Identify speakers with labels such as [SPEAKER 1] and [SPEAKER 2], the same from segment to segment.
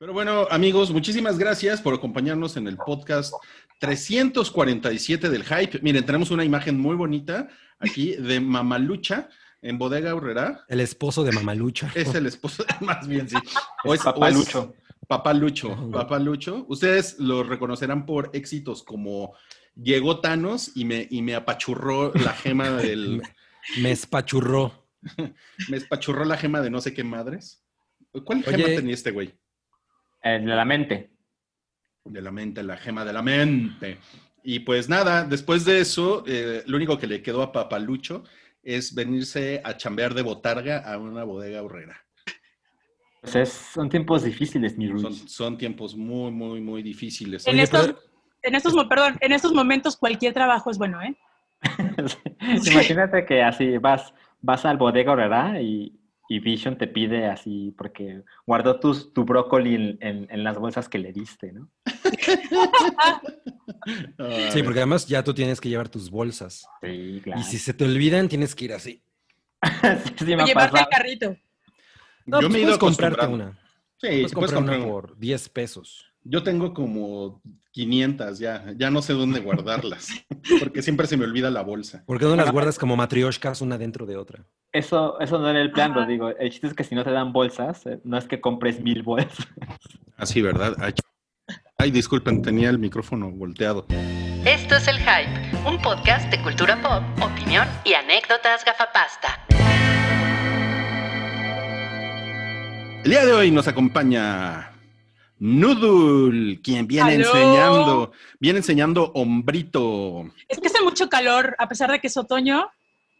[SPEAKER 1] Pero bueno, amigos, muchísimas gracias por acompañarnos en el podcast 347 del Hype. Miren, tenemos una imagen muy bonita aquí de Mamalucha en Bodega Urrera.
[SPEAKER 2] El esposo de Mamalucha.
[SPEAKER 1] Es el esposo, más bien, sí.
[SPEAKER 3] O es Papalucho.
[SPEAKER 1] Papalucho, Papalucho. Ustedes lo reconocerán por éxitos como llegó Thanos y me, y me apachurró la gema del...
[SPEAKER 2] me espachurró.
[SPEAKER 1] me espachurró la gema de no sé qué madres. ¿Cuál gema tenía este güey?
[SPEAKER 3] El de la mente.
[SPEAKER 1] De la mente, la gema de la mente. Y pues nada, después de eso, eh, lo único que le quedó a Papalucho es venirse a chambear de botarga a una bodega horrera.
[SPEAKER 3] Pues son tiempos difíciles, mi
[SPEAKER 1] Ruiz. Son, son, tiempos muy, muy, muy difíciles.
[SPEAKER 4] En estos, en estos, perdón, en estos momentos cualquier trabajo es bueno, ¿eh?
[SPEAKER 3] Imagínate que así vas, vas al bodega horrera y, y Vision te pide así, porque guardó tu, tu brócoli en, las bolsas que le diste, ¿no?
[SPEAKER 2] sí, porque además ya tú tienes que llevar tus bolsas.
[SPEAKER 3] Sí, claro.
[SPEAKER 2] Y si se te olvidan, tienes que ir así.
[SPEAKER 4] sí, llevarte el carrito.
[SPEAKER 2] Yo me he ido a comprarte una.
[SPEAKER 1] Sí, puedes
[SPEAKER 2] comprar una por 10 pesos.
[SPEAKER 1] Yo tengo como 500 ya, ya no sé dónde guardarlas, porque siempre se me olvida la bolsa.
[SPEAKER 2] ¿Por qué no las guardas como matrioshkas una dentro de otra?
[SPEAKER 3] Eso, eso no era el plan, lo digo. El chiste es que si no te dan bolsas, eh, no es que compres mil bolsas.
[SPEAKER 1] Así, ah, ¿verdad? Ay, disculpen, tenía el micrófono volteado.
[SPEAKER 5] Esto es El Hype, un podcast de cultura pop, opinión y anécdotas gafapasta.
[SPEAKER 1] El día de hoy nos acompaña Nudul, quien viene enseñando, viene enseñando hombrito.
[SPEAKER 4] Es que hace mucho calor, a pesar de que es otoño,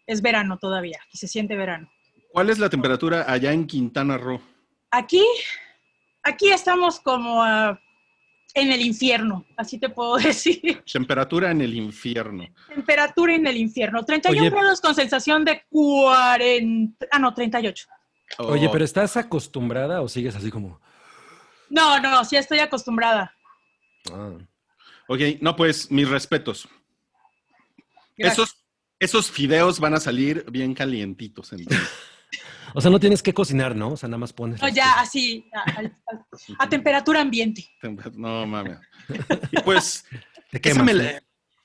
[SPEAKER 4] es verano todavía y se siente verano.
[SPEAKER 1] ¿Cuál es la temperatura allá en Quintana Roo?
[SPEAKER 4] Aquí, aquí estamos como en el infierno, así te puedo decir.
[SPEAKER 1] Temperatura en el infierno.
[SPEAKER 4] Temperatura en el infierno. 31 grados con sensación de 40, ah no, 38.
[SPEAKER 2] Oye, pero ¿estás acostumbrada o sigues así como...
[SPEAKER 4] No, no, sí estoy acostumbrada.
[SPEAKER 1] Ah. Ok, no, pues mis respetos. Esos, esos fideos van a salir bien calientitos.
[SPEAKER 2] o sea, no tienes que cocinar, ¿no? O sea, nada más pones.
[SPEAKER 4] No, ya, así, a, temperatura ambiente.
[SPEAKER 1] No, mames. pues, esa,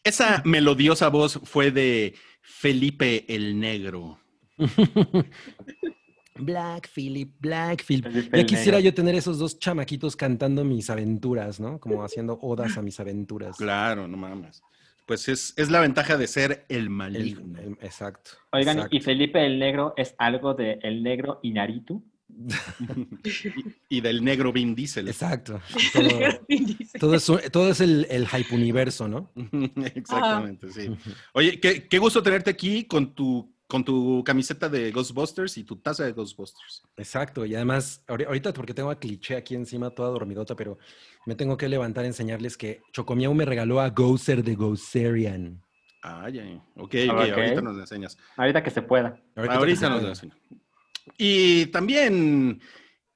[SPEAKER 1] esa melodiosa voz fue de Felipe el Negro.
[SPEAKER 2] Black Philip, Black Philip. Ya quisiera yo tener esos dos chamaquitos cantando mis aventuras, ¿no? Como haciendo odas a mis aventuras.
[SPEAKER 1] Claro, no mames. Pues es, es la ventaja de ser el maligno.
[SPEAKER 2] exacto.
[SPEAKER 3] Oigan, ¿y Felipe el Negro es algo de El Negro y Naritu?
[SPEAKER 1] y, del negro Vin Diesel.
[SPEAKER 2] Exacto. Todo, todo, es, el, el, hype universo, ¿no?
[SPEAKER 1] Exactamente, sí. Oye, qué, qué gusto tenerte aquí con tu con tu camiseta de Ghostbusters y tu taza de Ghostbusters.
[SPEAKER 2] Exacto, y además, ahorita porque tengo a cliché aquí encima toda dormidota, pero me tengo que levantar a enseñarles que Chocomiao me regaló a Gozer de Gozerian.
[SPEAKER 1] Ah, ya, ok, ahorita nos enseñas.
[SPEAKER 3] Ahorita que se pueda.
[SPEAKER 1] Ahorita, nos enseñas. Y también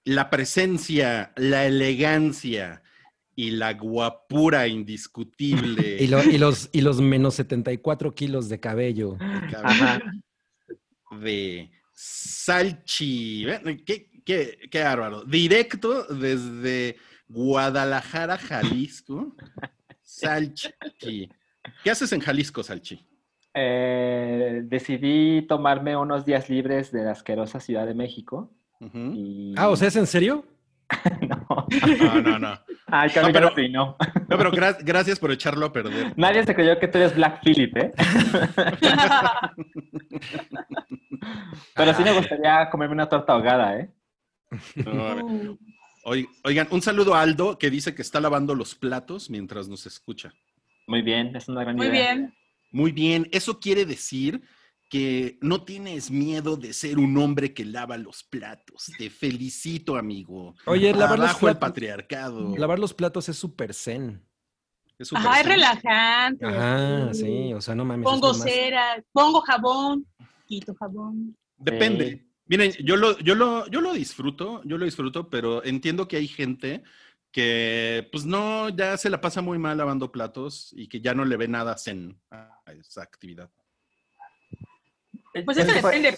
[SPEAKER 1] la presencia, la elegancia y la guapura indiscutible.
[SPEAKER 2] y, los, y los menos 74 kilos de cabello. De cabello
[SPEAKER 1] de Salchi. ¿Qué, qué, qué bárbaro. Directo desde Guadalajara, Jalisco. Salchi. ¿Qué haces en Jalisco, Salchi?
[SPEAKER 3] Eh, decidí tomarme unos días libres de la asquerosa Ciudad de México.
[SPEAKER 2] Ah, o sea, ¿es en serio?
[SPEAKER 1] no. No, no, no.
[SPEAKER 3] Ay, no, pero,
[SPEAKER 1] no. no, pero gracias por echarlo a perder.
[SPEAKER 3] Nadie se creyó que tú eres Black Phillip, ¿eh? pero sí me gustaría comerme una torta ahogada, ¿eh?
[SPEAKER 1] Oigan, un saludo a Aldo que dice que está lavando los platos mientras nos escucha.
[SPEAKER 3] Muy bien, es una gran
[SPEAKER 4] Muy
[SPEAKER 3] idea.
[SPEAKER 4] Muy bien.
[SPEAKER 1] Muy bien, eso quiere decir que no tienes miedo de ser un hombre que lava los platos. Te felicito, amigo.
[SPEAKER 2] Oye, lavar los platos,
[SPEAKER 1] el patriarcado.
[SPEAKER 2] Lavar los platos es súper zen.
[SPEAKER 4] Es Ajá, es relajante.
[SPEAKER 2] Ajá, sí, o sea, no mames.
[SPEAKER 4] Pongo cera, pongo jabón, quito jabón.
[SPEAKER 1] Depende. Miren, yo lo, yo lo, yo lo disfruto, yo lo disfruto, pero entiendo que hay gente que, pues no, ya se la pasa muy mal lavando platos y que ya no le ve nada zen a esa actividad.
[SPEAKER 4] Pues eso depende,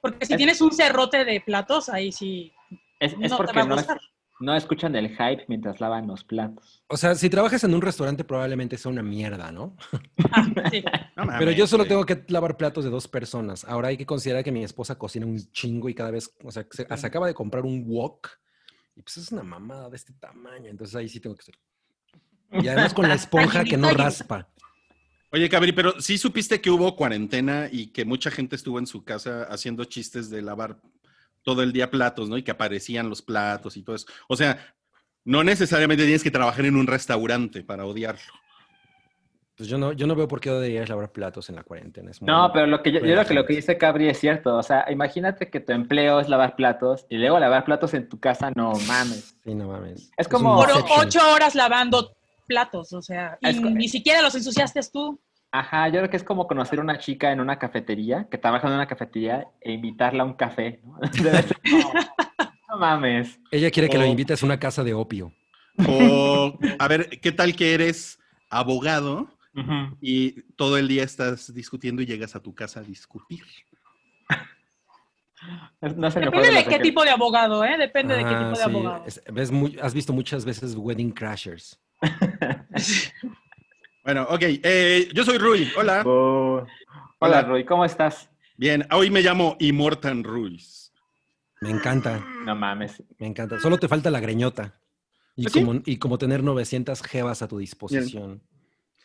[SPEAKER 4] porque si tienes un cerrote de platos, ahí sí.
[SPEAKER 3] Es, porque no No escuchan el hype mientras lavan los platos.
[SPEAKER 2] O sea, si trabajas en un restaurante probablemente sea una mierda, ¿no?
[SPEAKER 4] Ah, sí.
[SPEAKER 1] No
[SPEAKER 2] Pero yo solo tengo que lavar platos de dos personas. Ahora hay que considerar que mi esposa cocina un chingo y cada vez, o sea, se, se acaba de comprar un wok y pues es una mamada de este tamaño. Entonces ahí sí tengo que estar. Y además con la esponja que no raspa.
[SPEAKER 1] Oye, Cabri, pero sí supiste que hubo cuarentena y que mucha gente estuvo en su casa haciendo chistes de lavar todo el día platos, ¿no? Y que aparecían los platos y todo eso. O sea, no necesariamente tienes que trabajar en un restaurante para odiarlo.
[SPEAKER 2] Pues yo no, yo no veo por qué deberías lavar platos en la cuarentena. es muy-
[SPEAKER 3] No, pero lo que yo, yo creo que lo que dice Cabri es cierto. O sea, imagínate que tu empleo es lavar platos y luego lavar platos en tu casa, no mames.
[SPEAKER 2] Sí, no mames.
[SPEAKER 3] Es como-
[SPEAKER 4] ocho horas lavando platos, o sea, y
[SPEAKER 3] Es co-
[SPEAKER 4] ni siquiera los ensuciaste tú.
[SPEAKER 3] Ajá, yo creo que es como conocer a una chica en una cafetería, que trabaja en una cafetería, e invitarla a un café. ¿no? No mames.
[SPEAKER 2] Ella quiere que lo
[SPEAKER 1] O-
[SPEAKER 2] invites a una casa de opio.
[SPEAKER 1] O, a ver, ¿qué tal que eres abogado y todo el día estás discutiendo y llegas a tu casa a discutir?
[SPEAKER 3] No se
[SPEAKER 4] Depende de qué tipo de abogado, ¿eh? Depende de qué
[SPEAKER 2] Ah,
[SPEAKER 4] tipo de
[SPEAKER 2] sí,
[SPEAKER 4] abogado.
[SPEAKER 2] es- ves muy- has visto muchas veces Wedding Crashers.
[SPEAKER 1] Bueno, ok. eh, yo soy Rui. Hola.
[SPEAKER 3] Oh. Hola,
[SPEAKER 1] Hola.
[SPEAKER 3] Rui, ¿cómo estás?
[SPEAKER 1] Bien, hoy me llamo Immortan Ruiz.
[SPEAKER 2] Me encanta,
[SPEAKER 3] No mames.
[SPEAKER 2] me encanta. Solo te falta la greñota. Y,
[SPEAKER 1] ¿Ah, sí?
[SPEAKER 2] como, y como tener 900 jevas a tu disposición.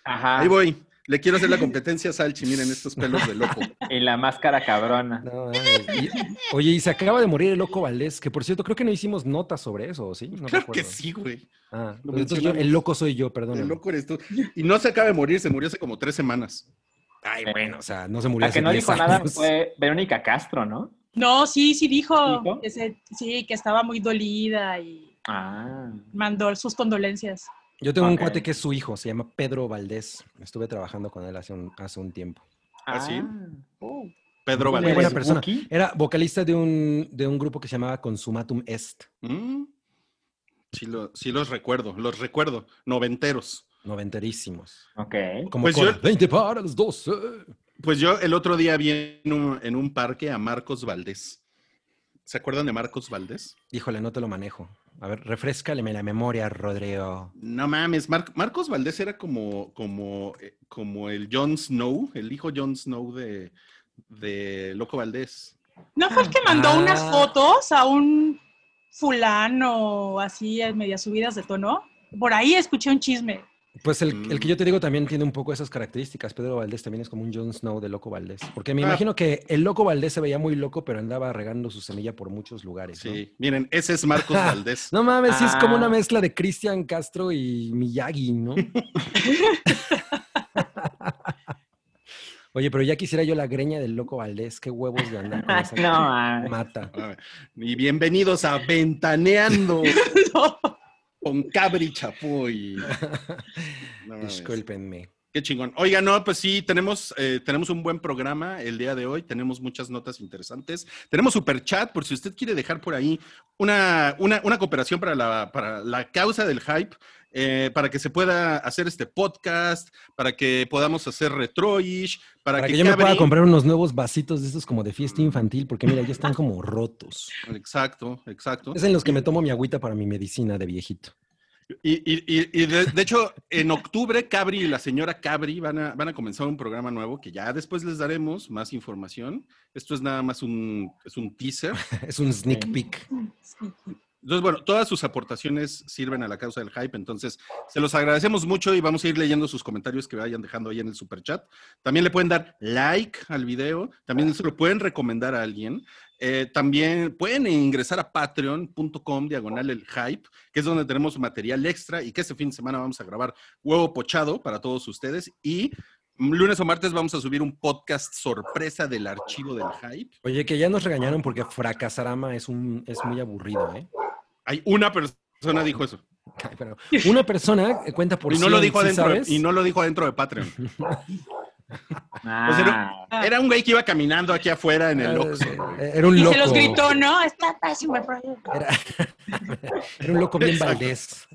[SPEAKER 3] Ajá.
[SPEAKER 1] Ahí voy. Le quiero hacer la competencia a Salchi. Miren estos pelos de loco.
[SPEAKER 3] Y la máscara cabrona.
[SPEAKER 2] No, mames. Y- oye, y se acaba de morir el loco Valdés, que por cierto, creo que no hicimos notas sobre eso, ¿o ¿sí? No
[SPEAKER 1] Claro que sí, güey.
[SPEAKER 2] Ah,
[SPEAKER 1] Lo
[SPEAKER 2] entonces yo- el loco soy yo, perdón.
[SPEAKER 1] El loco eres tú. Y no se acaba de morir, se murió hace como tres semanas.
[SPEAKER 2] Ay, bueno, o sea, no se murió
[SPEAKER 3] La
[SPEAKER 2] hace
[SPEAKER 3] que no
[SPEAKER 2] 10
[SPEAKER 3] dijo nada fue Verónica Castro, ¿no?
[SPEAKER 4] No, sí, sí dijo.
[SPEAKER 3] ¿Dijo?
[SPEAKER 4] Ese- sí, que estaba muy dolida y
[SPEAKER 3] Ah.
[SPEAKER 4] mandó sus condolencias.
[SPEAKER 2] Yo tengo un cuate que es su hijo, se llama Pedro Valdés. Estuve trabajando con él hace un, hace un tiempo.
[SPEAKER 1] ¿Ah, sí?
[SPEAKER 3] Oh.
[SPEAKER 1] Pedro
[SPEAKER 2] Muy
[SPEAKER 1] Valdés.
[SPEAKER 2] buena
[SPEAKER 3] ¿Eres
[SPEAKER 2] persona.
[SPEAKER 3] Wookie?
[SPEAKER 2] Era vocalista de un, de un grupo que se llamaba Consumatum Est,
[SPEAKER 1] Mm. Sí, lo- sí los recuerdo, los recuerdo. Noventeros.
[SPEAKER 2] noventerísimos.
[SPEAKER 3] Ok.
[SPEAKER 2] Como
[SPEAKER 1] Pues yo-
[SPEAKER 2] 20 para 12.
[SPEAKER 1] Pues yo el otro día vi en un, en un parque a Marcos Valdés. ¿Se acuerdan de Marcos Valdés?
[SPEAKER 2] Híjole, no te lo manejo. A ver, refrescale la memoria, Rodrigo.
[SPEAKER 1] No mames, Mar- Marcos Valdés era como, como, eh, como el Jon Snow, el hijo Jon Snow de, de Loco Valdés.
[SPEAKER 4] ¿No fue el que mandó
[SPEAKER 2] Ah.
[SPEAKER 4] unas fotos a un fulano así en medias subidas de tono? Por ahí escuché un chisme.
[SPEAKER 2] Pues el,
[SPEAKER 1] Mm.
[SPEAKER 2] el que yo te digo también tiene un poco esas características. Pedro Valdés también es como un Jon Snow de Loco Valdés. Porque me
[SPEAKER 1] Ah.
[SPEAKER 2] imagino que el Loco Valdés se veía muy loco, pero andaba regando su semilla por muchos lugares. ¿no?
[SPEAKER 1] Sí, miren, ese es Marcos Valdés.
[SPEAKER 2] No mames, sí es como una
[SPEAKER 3] Ah.
[SPEAKER 2] mezcla de Cristian Castro y Miyagi, ¿no? Oye, pero ya quisiera yo la greña del loco Valdés. Qué huevos de andar con esa
[SPEAKER 3] No,
[SPEAKER 2] mata.
[SPEAKER 1] Y bienvenidos a Ventaneando
[SPEAKER 4] No.
[SPEAKER 1] Con Cabri Chapoy. No mames.
[SPEAKER 2] Discúlpenme.
[SPEAKER 1] Qué chingón. Oiga, no, pues sí, tenemos, eh, tenemos un buen programa el día de hoy. Tenemos muchas notas interesantes. Tenemos super chat por si usted quiere dejar por ahí una, una, una cooperación para la, para la causa del hype, eh, para que se pueda hacer este podcast, para que podamos hacer retroish, para,
[SPEAKER 2] Para
[SPEAKER 1] que,
[SPEAKER 2] que yo me pueda comprar unos nuevos vasitos de estos como de fiesta infantil, porque mira, ya están como rotos.
[SPEAKER 1] Exacto, exacto.
[SPEAKER 2] Es en los que me tomo mi agüita para mi medicina de viejito.
[SPEAKER 1] Y, y- y- y de, de hecho, en octubre, Cabri y la señora Cabri van a, van a comenzar un programa nuevo que ya después les daremos más información. Esto es nada más un, es un teaser.
[SPEAKER 2] Es un sneak
[SPEAKER 3] Sí.
[SPEAKER 2] peek.
[SPEAKER 1] Entonces, bueno, todas sus aportaciones sirven a la causa del hype, entonces se los agradecemos mucho y vamos a ir leyendo sus comentarios que vayan dejando ahí en el super chat. También le pueden dar like al video, también se lo pueden recomendar a alguien. Eh, también pueden ingresar a patreon.com diagonal el hype, que es donde tenemos material extra y que este fin de semana vamos a grabar huevo pochado para todos ustedes y lunes o martes vamos a subir un podcast sorpresa del archivo del hype.
[SPEAKER 2] Oye, que ya nos regañaron porque Fracasarama es, un, es muy aburrido, ¿eh?
[SPEAKER 1] Hay una persona dijo eso.
[SPEAKER 2] Ay, pero una persona eh, cuenta por
[SPEAKER 1] y no lo
[SPEAKER 2] 100,
[SPEAKER 1] dijo
[SPEAKER 2] ¿sí
[SPEAKER 1] adentro de- y no lo dijo adentro de Patreon.
[SPEAKER 3] Ah.
[SPEAKER 1] Era un güey que iba caminando aquí afuera en el
[SPEAKER 2] Ah,
[SPEAKER 1] Oxxo.
[SPEAKER 2] Era un
[SPEAKER 4] Y
[SPEAKER 2] loco.
[SPEAKER 4] se los gritó, ¿no? Está pésimo el proyecto.
[SPEAKER 2] Era, era un loco bien
[SPEAKER 1] Exacto.
[SPEAKER 2] Valdés.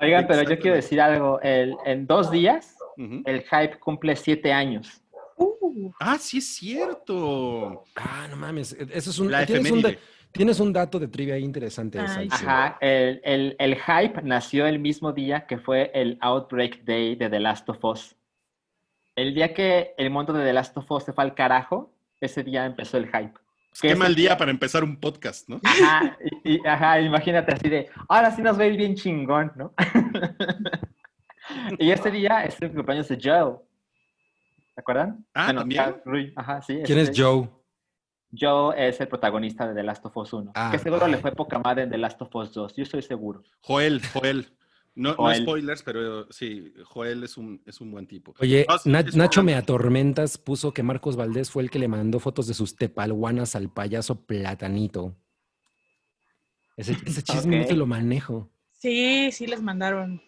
[SPEAKER 3] Oigan, pero yo quiero decir algo. El- en dos días, el hype cumple siete años.
[SPEAKER 4] Uh,
[SPEAKER 1] Ah, sí es cierto.
[SPEAKER 2] Ah, no mames. Eso es un.
[SPEAKER 1] La
[SPEAKER 2] un de-. Tienes un dato de trivia interesante.
[SPEAKER 4] Sí.
[SPEAKER 3] Ajá, el, el- el hype nació el mismo día que fue el Outbreak Day de The Last of Us. El día que el mundo de The Last of Us se fue al carajo, ese día empezó el hype.
[SPEAKER 1] Pues
[SPEAKER 3] ¿Qué
[SPEAKER 1] mal día para empezar un podcast, ¿no?
[SPEAKER 3] Ajá, y, y- ajá, imagínate así de, ahora sí nos va a ir bien chingón, ¿no? y ese día es el cumpleaños de Joe. ¿Se acuerdan?
[SPEAKER 1] Ah, ¿también?
[SPEAKER 3] Cal- Rui, Ajá, sí.
[SPEAKER 2] ¿Quién es Joe?
[SPEAKER 3] Joe es el protagonista de The Last of Us 1.
[SPEAKER 2] Ah,
[SPEAKER 3] que seguro
[SPEAKER 2] ay.
[SPEAKER 3] le fue poca madre en The Last of Us 2, yo estoy seguro.
[SPEAKER 1] Joel, Joel. No, spoilers, pero sí, Joel es un, es un buen tipo.
[SPEAKER 2] Oye,
[SPEAKER 1] Ah, sí,
[SPEAKER 2] Na-
[SPEAKER 1] es
[SPEAKER 2] Nacho
[SPEAKER 1] un-
[SPEAKER 2] Me Atormentas puso que Marcos Valdés fue el que le mandó fotos de sus tepalguanas al payaso Platanito. Ese, ese chisme no te lo manejo.
[SPEAKER 4] Sí, sí les mandaron.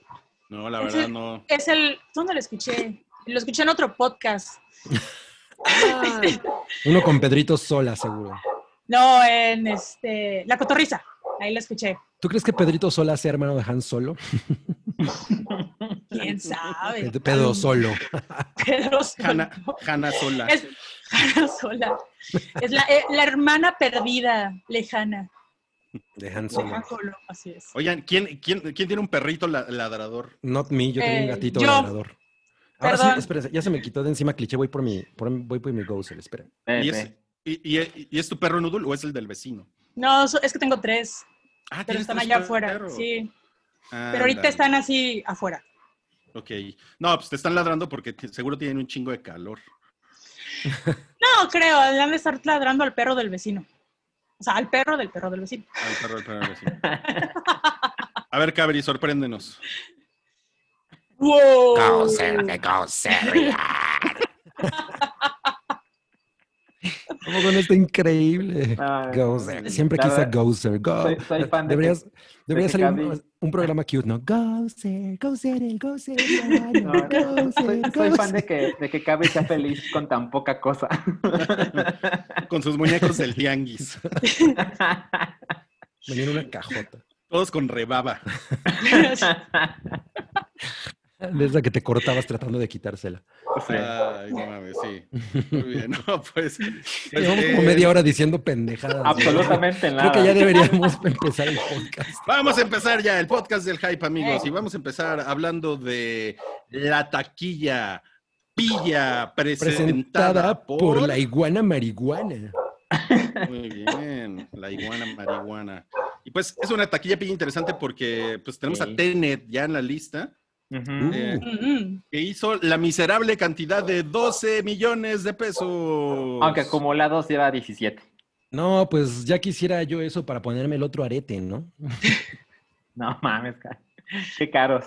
[SPEAKER 1] No, la verdad no.
[SPEAKER 4] Es el, ¿dónde lo escuché? Lo escuché en otro podcast.
[SPEAKER 2] Uno con Pedrito Sola, seguro.
[SPEAKER 4] No, en este, La Cotorriza. Ahí lo escuché.
[SPEAKER 2] ¿Tú crees que Pedrito Sola sea hermano de Han Solo?
[SPEAKER 4] ¿Quién sabe?
[SPEAKER 2] Ped- Pedro Solo.
[SPEAKER 4] Pedro Solo.
[SPEAKER 1] Hanna, Hanna sola.
[SPEAKER 4] Es Hanna Sola. Es la, eh, la hermana perdida, lejana.
[SPEAKER 2] De Han
[SPEAKER 4] de
[SPEAKER 2] Solo.
[SPEAKER 4] Han Solo, así es.
[SPEAKER 1] Oigan, ¿quién, quién, quién tiene un perrito la- ladrador?
[SPEAKER 2] Not me, yo tenía un
[SPEAKER 4] Eh,
[SPEAKER 2] gatito
[SPEAKER 4] yo.
[SPEAKER 2] ladrador. Ahora sí, espérense, ya se me quitó de encima cliché, voy por mi, por, voy por mi Gozer, esperen.
[SPEAKER 1] ¿Y es, y, y- y es tu perro noodle o es el del vecino?
[SPEAKER 4] No, es que tengo tres,
[SPEAKER 1] Ah,
[SPEAKER 4] pero
[SPEAKER 1] ¿tienes
[SPEAKER 4] están
[SPEAKER 1] tres
[SPEAKER 4] allá afuera. Sí,
[SPEAKER 1] Ah,
[SPEAKER 4] pero ahorita están así afuera.
[SPEAKER 1] Ok. No, pues te están ladrando porque seguro tienen un chingo de calor.
[SPEAKER 4] No, creo, le han de estar ladrando al perro del vecino. O sea, al perro del perro del vecino.
[SPEAKER 1] Al perro del perro del vecino. A ver, Cabri, sorpréndenos.
[SPEAKER 4] ¡Wow!
[SPEAKER 2] ¿Cómo con esto increíble? Gozer. Siempre quise
[SPEAKER 3] verdad,
[SPEAKER 2] Gozer. Go.
[SPEAKER 3] Soy, soy fan de
[SPEAKER 2] Deberías, debería
[SPEAKER 3] que
[SPEAKER 2] salir un, un programa cute, ¿no? Gozer, Gozer, el Gozer.
[SPEAKER 3] soy,
[SPEAKER 2] Gozer,
[SPEAKER 3] soy fan de que, de que Cabe sea feliz con tan poca cosa.
[SPEAKER 1] Con sus muñecos del tianguis.
[SPEAKER 2] Venía en una cajota.
[SPEAKER 1] Todos con rebaba.
[SPEAKER 2] De esa que te cortabas tratando de quitársela.
[SPEAKER 3] Sí.
[SPEAKER 1] Ay, no mames, sí. Muy bien, no, pues. pues,
[SPEAKER 2] Llevamos como
[SPEAKER 1] eh,
[SPEAKER 2] media hora diciendo pendejadas.
[SPEAKER 3] Absolutamente nada.
[SPEAKER 2] Creo que ya deberíamos empezar el podcast.
[SPEAKER 1] Vamos a empezar ya el podcast del hype, amigos. Y vamos a empezar hablando de la taquilla pilla presentada,
[SPEAKER 2] Presentada
[SPEAKER 1] por,
[SPEAKER 2] por la iguana marihuana.
[SPEAKER 1] Muy bien, la iguana marihuana. Y pues es una taquilla pilla interesante porque pues tenemos
[SPEAKER 3] Sí.
[SPEAKER 1] a Tenet ya en la lista, Eh, que hizo la miserable cantidad de 12 millones de pesos.
[SPEAKER 3] Aunque acumulados lleva 17.
[SPEAKER 2] No, pues ya quisiera yo eso para ponerme el otro arete, ¿no?
[SPEAKER 3] No mames, qué caros.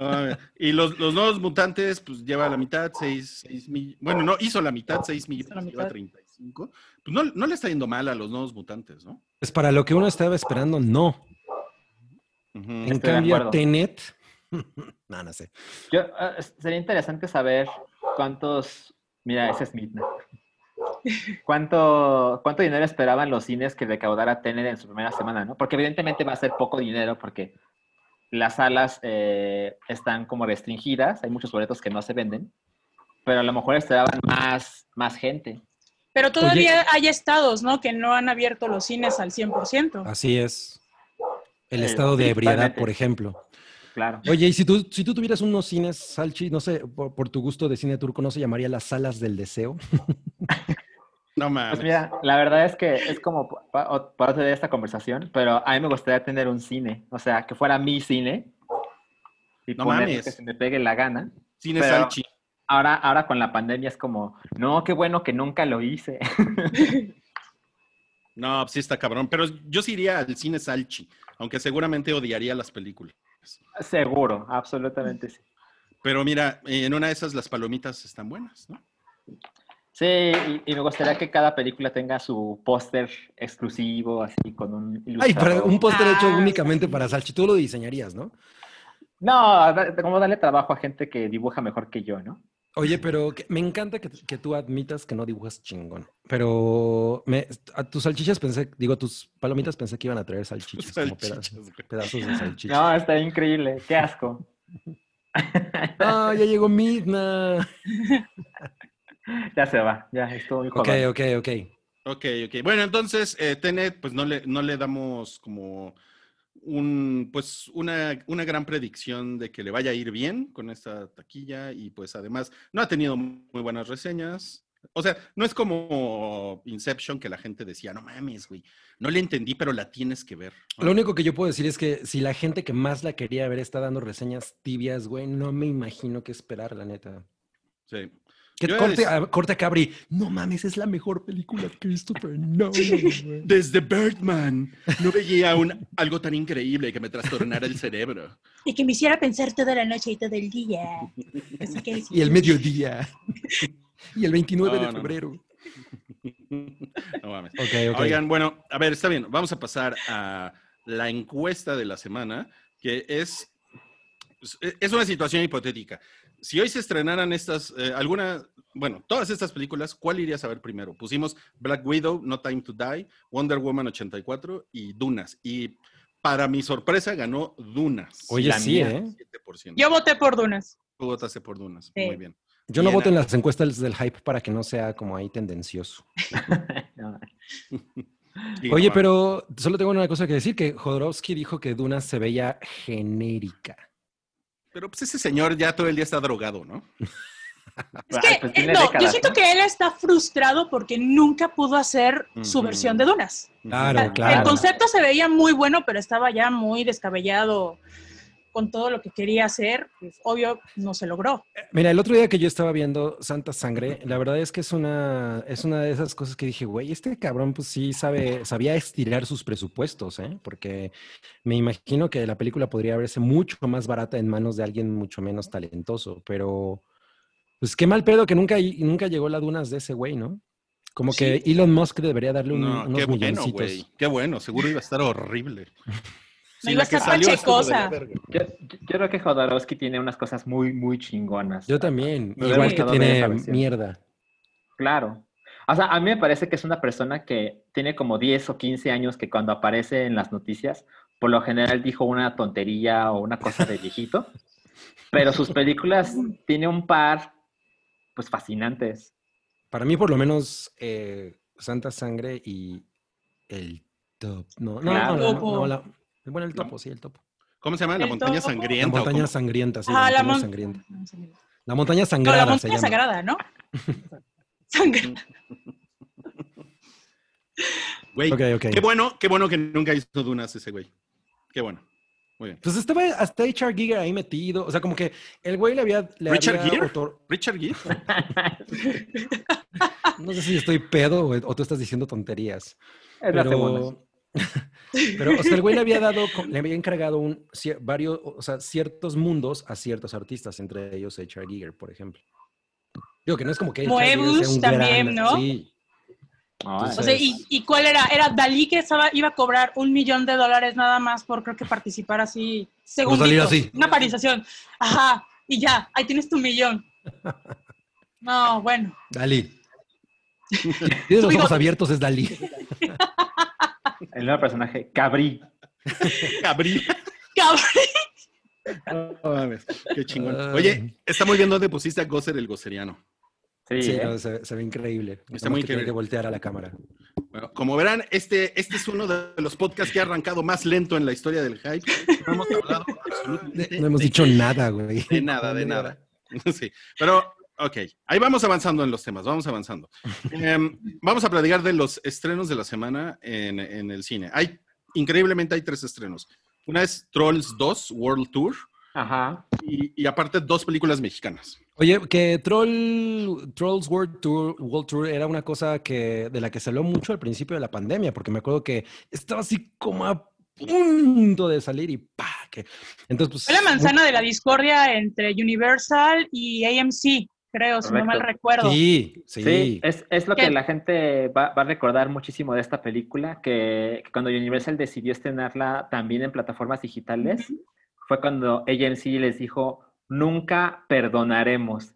[SPEAKER 1] Ah, y los, los nuevos mutantes, pues lleva la mitad, 6, millones. Bueno, no, hizo la mitad, 6
[SPEAKER 4] Hizo la
[SPEAKER 1] millones, lleva
[SPEAKER 4] mitad.
[SPEAKER 1] 35. Pues no, no le está yendo mal a los nuevos mutantes, ¿no?
[SPEAKER 2] Pues para lo que uno estaba esperando, no. En
[SPEAKER 3] Estoy
[SPEAKER 2] cambio. Tenet. no, no sé.
[SPEAKER 3] Yo, eh, sería interesante saber cuántos. Mira, ese es Midna. ¿Cuánto, ¿Cuánto dinero esperaban los cines que recaudara Tenet en su primera semana? ¿no? Porque evidentemente va a ser poco dinero porque las salas eh, están como restringidas, hay muchos boletos que no se venden, pero a lo mejor esperaban más, más gente.
[SPEAKER 4] Pero todavía hay estados, ¿no? Que no han abierto los cines al 100%.
[SPEAKER 2] Así es. El
[SPEAKER 3] Eh,
[SPEAKER 2] estado de ebriedad, por ejemplo.
[SPEAKER 3] Claro.
[SPEAKER 2] Oye, y si tú, si tú tuvieras unos cines, Salchi, no sé, por, por tu gusto de cine turco, ¿no se llamaría las salas del deseo?
[SPEAKER 1] No mames.
[SPEAKER 3] Pues mira, la verdad es que es como pa- pa- para tener esta conversación, pero a mí me gustaría tener un cine, o sea, que fuera mi cine y
[SPEAKER 1] No
[SPEAKER 3] poner
[SPEAKER 1] mames.
[SPEAKER 3] que se me pegue la gana.
[SPEAKER 1] Cine
[SPEAKER 3] pero-
[SPEAKER 1] Salchi.
[SPEAKER 3] Ahora, ahora con la pandemia es como, no, qué bueno que nunca lo hice.
[SPEAKER 1] No, pues sí está cabrón. Pero yo sí iría al cine Salchi, aunque seguramente odiaría las películas.
[SPEAKER 3] Seguro, absolutamente sí.
[SPEAKER 1] Pero mira, en una de esas las palomitas están buenas, ¿no?
[SPEAKER 3] Sí, y, y me gustaría que cada película tenga su póster exclusivo, así con un
[SPEAKER 2] Ay, para
[SPEAKER 3] ilustrador.
[SPEAKER 2] un póster hecho
[SPEAKER 4] Ah,
[SPEAKER 2] únicamente
[SPEAKER 4] sí.
[SPEAKER 2] para Salchi. Tú lo diseñarías, ¿no?
[SPEAKER 3] No, como darle trabajo a gente que dibuja mejor que yo, ¿no?
[SPEAKER 2] Oye, pero que- me encanta que, que tú admitas que no dibujas chingón. Pero me, a tus salchichas pensé, digo, tus palomitas pensé que iban a traer salchichas, como
[SPEAKER 1] Salchichas,
[SPEAKER 2] pedazos, pedazos de salchicha.
[SPEAKER 3] No, está increíble, qué asco.
[SPEAKER 2] No, ya llegó Midna.
[SPEAKER 3] Ya se va, ya estuvo muy
[SPEAKER 2] Ok, ok, ok.
[SPEAKER 1] Ok, ok. Bueno, entonces, eh, Tenet, pues no le, no le damos como un, pues una, una gran predicción de que le vaya a ir bien con esta taquilla y pues además no ha tenido muy buenas reseñas. O sea, no es como Inception que la gente decía, no mames, güey, no le entendí, pero la tienes que ver.
[SPEAKER 2] Lo único que yo puedo decir es que si la gente que más la quería ver está dando reseñas tibias, güey, no me imagino qué esperar, la neta.
[SPEAKER 1] Sí.
[SPEAKER 2] Que
[SPEAKER 1] Yo
[SPEAKER 2] corte, a, corte a Cabri. No mames, es la mejor película que he visto, pero no. güey".
[SPEAKER 1] Desde Birdman no veía un, algo tan increíble que me trastornara el cerebro.
[SPEAKER 4] Y que me hiciera pensar toda la noche y todo el día. Así que
[SPEAKER 2] y el mediodía. y el 29
[SPEAKER 1] No,
[SPEAKER 2] de
[SPEAKER 1] no, no.
[SPEAKER 2] febrero.
[SPEAKER 1] No mames.
[SPEAKER 2] Ok, ok.
[SPEAKER 1] Oigan, bueno, a ver, está bien. Vamos a pasar a la encuesta de la semana, que es, es una situación hipotética. Si hoy se estrenaran estas, eh, alguna, bueno, todas estas películas, ¿cuál irías a ver primero? Pusimos Black Widow, No Time to Die, Wonder Woman 84 y Dunas. Y para mi sorpresa ganó Dunas.
[SPEAKER 2] Oye,
[SPEAKER 3] La
[SPEAKER 2] sí,
[SPEAKER 3] mía.
[SPEAKER 2] ¿eh?
[SPEAKER 1] 7%.
[SPEAKER 4] yo voté por Dunas.
[SPEAKER 1] Tú votaste por Dunas.
[SPEAKER 4] Sí.
[SPEAKER 1] Muy bien.
[SPEAKER 2] Yo no voto en las encuestas del hype para que no sea como ahí tendencioso.
[SPEAKER 3] No.
[SPEAKER 2] Oye, pero solo tengo una cosa que decir, que Jodorowsky dijo que Duna se veía genérica.
[SPEAKER 1] Pero pues ese señor ya todo el día está drogado, ¿no?
[SPEAKER 4] Es que,
[SPEAKER 3] pues
[SPEAKER 4] eh, no, yo
[SPEAKER 3] décadas,
[SPEAKER 4] siento
[SPEAKER 3] ¿no?
[SPEAKER 4] que él está frustrado porque nunca pudo hacer su versión de Dunas.
[SPEAKER 2] Claro,
[SPEAKER 4] O sea,
[SPEAKER 2] claro.
[SPEAKER 4] El concepto se veía muy bueno, pero estaba ya muy descabellado con todo lo que quería hacer. Pues, obvio, no se logró.
[SPEAKER 2] Mira, el otro día que yo estaba viendo Santa Sangre, la verdad es que es una, es una de esas cosas que dije, güey, este cabrón pues sí sabe, sabía estirar sus presupuestos, ¿eh? Porque me imagino que la película podría verse mucho más barata en manos de alguien mucho menos talentoso, pero pues qué mal pedo que nunca, nunca llegó la dunas de ese güey, ¿no? Como que Elon Musk debería darle un-
[SPEAKER 1] No,
[SPEAKER 2] unos
[SPEAKER 1] qué bueno, güey. Qué bueno, seguro iba a estar horrible.
[SPEAKER 4] No iba a
[SPEAKER 1] la que
[SPEAKER 4] estar pachecosa.
[SPEAKER 3] Yo, yo- yo creo que Jodorowsky tiene unas cosas muy, muy chingonas.
[SPEAKER 2] Yo también,
[SPEAKER 3] Me
[SPEAKER 2] igual que tiene mierda.
[SPEAKER 3] Claro. O sea, a mí me parece que es una persona que tiene como 10 o 15 años que cuando aparece en las noticias, por lo general dijo una tontería o una cosa de viejito, pero sus películas tiene un par, pues, fascinantes.
[SPEAKER 2] Para mí, por lo menos, eh, Santa Sangre y el top. No, no,
[SPEAKER 3] Claro.
[SPEAKER 2] no, no, la- bueno, el topo, sí, el topo.
[SPEAKER 1] ¿Cómo se llama? La montaña
[SPEAKER 4] topo.
[SPEAKER 2] La
[SPEAKER 1] sangrienta. ¿o
[SPEAKER 2] montaña sangrienta, sí,
[SPEAKER 4] Ah,
[SPEAKER 2] la
[SPEAKER 4] la
[SPEAKER 2] montaña
[SPEAKER 4] mon-
[SPEAKER 2] sangrienta. La montaña
[SPEAKER 4] No,
[SPEAKER 2] sangrada
[SPEAKER 4] la
[SPEAKER 2] se
[SPEAKER 4] montaña
[SPEAKER 2] llama.
[SPEAKER 4] sagrada, ¿no? Sangre.
[SPEAKER 1] Güey,
[SPEAKER 2] Ok, ok.
[SPEAKER 1] qué bueno, qué bueno que nunca hizo Dunas ese güey. Qué bueno. Muy bien.
[SPEAKER 2] Pues estaba hasta Richard Giger ahí metido. O sea, como que el güey le había. Le
[SPEAKER 1] ¿Richard
[SPEAKER 2] había
[SPEAKER 1] Gere?
[SPEAKER 2] otor-
[SPEAKER 1] Richard Gere.
[SPEAKER 2] No sé si estoy pedo o, o tú estás diciendo tonterías.
[SPEAKER 3] Es la segunda.
[SPEAKER 2] Pero, pero, o sea, el güey le había dado, le había encargado un, cier- varios, o sea, ciertos mundos a ciertos artistas, entre ellos H.R. Giger, por ejemplo. Digo que no es como que
[SPEAKER 4] Moebius
[SPEAKER 2] un
[SPEAKER 4] también,
[SPEAKER 2] gran-
[SPEAKER 4] ¿no?
[SPEAKER 2] Sí,
[SPEAKER 4] O sea, ¿y, y cuál era? Era Dalí que estaba, iba a cobrar un millón de dólares nada más por creo que participar así, segunditos,
[SPEAKER 2] así.
[SPEAKER 4] una aparización. Ajá, y ya, ahí tienes tu millón. No, bueno.
[SPEAKER 2] Dalí. Tiene los ojos abiertos, es Dalí.
[SPEAKER 3] El nuevo personaje, Cabri.
[SPEAKER 1] Gabriel.
[SPEAKER 4] Cabrón.
[SPEAKER 1] No mames, qué chingón.
[SPEAKER 2] Ay.
[SPEAKER 1] Oye, estamos viendo dónde pusiste a Gosser el goseriano.
[SPEAKER 3] Sí,
[SPEAKER 2] Sí,
[SPEAKER 3] ¿eh?
[SPEAKER 2] no, se, se ve increíble.
[SPEAKER 1] Está muy
[SPEAKER 2] tiene
[SPEAKER 1] increíble.
[SPEAKER 2] que voltear a la cámara.
[SPEAKER 1] Bueno, como verán, este, este es uno de los podcasts que ha arrancado más lento en la historia del hype. No hemos hablado absolutamente
[SPEAKER 2] No hemos
[SPEAKER 1] de-
[SPEAKER 2] dicho nada, güey.
[SPEAKER 1] de nada, de nada. Sí, pero ok, ahí vamos avanzando en los temas, vamos avanzando. Em, vamos a platicar de los estrenos de la semana en, en el cine. Hay, increíblemente hay tres estrenos. Una es Trolls 2 World Tour
[SPEAKER 3] Ajá.
[SPEAKER 1] y, y aparte dos películas mexicanas.
[SPEAKER 2] Oye, que Troll, Trolls World Tour, World Tour era una cosa que, de la que se habló mucho al principio de la pandemia, porque me acuerdo que estaba así como a punto de salir y ¡pa! Que, entonces, pues,
[SPEAKER 4] Fue la manzana de la discordia entre Universal y AMC, creo, si no mal
[SPEAKER 3] Correcto.
[SPEAKER 4] recuerdo.
[SPEAKER 2] Sí, sí.
[SPEAKER 3] Sí, es, es lo que la gente va, va a recordar muchísimo de esta película, que, que cuando Universal decidió estrenarla también en plataformas digitales, fue cuando AMC les dijo, nunca perdonaremos.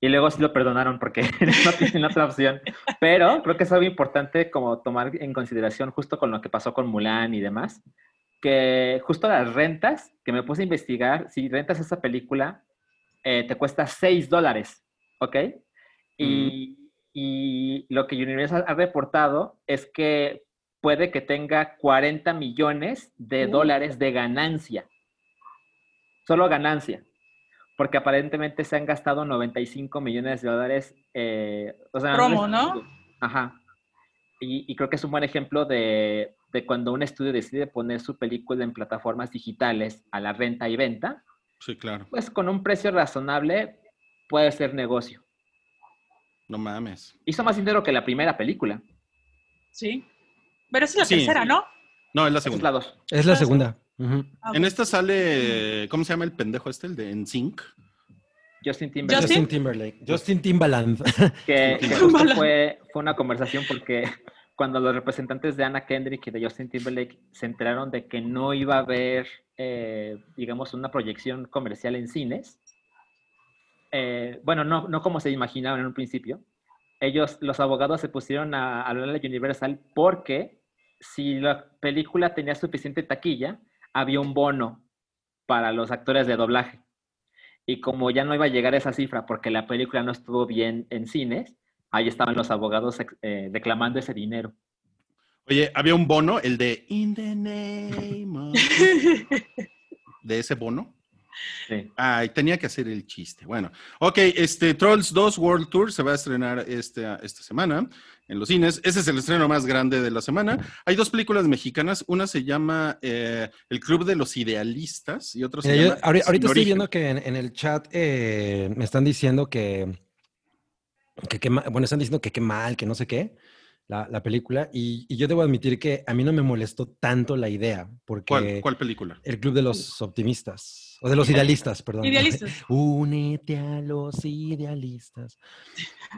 [SPEAKER 3] Y luego sí lo perdonaron porque no tienen otra opción. Pero creo que es algo importante como tomar en consideración justo con lo que pasó con Mulan y demás, que justo las rentas, que me puse a investigar, si rentas esa película, eh, te cuesta 6 dólares, ¿ok? Y, y lo que Universal ha reportado es que puede que tenga 40 millones de dólares de ganancia. Solo ganancia. Porque aparentemente se han gastado 95 millones de dólares. eh, o sea,
[SPEAKER 4] Promo, ¿no?
[SPEAKER 3] Ajá. Y, y creo que es un buen ejemplo de, de cuando un estudio decide poner su película en plataformas digitales a la renta y venta,
[SPEAKER 1] Sí, claro.
[SPEAKER 3] pues con un precio razonable puede ser negocio.
[SPEAKER 1] No mames.
[SPEAKER 3] Hizo más dinero que la primera película.
[SPEAKER 4] Sí. Pero esa es la
[SPEAKER 1] Sí.
[SPEAKER 4] tercera, ¿no?
[SPEAKER 1] No, es la
[SPEAKER 3] Esa es
[SPEAKER 1] segunda.
[SPEAKER 3] la dos.
[SPEAKER 2] Es la segunda.
[SPEAKER 4] Ah,
[SPEAKER 1] En esta sale, ¿cómo se llama el pendejo este? El de NSYNC.
[SPEAKER 3] Justin Timberlake.
[SPEAKER 4] Justin.
[SPEAKER 2] Justin Timberlake. Justin Timbaland.
[SPEAKER 3] Que, justo fue, fue una conversación porque cuando los representantes de Anna Kendrick y de Justin Timberlake se enteraron de que no iba a haber, eh, digamos, una proyección comercial en cines, eh, bueno, no, no como se imaginaban en un principio, ellos, los abogados se pusieron a, a hablarle a Universal porque si la película tenía suficiente taquilla, había un bono para los actores de doblaje. Y como ya no iba a llegar esa cifra porque la película no estuvo bien en cines, ahí estaban los abogados eh, declamando ese dinero.
[SPEAKER 1] Oye, había un bono, el de In the Name of... de ese bono.
[SPEAKER 3] Sí.
[SPEAKER 1] Ay, tenía que hacer el chiste. Bueno, ok, este Trolls 2 World Tour se va a estrenar este, esta semana en los cines. Ese es el estreno más grande de la semana. Hay dos películas mexicanas. Una se llama eh, El Club de los Idealistas y otra se
[SPEAKER 2] Mira, yo
[SPEAKER 1] llama
[SPEAKER 2] ahori-
[SPEAKER 1] Sin
[SPEAKER 2] ahorita estoy viendo que en, en el chat eh, me están diciendo que, que ma- bueno, están diciendo que qué mal, que no sé qué, la, la película. Y, y yo debo admitir que a mí no me molestó tanto la idea, porque
[SPEAKER 1] ¿Cuál, cuál película?
[SPEAKER 2] el Club de los Optimistas, o de los Idealistas, perdón.
[SPEAKER 4] Idealistas.
[SPEAKER 2] Únete a los idealistas.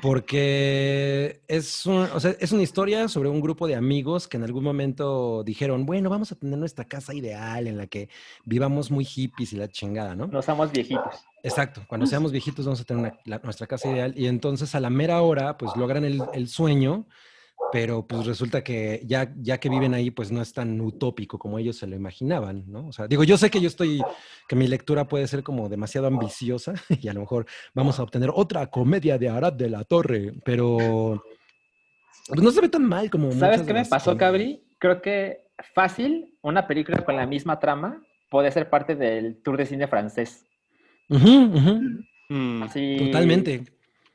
[SPEAKER 2] Porque es, un- o sea, es una historia sobre un grupo de amigos que en algún momento dijeron, bueno, vamos a tener nuestra casa ideal en la que vivamos muy hippies y la chingada, ¿no?
[SPEAKER 3] No somos viejitos.
[SPEAKER 2] Exacto, cuando seamos viejitos vamos a tener una- la- nuestra casa ideal y entonces a la mera hora pues logran el, el sueño, pero pues resulta que ya, ya que viven ahí pues no es tan utópico como ellos se lo imaginaban, ¿no? O sea, digo, yo sé que yo estoy, que mi lectura puede ser como demasiado ambiciosa y a lo mejor vamos a obtener otra comedia de Arad de la Torre, pero pues, no se ve tan mal como...
[SPEAKER 3] ¿Sabes qué me pasó. Cabri? Creo que fácil, una película con la misma trama puede ser parte del tour de cine francés.
[SPEAKER 1] Mm,
[SPEAKER 3] Así,
[SPEAKER 2] totalmente.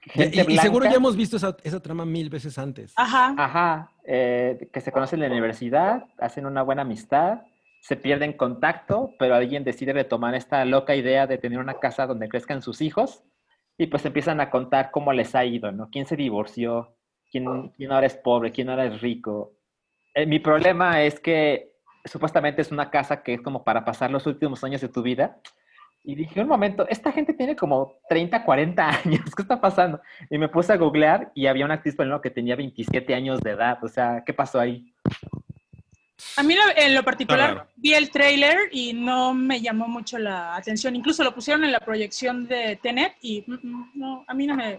[SPEAKER 2] Y,
[SPEAKER 3] gente
[SPEAKER 2] y- y seguro
[SPEAKER 3] blanca.
[SPEAKER 2] ya hemos visto esa, esa trama mil veces antes.
[SPEAKER 4] Ajá.
[SPEAKER 3] Ajá, eh, que se conocen en la universidad, hacen una buena amistad, se pierden contacto, pero alguien decide retomar esta loca idea de tener una casa donde crezcan sus hijos y pues empiezan a contar cómo les ha ido, ¿no? ¿Quién se divorció? ¿Quién, quién ahora es pobre? ¿Quién ahora es rico? Eh, mi problema es que supuestamente es una casa que es como para pasar los últimos años de tu vida. Y dije, un momento, esta gente tiene como 30, 40 años, ¿qué está pasando? Y me puse a googlear y había una actriz porno que tenía 27 años de edad, o sea, ¿qué pasó ahí?
[SPEAKER 4] A mí lo- en lo particular vi el trailer y no me llamó mucho la atención. Incluso lo pusieron en la proyección de Tenet y mm, mm, no, a mí no me,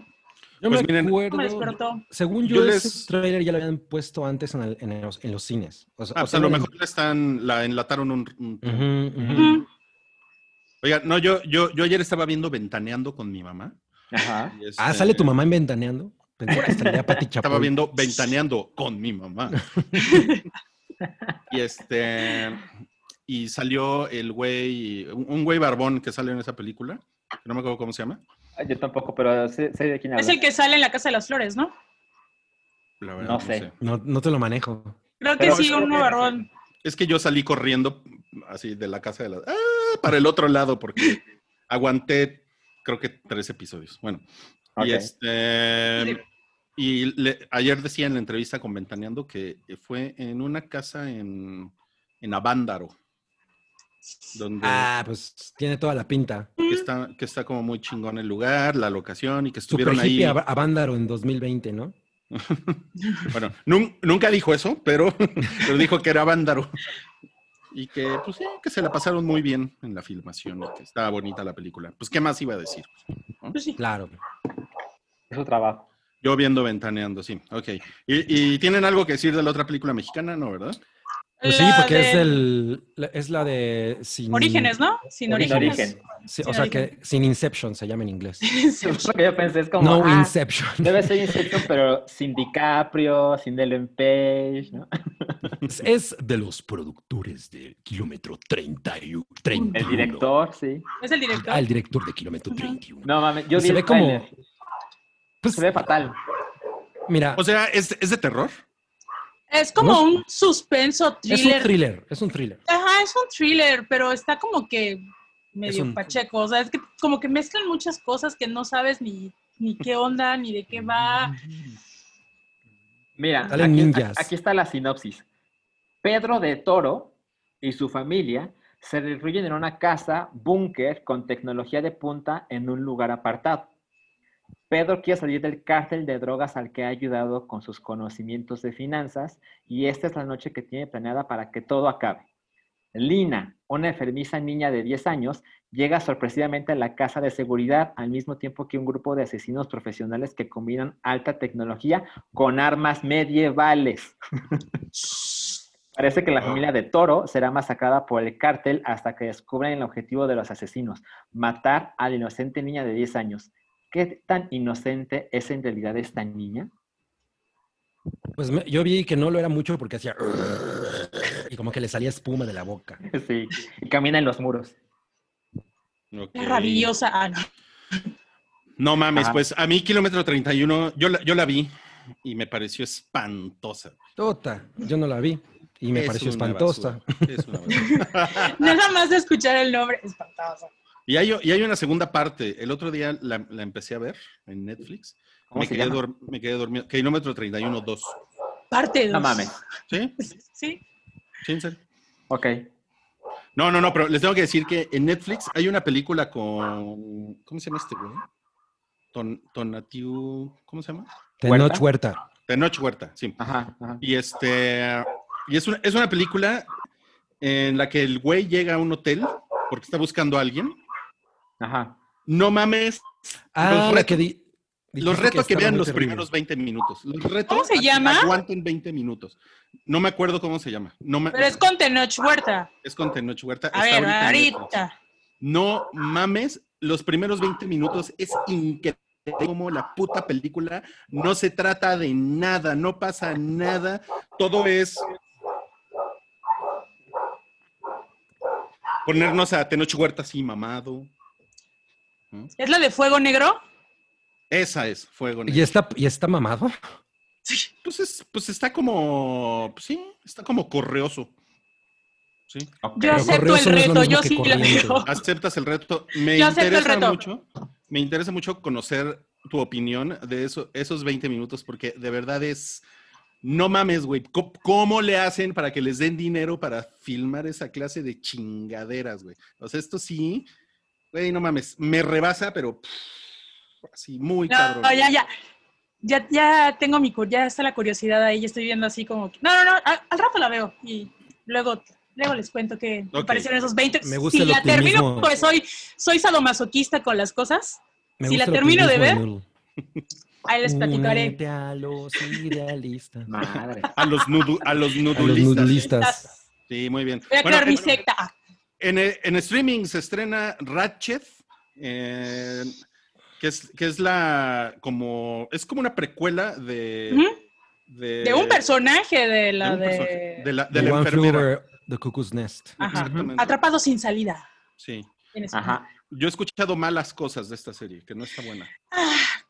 [SPEAKER 2] Yo
[SPEAKER 1] Pues
[SPEAKER 2] me
[SPEAKER 1] miren,
[SPEAKER 4] no
[SPEAKER 2] acuerdo,
[SPEAKER 4] me despertó.
[SPEAKER 2] Según yo,
[SPEAKER 1] Yo
[SPEAKER 2] ese
[SPEAKER 1] les-
[SPEAKER 2] trailer ya lo habían puesto antes en, el- en los, en los cines. O sea,
[SPEAKER 1] Ah,
[SPEAKER 2] o
[SPEAKER 1] pues
[SPEAKER 2] sea,
[SPEAKER 1] a lo mejor la están, la enlataron un. Oiga, no, yo, yo, yo ayer estaba viendo Ventaneando con mi mamá.
[SPEAKER 3] Ajá.
[SPEAKER 1] y
[SPEAKER 2] Ah,
[SPEAKER 1] este,
[SPEAKER 2] ¿sale tu mamá en Ventaneando? Pensé que estaría Pati Chapoy.
[SPEAKER 1] Estaba viendo Ventaneando con mi mamá. y este. Y salió el güey, un güey barbón que sale en esa película, que no me acuerdo cómo se llama.
[SPEAKER 3] Yo tampoco, pero sé, sé de quién
[SPEAKER 4] Es
[SPEAKER 3] hablas.
[SPEAKER 4] el que sale en la Casa de las Flores, ¿no?
[SPEAKER 1] La verdad,
[SPEAKER 3] No sé.
[SPEAKER 2] No, no te lo manejo.
[SPEAKER 4] Creo que
[SPEAKER 3] Pero
[SPEAKER 4] sí, un barbón.
[SPEAKER 1] Es que yo salí corriendo así de la casa de la. ¡Ah! Para el otro lado, porque aguanté, creo que tres episodios. Bueno, y este. Y le- ayer decía en la entrevista con Ventaneando que fue en una casa en, en Avándaro, donde
[SPEAKER 2] Ah, pues tiene toda la pinta.
[SPEAKER 1] que está, que está como muy chingón el lugar, la locación y que
[SPEAKER 2] Super
[SPEAKER 1] estuvieron ahí.
[SPEAKER 2] hippie a, a Vándaro en 2020, ¿no?
[SPEAKER 1] Bueno, nun- nunca dijo eso, pero, pero dijo que era Vándaro. Y que, pues sí, que se la pasaron muy bien en la filmación y que estaba bonita la película. Pues, ¿qué más iba a decir?
[SPEAKER 4] Pues sí.
[SPEAKER 2] Claro.
[SPEAKER 3] Es su trabajo.
[SPEAKER 1] Yo viendo Ventaneando, sí. Ok. ¿Y, y tienen algo que decir de la otra película mexicana? No, ¿verdad?
[SPEAKER 2] Pues sí, porque es,
[SPEAKER 4] de
[SPEAKER 2] el, la- es la de... Sin,
[SPEAKER 4] Orígenes, ¿no? Sin orígenes.
[SPEAKER 3] origen.
[SPEAKER 2] Sí,
[SPEAKER 4] Sin
[SPEAKER 2] o sea,
[SPEAKER 4] origen.
[SPEAKER 2] que sin Inception se llama en inglés.
[SPEAKER 3] Es lo que yo pensé, es como.
[SPEAKER 2] No
[SPEAKER 3] ah,
[SPEAKER 2] Inception.
[SPEAKER 3] Debe ser Inception, pero sin DiCaprio, sin Ellen Page, ¿no?
[SPEAKER 2] Es, de los productores de Kilómetro 30 y 31.
[SPEAKER 3] El director, sí.
[SPEAKER 4] Es el director.
[SPEAKER 2] Ah, el director de Kilómetro
[SPEAKER 4] Ajá.
[SPEAKER 2] 31.
[SPEAKER 3] No mames, yo
[SPEAKER 2] Y
[SPEAKER 3] vi
[SPEAKER 2] se
[SPEAKER 3] el
[SPEAKER 2] ve como-. Pues,
[SPEAKER 3] Se ve fatal.
[SPEAKER 2] mira,
[SPEAKER 1] O sea, ¿es, es de terror?
[SPEAKER 4] Es como
[SPEAKER 2] No
[SPEAKER 4] un suspenso
[SPEAKER 2] es un
[SPEAKER 4] thriller.
[SPEAKER 2] thriller, es un thriller.
[SPEAKER 4] Ajá, es un thriller, pero está como que medio
[SPEAKER 2] un-
[SPEAKER 4] pacheco. O sea, es que como que mezclan muchas cosas que no sabes ni, ni qué onda, ni de qué va.
[SPEAKER 3] Mira, aquí, aquí está la sinopsis. Pedro de Toro y su familia se recluyen en una casa búnker con tecnología de punta en un lugar apartado. Pedro quiere salir del cártel de drogas al que ha ayudado con sus conocimientos de finanzas y esta es la noche que tiene planeada para que todo acabe. Lina, una enfermiza niña de 10 años, llega sorpresivamente a la casa de seguridad al mismo tiempo que un grupo de asesinos profesionales que combinan alta tecnología con armas medievales. Parece que la familia de Toro será masacrada por el cártel hasta que descubran el objetivo de los asesinos, matar a la inocente niña de 10 años. ¿Qué tan inocente es en realidad esta niña?
[SPEAKER 2] Pues me- yo vi que no lo era mucho porque hacía... Y como que le salía espuma de la boca.
[SPEAKER 3] Sí, y camina en los muros.
[SPEAKER 1] Ok.
[SPEAKER 4] Es rabiosa. Ah, no.
[SPEAKER 1] No mames,
[SPEAKER 3] Ajá.
[SPEAKER 1] pues a mí Kilómetro 31, yo la, yo la vi y me pareció espantosa.
[SPEAKER 2] Tota, yo no la vi y me
[SPEAKER 1] Es
[SPEAKER 2] pareció espantosa.
[SPEAKER 1] es una.
[SPEAKER 4] Nada más de escuchar el nombre, espantosa.
[SPEAKER 1] Y, hay, y hay una segunda parte. El otro día la, la empecé a ver en Netflix.
[SPEAKER 3] ¿Cómo
[SPEAKER 1] Me
[SPEAKER 3] se
[SPEAKER 1] quedé,
[SPEAKER 3] llama?
[SPEAKER 1] me quedé dormido. Kilómetro 31, 2.
[SPEAKER 4] Parte dos.
[SPEAKER 3] No mames.
[SPEAKER 1] ¿Sí?
[SPEAKER 4] Sí.
[SPEAKER 1] ¿Sí, en serio?
[SPEAKER 3] Ok.
[SPEAKER 1] No, no, no, pero les tengo que decir que en Netflix hay una película con. ¿Cómo se llama este güey? Ton, Tonatiu. ¿Cómo se llama?
[SPEAKER 2] Tenoch Huerta.
[SPEAKER 1] Tenoch Huerta, sí.
[SPEAKER 3] Ajá, ajá.
[SPEAKER 1] Y este. Y es una, es una película en la que el güey llega a un hotel porque está buscando a alguien.
[SPEAKER 3] Ajá.
[SPEAKER 1] No mames.
[SPEAKER 2] Ah,
[SPEAKER 1] Los
[SPEAKER 2] la
[SPEAKER 1] reto-
[SPEAKER 2] que di-
[SPEAKER 1] Los reto que,
[SPEAKER 2] estaba
[SPEAKER 1] vean los
[SPEAKER 2] terrible.
[SPEAKER 1] primeros 20 minutos. Los reto
[SPEAKER 4] ¿Cómo se
[SPEAKER 1] que
[SPEAKER 4] llama?
[SPEAKER 1] Aguanten 20 minutos. No me acuerdo cómo se llama. No me,
[SPEAKER 4] Pero es con Tenoch Huerta.
[SPEAKER 1] es con Tenoch Huerta.
[SPEAKER 4] A
[SPEAKER 1] Está
[SPEAKER 4] ver,
[SPEAKER 1] ahorita
[SPEAKER 4] ahorita.
[SPEAKER 1] No mames, los primeros 20 minutos es increíble como la puta película no se trata de nada, no pasa nada, todo es ponernos a Tenoch Huerta así mamado.
[SPEAKER 4] ¿Es la de Fuego Negro?
[SPEAKER 1] Esa es Fuego Negro.
[SPEAKER 2] ¿Y está, ¿Y está mamado?
[SPEAKER 1] Pues, es- pues está como, pues sí, está como correoso. Sí.
[SPEAKER 4] Yo acepto el
[SPEAKER 2] no
[SPEAKER 4] reto, yo sí la veo.
[SPEAKER 1] aceptas el reto. Me
[SPEAKER 4] Yo acepto el
[SPEAKER 1] interesa
[SPEAKER 4] reto.
[SPEAKER 1] mucho, me interesa mucho conocer tu opinión de eso, esos 20 minutos, porque de verdad es, no mames, güey, ¿cómo, cómo le hacen para que les den dinero para filmar esa clase de chingaderas, güey? O sea, esto sí, güey, no mames, me rebasa, pero pff, así, muy cabrón.
[SPEAKER 4] No, ya, ya. Ya, ya tengo mi, ya está la curiosidad ahí, ya estoy viendo así como, que- no, no, no, al, al rato la veo y luego, luego les cuento qué me
[SPEAKER 1] Ok.
[SPEAKER 4] parecieron esos 20.
[SPEAKER 2] Me gusta
[SPEAKER 4] si
[SPEAKER 2] el
[SPEAKER 4] la termino, pues soy, soy sadomasoquista con las cosas,
[SPEAKER 2] Me
[SPEAKER 4] Si la termino de ver, ahí les platicaré.
[SPEAKER 2] Únete a los idealistas.
[SPEAKER 3] Madre.
[SPEAKER 1] A los, nudu- a los
[SPEAKER 2] A los
[SPEAKER 1] nudulistas.
[SPEAKER 2] nudulistas.
[SPEAKER 1] Sí, muy bien.
[SPEAKER 4] Voy a
[SPEAKER 1] Bueno,
[SPEAKER 4] crear mi
[SPEAKER 1] en-
[SPEAKER 4] secta.
[SPEAKER 1] En, en streaming se estrena Ratchet, eh, que, es, que es la como es como una precuela de, de,
[SPEAKER 4] De un personaje de la de,
[SPEAKER 1] personaje, de la, de
[SPEAKER 2] The
[SPEAKER 1] la
[SPEAKER 2] One Flew
[SPEAKER 1] enfermera.
[SPEAKER 2] Over the Cuckoo's Nest.
[SPEAKER 4] Ajá. Atrapado sin salida.
[SPEAKER 1] Sí.
[SPEAKER 3] Ajá.
[SPEAKER 1] Yo he escuchado malas cosas de esta serie, que no está buena.
[SPEAKER 4] Ah,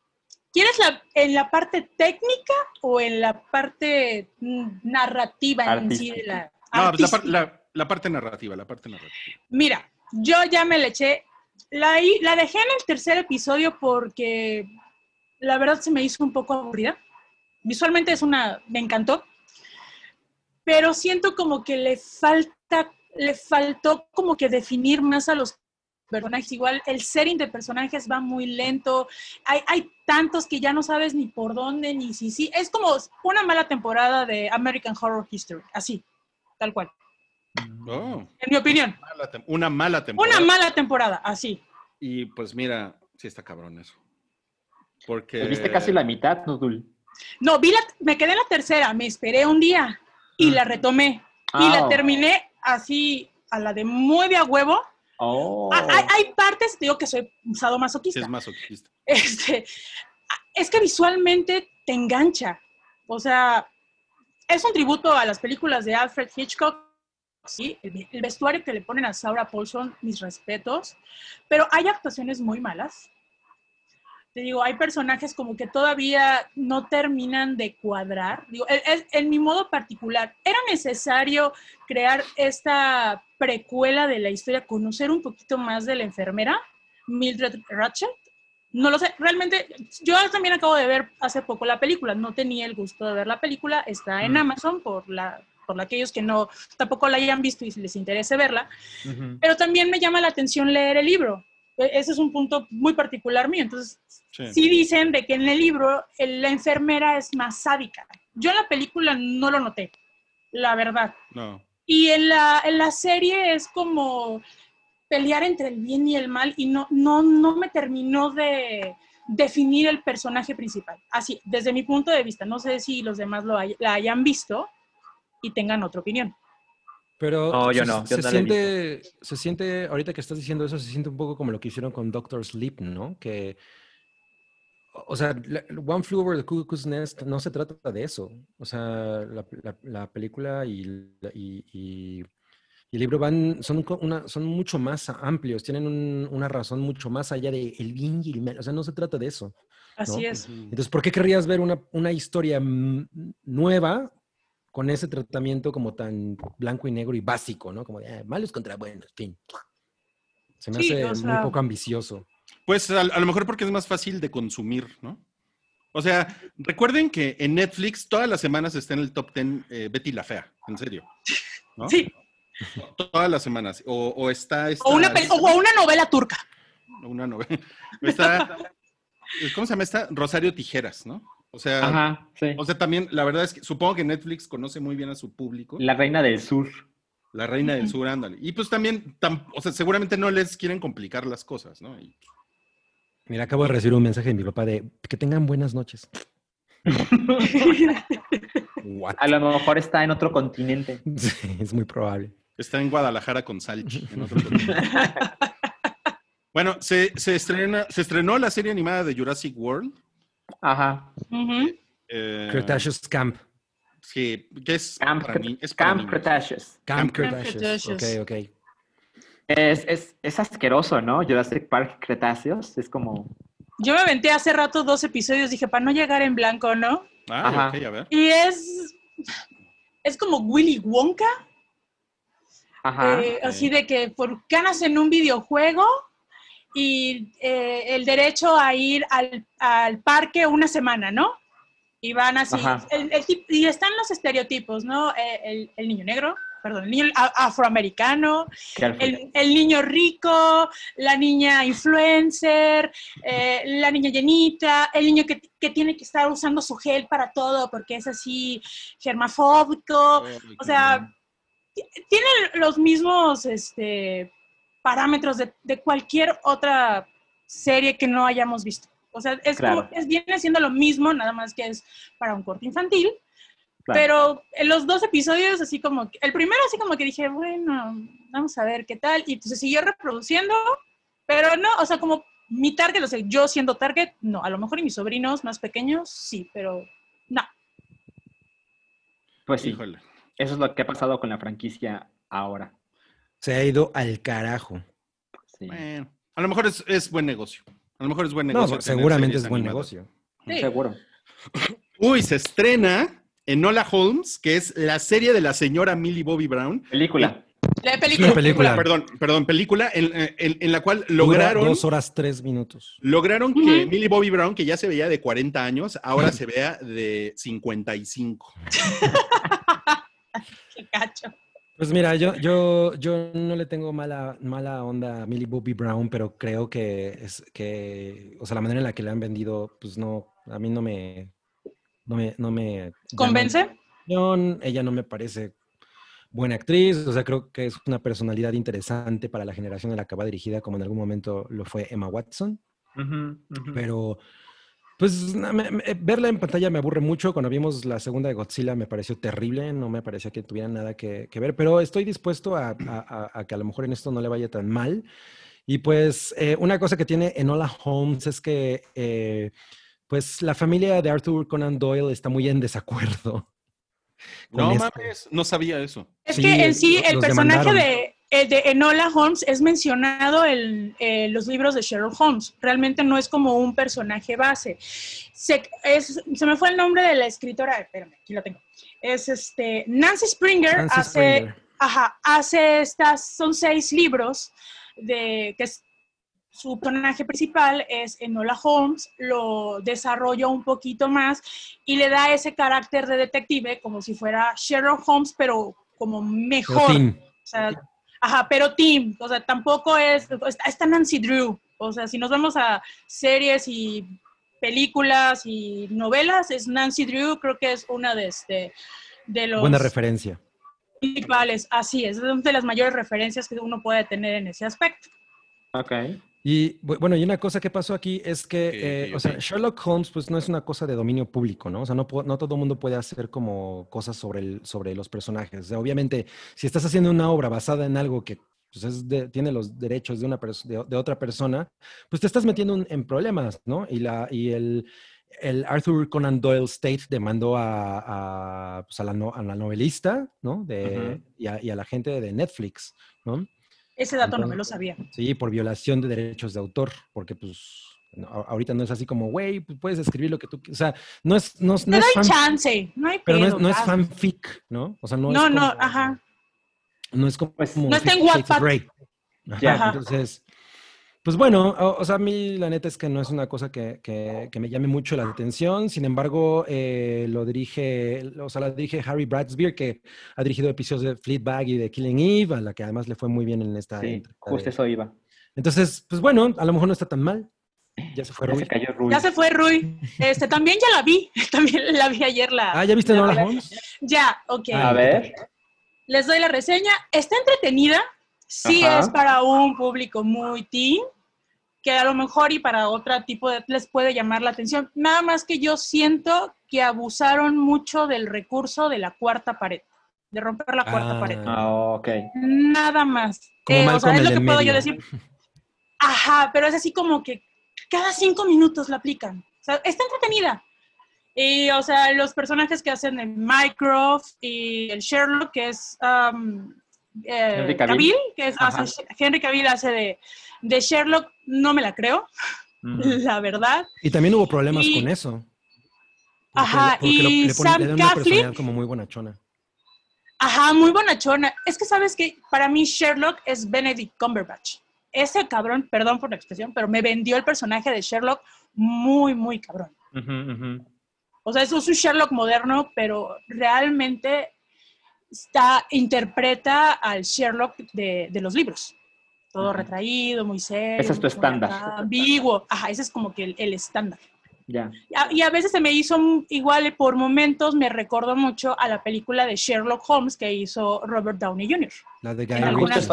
[SPEAKER 4] ¿Quieres la, en la parte técnica o en la parte mm, narrativa en sí de la
[SPEAKER 1] No, pues la,
[SPEAKER 4] artística?
[SPEAKER 1] La- parte narrativa, la parte narrativa.
[SPEAKER 4] Mira, yo ya me le eché. La, la dejé en el tercer episodio porque la verdad se me hizo un poco aburrida. Visualmente es una. Me encantó. Pero siento como que le falta. Le faltó como que definir más a los personajes. Igual el setting de personajes va muy lento. Hay, hay tantos que ya no sabes ni por dónde, ni si sí. Es como una mala temporada de American Horror History. Así, tal cual.
[SPEAKER 1] Oh,
[SPEAKER 4] En mi opinión.
[SPEAKER 1] mala una mala temporada.
[SPEAKER 4] Una mala temporada, así.
[SPEAKER 1] Y pues mira, sí está cabrón eso. Porque.
[SPEAKER 3] Viste casi la mitad, Nudul.
[SPEAKER 4] No, vi la, me quedé en la tercera, me esperé un día y
[SPEAKER 1] Ah.
[SPEAKER 4] la retomé. y la
[SPEAKER 3] Ah.
[SPEAKER 4] terminé así a la de muy de a huevo.
[SPEAKER 3] Oh.
[SPEAKER 4] Ah, Hay, hay partes, digo que soy
[SPEAKER 1] Sí,
[SPEAKER 4] sadomasoquista.
[SPEAKER 1] es masoquista.
[SPEAKER 4] Este, es que visualmente te engancha. O sea, es un tributo a las películas de Alfred Hitchcock. Sí, el, el vestuario que le ponen a Saura Paulson, mis respetos. Pero hay actuaciones muy malas. Te digo, hay personajes como que todavía no terminan de cuadrar. Digo, en mi modo particular, ¿era necesario crear esta precuela de la historia, conocer un poquito más de la enfermera, Mildred Ratchet? No lo sé, realmente, yo también acabo de ver hace poco la película, no tenía el gusto de ver la película, está en
[SPEAKER 3] Mm.
[SPEAKER 4] Amazon por, la, por aquellos que no, tampoco la hayan visto y les interese verla,
[SPEAKER 3] Ujú.
[SPEAKER 4] pero también me llama la atención leer el libro. E- Ese es un punto muy particular mío, entonces
[SPEAKER 1] Sí.
[SPEAKER 4] sí dicen de que en el libro el- la enfermera es más sádica. Yo en la película no lo noté, la verdad.
[SPEAKER 1] No.
[SPEAKER 4] Y en la, en la serie es como pelear entre el bien y el mal y no, no, no me terminó de definir el personaje principal. Así, desde mi punto de vista. No sé si los demás lo hay- la hayan visto y tengan otra opinión.
[SPEAKER 2] Pero
[SPEAKER 3] No, yo
[SPEAKER 2] se,
[SPEAKER 3] no, yo
[SPEAKER 2] se siente, se siente, ahorita que estás diciendo eso, se siente un poco como lo que hicieron con Doctor Sleep, ¿no? Que, o sea, One Flew Over the Cuckoo's Nest no se trata de eso. O sea, la, la- la película y, y- y- y el libro van, son, una, son mucho más amplios, tienen un- una razón mucho más allá de el bien y el mal. O sea, no se trata de eso.
[SPEAKER 4] Así
[SPEAKER 2] ¿no?
[SPEAKER 4] es.
[SPEAKER 2] Entonces, ¿por qué querrías ver una, una historia nueva con ese tratamiento como tan blanco y negro y básico, ¿no? Como de ah, malos contra buenos, fin. Se me
[SPEAKER 4] Sí,
[SPEAKER 2] hace
[SPEAKER 4] o
[SPEAKER 2] muy poco ambicioso.
[SPEAKER 1] Pues a, a lo mejor porque es más fácil de consumir, ¿no? O sea, recuerden que en Netflix todas las semanas está en el top 10 eh, Betty la Fea, en serio. ¿no?
[SPEAKER 4] Sí,
[SPEAKER 1] Todas las semanas. O, o está esta-
[SPEAKER 4] o una, o una novela turca.
[SPEAKER 1] una novela. Está, ¿Cómo se llama esta? Rosario Tijeras, ¿no? O sea,
[SPEAKER 3] Ajá, sí.
[SPEAKER 1] o sea, también la verdad es que supongo que Netflix conoce muy bien a su público.
[SPEAKER 3] La reina del sur.
[SPEAKER 1] La reina del sur, ándale. Y pues también, tam- o sea, seguramente no les quieren complicar las cosas, ¿no? Y-
[SPEAKER 2] Mira, acabo de recibir un mensaje de mi papá de que tengan buenas noches. What?
[SPEAKER 3] A lo mejor está en otro continente.
[SPEAKER 2] Sí, es muy probable.
[SPEAKER 1] está en Guadalajara con Salchi. en otro continente. bueno, se, se, estrena, se estrenó la serie animada de Jurassic World.
[SPEAKER 3] Ajá.
[SPEAKER 1] Eh,
[SPEAKER 2] Cretaceous Camp.
[SPEAKER 1] Sí, que es
[SPEAKER 3] Camp,
[SPEAKER 1] para, ni- es para
[SPEAKER 3] Camp
[SPEAKER 1] niños.
[SPEAKER 3] Cretaceous.
[SPEAKER 2] Camp Cretaceous.
[SPEAKER 4] Cretaceous.
[SPEAKER 2] Ok, ok.
[SPEAKER 3] Es, es, es asqueroso, ¿no? Jurassic Park Cretaceous. Es como.
[SPEAKER 4] Yo me aventé hace rato dos episodios, dije, para no llegar en blanco, ¿no?
[SPEAKER 1] Ah,
[SPEAKER 3] Ajá.
[SPEAKER 1] ok, a ver.
[SPEAKER 4] Y es, es como Willy Wonka,
[SPEAKER 3] Ajá.
[SPEAKER 4] eh, así de que por ganas en un videojuego y eh, el derecho a ir al, al parque una semana, ¿no? Y van así, el- el y están los estereotipos, ¿no? Eh, el, el niño negro, perdón, el niño afroamericano, el, niño rico, la niña influencer, eh, la niña llenita, el niño que, que tiene que estar usando su gel para todo porque es así germafóbico. O sea,
[SPEAKER 1] bien.
[SPEAKER 4] ti- tiene los mismos este, parámetros de, de cualquier otra serie que no hayamos visto. O sea, es como, es, viene siendo lo mismo, nada más que es para un corte infantil.
[SPEAKER 3] Claro.
[SPEAKER 4] Pero en los dos episodios, así como, el primero así como que dije, bueno, vamos a ver qué tal, y pues se siguió reproduciendo, pero no, o sea, como mi target, o sea, yo siendo target, no, a lo mejor y mis sobrinos más pequeños, sí, pero no.
[SPEAKER 3] Pues sí.
[SPEAKER 1] Híjole.
[SPEAKER 3] Eso es lo que ha pasado con la franquicia ahora.
[SPEAKER 2] Se ha ido al carajo.
[SPEAKER 3] Sí.
[SPEAKER 1] Bueno, a lo mejor es, es buen negocio. A lo mejor es buen
[SPEAKER 2] No,
[SPEAKER 1] negocio. tener
[SPEAKER 2] seguramente es buen
[SPEAKER 1] animadas.
[SPEAKER 2] negocio.
[SPEAKER 4] Sí.
[SPEAKER 3] Seguro.
[SPEAKER 1] Uy, se estrena en Hola Holmes, que es la serie de la señora Millie Bobby Brown.
[SPEAKER 3] Película.
[SPEAKER 4] La película.
[SPEAKER 1] Perdón, perdón, película en, en- en la cual
[SPEAKER 2] Dura
[SPEAKER 1] lograron,
[SPEAKER 2] dos horas, tres minutos.
[SPEAKER 1] lograron que. Millie Bobby Brown, que ya se veía de 40 años, ahora se vea de 55.
[SPEAKER 4] Qué cacho.
[SPEAKER 2] Pues mira, yo, yo, yo no le tengo mala, mala onda a Millie Bobby Brown, pero creo que es que, o sea, la manera en la que le han vendido, pues no, a mí no me, no me, no me
[SPEAKER 4] ¿Convence?
[SPEAKER 2] Ella no me parece buena actriz, o sea, creo que es una personalidad interesante para la generación en la que va dirigida, como en algún momento lo fue Emma Watson, pero Pues na- me- me- verla en pantalla me aburre mucho. Cuando vimos la segunda de Godzilla me pareció terrible, no me pareció que tuviera nada que, que ver, pero estoy dispuesto a, a- a- a que a lo mejor en esto no le vaya tan mal. Y pues eh, una cosa que tiene Enola Holmes es que eh, pues la familia de Arthur Conan Doyle está muy en desacuerdo.
[SPEAKER 1] No mames, no sabía eso.
[SPEAKER 4] Es
[SPEAKER 2] Sí,
[SPEAKER 4] que en sí el personaje
[SPEAKER 2] demandaron.
[SPEAKER 4] de, el de Enola Holmes es mencionado en eh, los libros de Sherlock Holmes. Realmente no es como un personaje base. Se, es- se me fue el nombre de la escritora, espérame, aquí lo tengo. Es este Nancy Springer
[SPEAKER 2] Nancy
[SPEAKER 4] hace,
[SPEAKER 2] Springer.
[SPEAKER 4] ajá, hace estas, son seis libros de que es- su personaje principal es Enola Holmes, lo desarrolla un poquito más y le da ese carácter de detective como si fuera Sherlock Holmes, pero como mejor. O sea, ajá, pero Tim, o sea, tampoco es, está, Nancy Drew. O sea, si nos vamos a series y películas y novelas, es Nancy Drew, creo que es una de, este, de los
[SPEAKER 2] buena referencia.
[SPEAKER 4] principales. Así es, es de las mayores referencias que uno puede tener en ese aspecto.
[SPEAKER 3] Ok.
[SPEAKER 2] Y bu- bueno, y una cosa que pasó aquí es que, eh, o sea. Sherlock Holmes pues no es una cosa de dominio público, ¿no? O sea, no, no todo el mundo puede hacer como cosas sobre, el, sobre los personajes. O sea, obviamente, si estás haciendo una obra basada en algo que pues, es de- tiene los derechos de, una de, de otra persona, pues te estás metiendo en, en problemas, ¿no? Y, la, y el, el Arthur Conan Doyle State demandó a, a, pues, a la, no- a la novelista, ¿no? De, y, a, y a la gente de Netflix, ¿no?
[SPEAKER 4] Ese dato no me lo sabía.
[SPEAKER 2] Sí, por violación de derechos de autor, porque pues no, ahorita no es así como, güey, pues, puedes escribir lo que tú quieras. O sea, no es, no, es- no
[SPEAKER 4] Te
[SPEAKER 2] es
[SPEAKER 4] doy
[SPEAKER 2] fan-
[SPEAKER 4] chance, no hay
[SPEAKER 2] pero no es, no es fanfic, ¿no? O sea, no,
[SPEAKER 4] No,
[SPEAKER 2] es
[SPEAKER 4] no,
[SPEAKER 2] como-
[SPEAKER 4] ajá.
[SPEAKER 2] No es como...
[SPEAKER 3] Pues,
[SPEAKER 4] no está en.
[SPEAKER 2] Ajá,
[SPEAKER 3] Ya.
[SPEAKER 4] Ajá.
[SPEAKER 2] Entonces, pues bueno, o, o sea, a mí la neta es que no es una cosa que, que- que me llame mucho la atención. Sin embargo, eh, lo dirige, o sea, la dirige Harry Bradsbeer, que ha dirigido episodios de Fleabag y de Killing Eve, a la que además le fue muy bien en esta...
[SPEAKER 3] Sí, justo
[SPEAKER 2] de-
[SPEAKER 3] eso iba.
[SPEAKER 2] Entonces, pues bueno, a lo mejor no está tan mal. Ya se fue
[SPEAKER 3] Ya
[SPEAKER 2] Rui.
[SPEAKER 3] se cayó Rui.
[SPEAKER 4] Ya se fue Rui. Este, también ya la vi. También la vi ayer la.
[SPEAKER 2] Ah, ¿ya viste
[SPEAKER 4] la-
[SPEAKER 2] Nola
[SPEAKER 4] la-
[SPEAKER 2] Holmes?
[SPEAKER 4] Ya, ok.
[SPEAKER 2] Ah,
[SPEAKER 3] A ver.
[SPEAKER 4] Les doy la reseña. Está entretenida. Sí
[SPEAKER 3] Ajá.
[SPEAKER 4] es para un público muy teen, que a lo mejor y para otro tipo de les puede llamar la atención. Nada más que yo siento que abusaron mucho del recurso de la cuarta pared, de romper la cuarta
[SPEAKER 2] Ah.
[SPEAKER 4] pared.
[SPEAKER 3] Ah, ok.
[SPEAKER 4] Nada más. Eh, o sea, es lo que puedo yo decir. Ajá, pero es así como que cada cinco minutos la aplican. O sea, está entretenida. Y, o sea, los personajes que hacen el Mycroft y el Sherlock, que es um, eh,
[SPEAKER 3] Henry Cavill.
[SPEAKER 4] que es, hace- Henry Cavill hace de, de Sherlock, no me la creo, la verdad.
[SPEAKER 2] Y también hubo problemas
[SPEAKER 4] Y-
[SPEAKER 2] con eso.
[SPEAKER 4] Ajá, y
[SPEAKER 2] le, ponen-
[SPEAKER 4] Sam
[SPEAKER 2] le una como muy bonachona.
[SPEAKER 4] Ajá, muy bonachona. Es que sabes que para mí Sherlock es Benedict Cumberbatch. Ese cabrón, perdón por la expresión, pero me vendió el personaje de Sherlock muy, muy cabrón. O sea, eso es un Sherlock moderno, pero realmente está, interpreta al Sherlock de, de los libros. Todo retraído, muy serio.
[SPEAKER 3] Ese es tu estándar.
[SPEAKER 4] Ambiguo. Ajá, ese es como que el, el estándar.
[SPEAKER 3] Ya.
[SPEAKER 4] Y a- Y a veces se me hizo igual, por momentos me recordó mucho a la película de Sherlock Holmes que hizo Robert Downey Jr.
[SPEAKER 2] La de Guy Ritchie.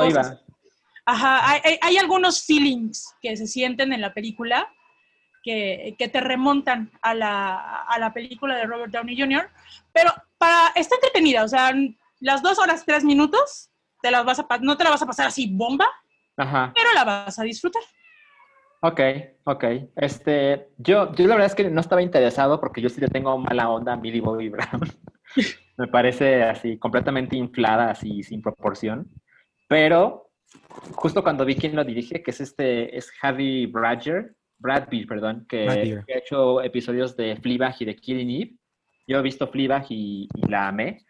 [SPEAKER 4] Ajá, hay, hay- algunos feelings que se sienten en la película que, que te remontan a la, a la película de Robert Downey Jr., pero para, está entretenida, o sea, las dos horas, tres minutos, te las vas a, no te la vas a pasar así bomba,
[SPEAKER 3] Ajá.
[SPEAKER 4] pero la vas a disfrutar.
[SPEAKER 3] Ok, ok. Este, yo, yo la verdad es que no estaba interesado porque yo sí le tengo mala onda a Millie Bobby Brown. Me parece así completamente inflada, así sin proporción. Pero justo cuando vi quién lo dirige, que es este, es Harry Bradger, Bradbeer, perdón, que,
[SPEAKER 2] Bradbeer.
[SPEAKER 3] que ha hecho episodios de Fleabag y de Killing Eve. Yo he visto Fleabag y, y la amé.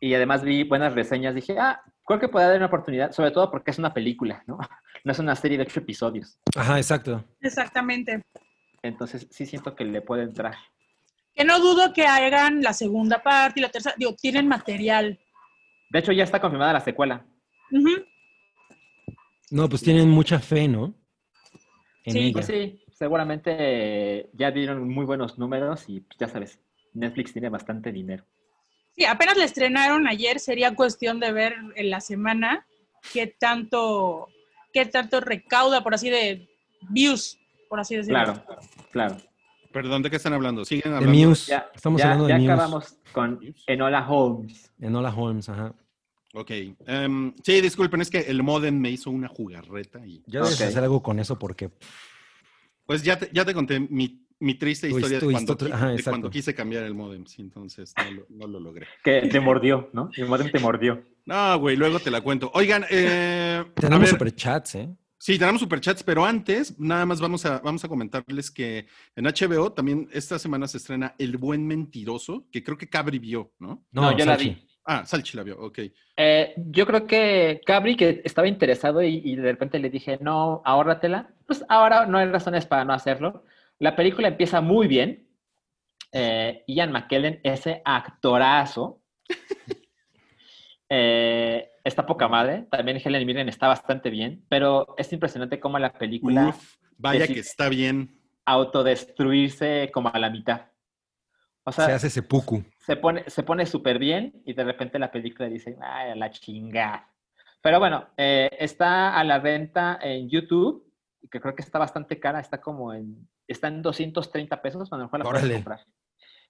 [SPEAKER 3] Y además vi buenas reseñas. Dije, ah, creo que puede dar una oportunidad, sobre todo porque es una película, ¿no? No es una serie de ocho episodios.
[SPEAKER 2] Ajá, exacto.
[SPEAKER 4] Exactamente.
[SPEAKER 3] Entonces sí siento que le puede entrar.
[SPEAKER 4] Que no dudo que hagan la segunda parte y la tercera, digo, tienen material.
[SPEAKER 3] De hecho, ya está confirmada la secuela.
[SPEAKER 4] Ujú.
[SPEAKER 2] No, pues tienen mucha fe, ¿no? En
[SPEAKER 4] Sí.
[SPEAKER 2] ella.
[SPEAKER 3] Pues sí, seguramente ya dieron muy buenos números y pues, ya sabes, Netflix tiene bastante dinero.
[SPEAKER 4] Sí, apenas la estrenaron ayer, sería cuestión de ver en la semana qué tanto, qué tanto recauda, por así de views, por así decirlo.
[SPEAKER 3] Claro, claro.
[SPEAKER 1] Perdón, ¿de qué están hablando? Siguen
[SPEAKER 2] De
[SPEAKER 1] hablando.
[SPEAKER 2] Muse.
[SPEAKER 3] Ya,
[SPEAKER 2] Estamos
[SPEAKER 3] ya-
[SPEAKER 2] hablando
[SPEAKER 3] ya
[SPEAKER 2] de Muse.
[SPEAKER 3] acabamos con Enola Holmes.
[SPEAKER 2] Enola Holmes, ajá.
[SPEAKER 1] Ok. em, sí, disculpen, es que el modem me hizo una jugarreta y
[SPEAKER 2] Ya debes hacer algo con eso porque
[SPEAKER 1] pues ya te, ya te conté mi, mi triste
[SPEAKER 2] Tu
[SPEAKER 1] historia de, cuando,
[SPEAKER 2] ajá,
[SPEAKER 1] de quise cambiar el modem, sí, entonces no lo, no lo logré.
[SPEAKER 3] Que te mordió, ¿no? El modem te mordió.
[SPEAKER 1] No, güey, luego te la cuento. Oigan, eh,
[SPEAKER 2] tenemos superchats, ¿eh?
[SPEAKER 1] sí, tenemos superchats, pero antes, nada más vamos a, vamos a comentarles que en HBO también esta semana se estrena El Buen Mentiroso, que creo que Cabri vio, ¿no?
[SPEAKER 3] No, yo la vi.
[SPEAKER 1] Ah, Salchi la vio, ok.
[SPEAKER 3] Eh, yo creo que Cabri, que estaba interesado y, y de repente le dije, no, ahórratela. Pues ahora no hay razones para no hacerlo. La película empieza muy bien. Eh, Ian McKellen, ese actorazo, eh, está poca madre. También Helen Mirren está bastante bien, pero es impresionante cómo la película
[SPEAKER 1] Uf, vaya que está bien.
[SPEAKER 3] autodestruirse como a la mitad. O sea,
[SPEAKER 2] Se hace seppuku.
[SPEAKER 3] se pone se pone súper bien y de repente la película dice, ay, a la chingada. Pero bueno, eh, está a la venta en YouTube, que creo que está bastante cara, está como en, está en 230 pesos, cuando mejor la puedes comprar.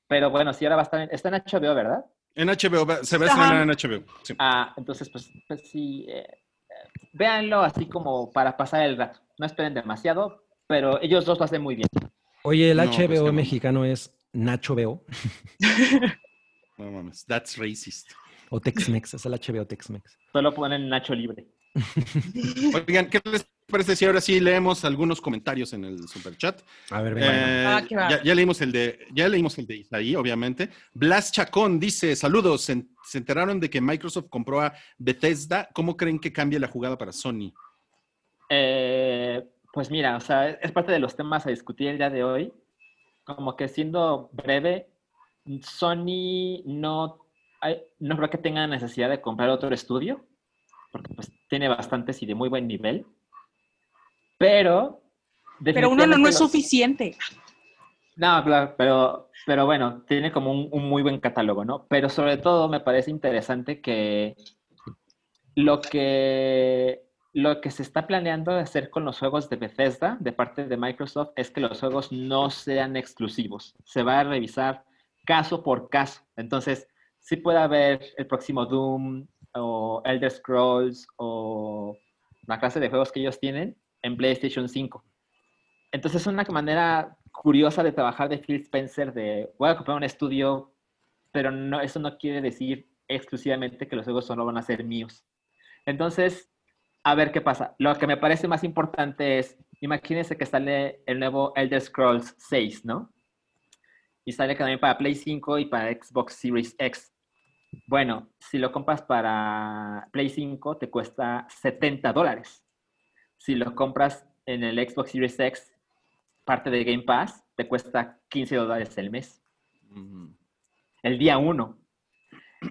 [SPEAKER 3] Pero bueno, sí, ahora va a estar en, está en HBO, ¿verdad?
[SPEAKER 1] En HBO, se va a estrenar en HBO. sí.
[SPEAKER 3] Ah, entonces, pues, pues sí, eh, eh, véanlo así como para pasar el rato. No esperen demasiado, pero ellos dos lo hacen muy bien.
[SPEAKER 2] Oye, el
[SPEAKER 1] No, pues,
[SPEAKER 2] HBO
[SPEAKER 1] bueno.
[SPEAKER 2] mexicano es Nacho Veo
[SPEAKER 1] No mames, that's racist.
[SPEAKER 2] o Tex-Mex, es el HBO Tex-Mex.
[SPEAKER 3] Solo ponen Nacho Libre.
[SPEAKER 1] Oigan, ¿qué les parece si ahora sí leemos algunos comentarios en el superchat?
[SPEAKER 2] A ver, venga.
[SPEAKER 1] Eh,
[SPEAKER 4] Ah,
[SPEAKER 1] ya, ya leímos el de, ya leímos el de Isaí, obviamente. Blas Chacón dice: Saludos, se, se enteraron de que Microsoft compró a Bethesda. ¿Cómo creen que cambie la jugada para Sony?
[SPEAKER 3] Eh, pues mira, o sea, es parte de los temas a discutir el día de hoy. Como que siendo breve, Sony no, hay- no creo que tenga necesidad de comprar otro estudio, porque pues tiene bastantes y de muy buen nivel. Pero...
[SPEAKER 4] Pero uno no, no es
[SPEAKER 3] los-
[SPEAKER 4] suficiente.
[SPEAKER 3] No, claro, pero, pero bueno, tiene como un, un muy buen catálogo, ¿no? Pero sobre todo me parece interesante que lo que lo que se está planeando hacer con los juegos de Bethesda de parte de Microsoft es que los juegos no sean exclusivos. Se va a revisar caso por caso. Entonces, sí puede haber el próximo Doom o Elder Scrolls o la clase de juegos que ellos tienen en PlayStation 5. Entonces es una manera curiosa de trabajar de Phil Spencer de voy a comprar un estudio, pero no, eso no quiere decir exclusivamente que los juegos solo van a ser míos. Entonces, a ver qué pasa. Lo que me parece más importante es, imagínense que sale el nuevo Elder Scrolls 6, ¿no? Y sale también para Play 5 y para Xbox Series X. Bueno, si lo compras para Play 5 te cuesta 70 dólares. Si lo compras en el Xbox Series X, parte de Game Pass, te cuesta 15 dólares el mes, el día 1.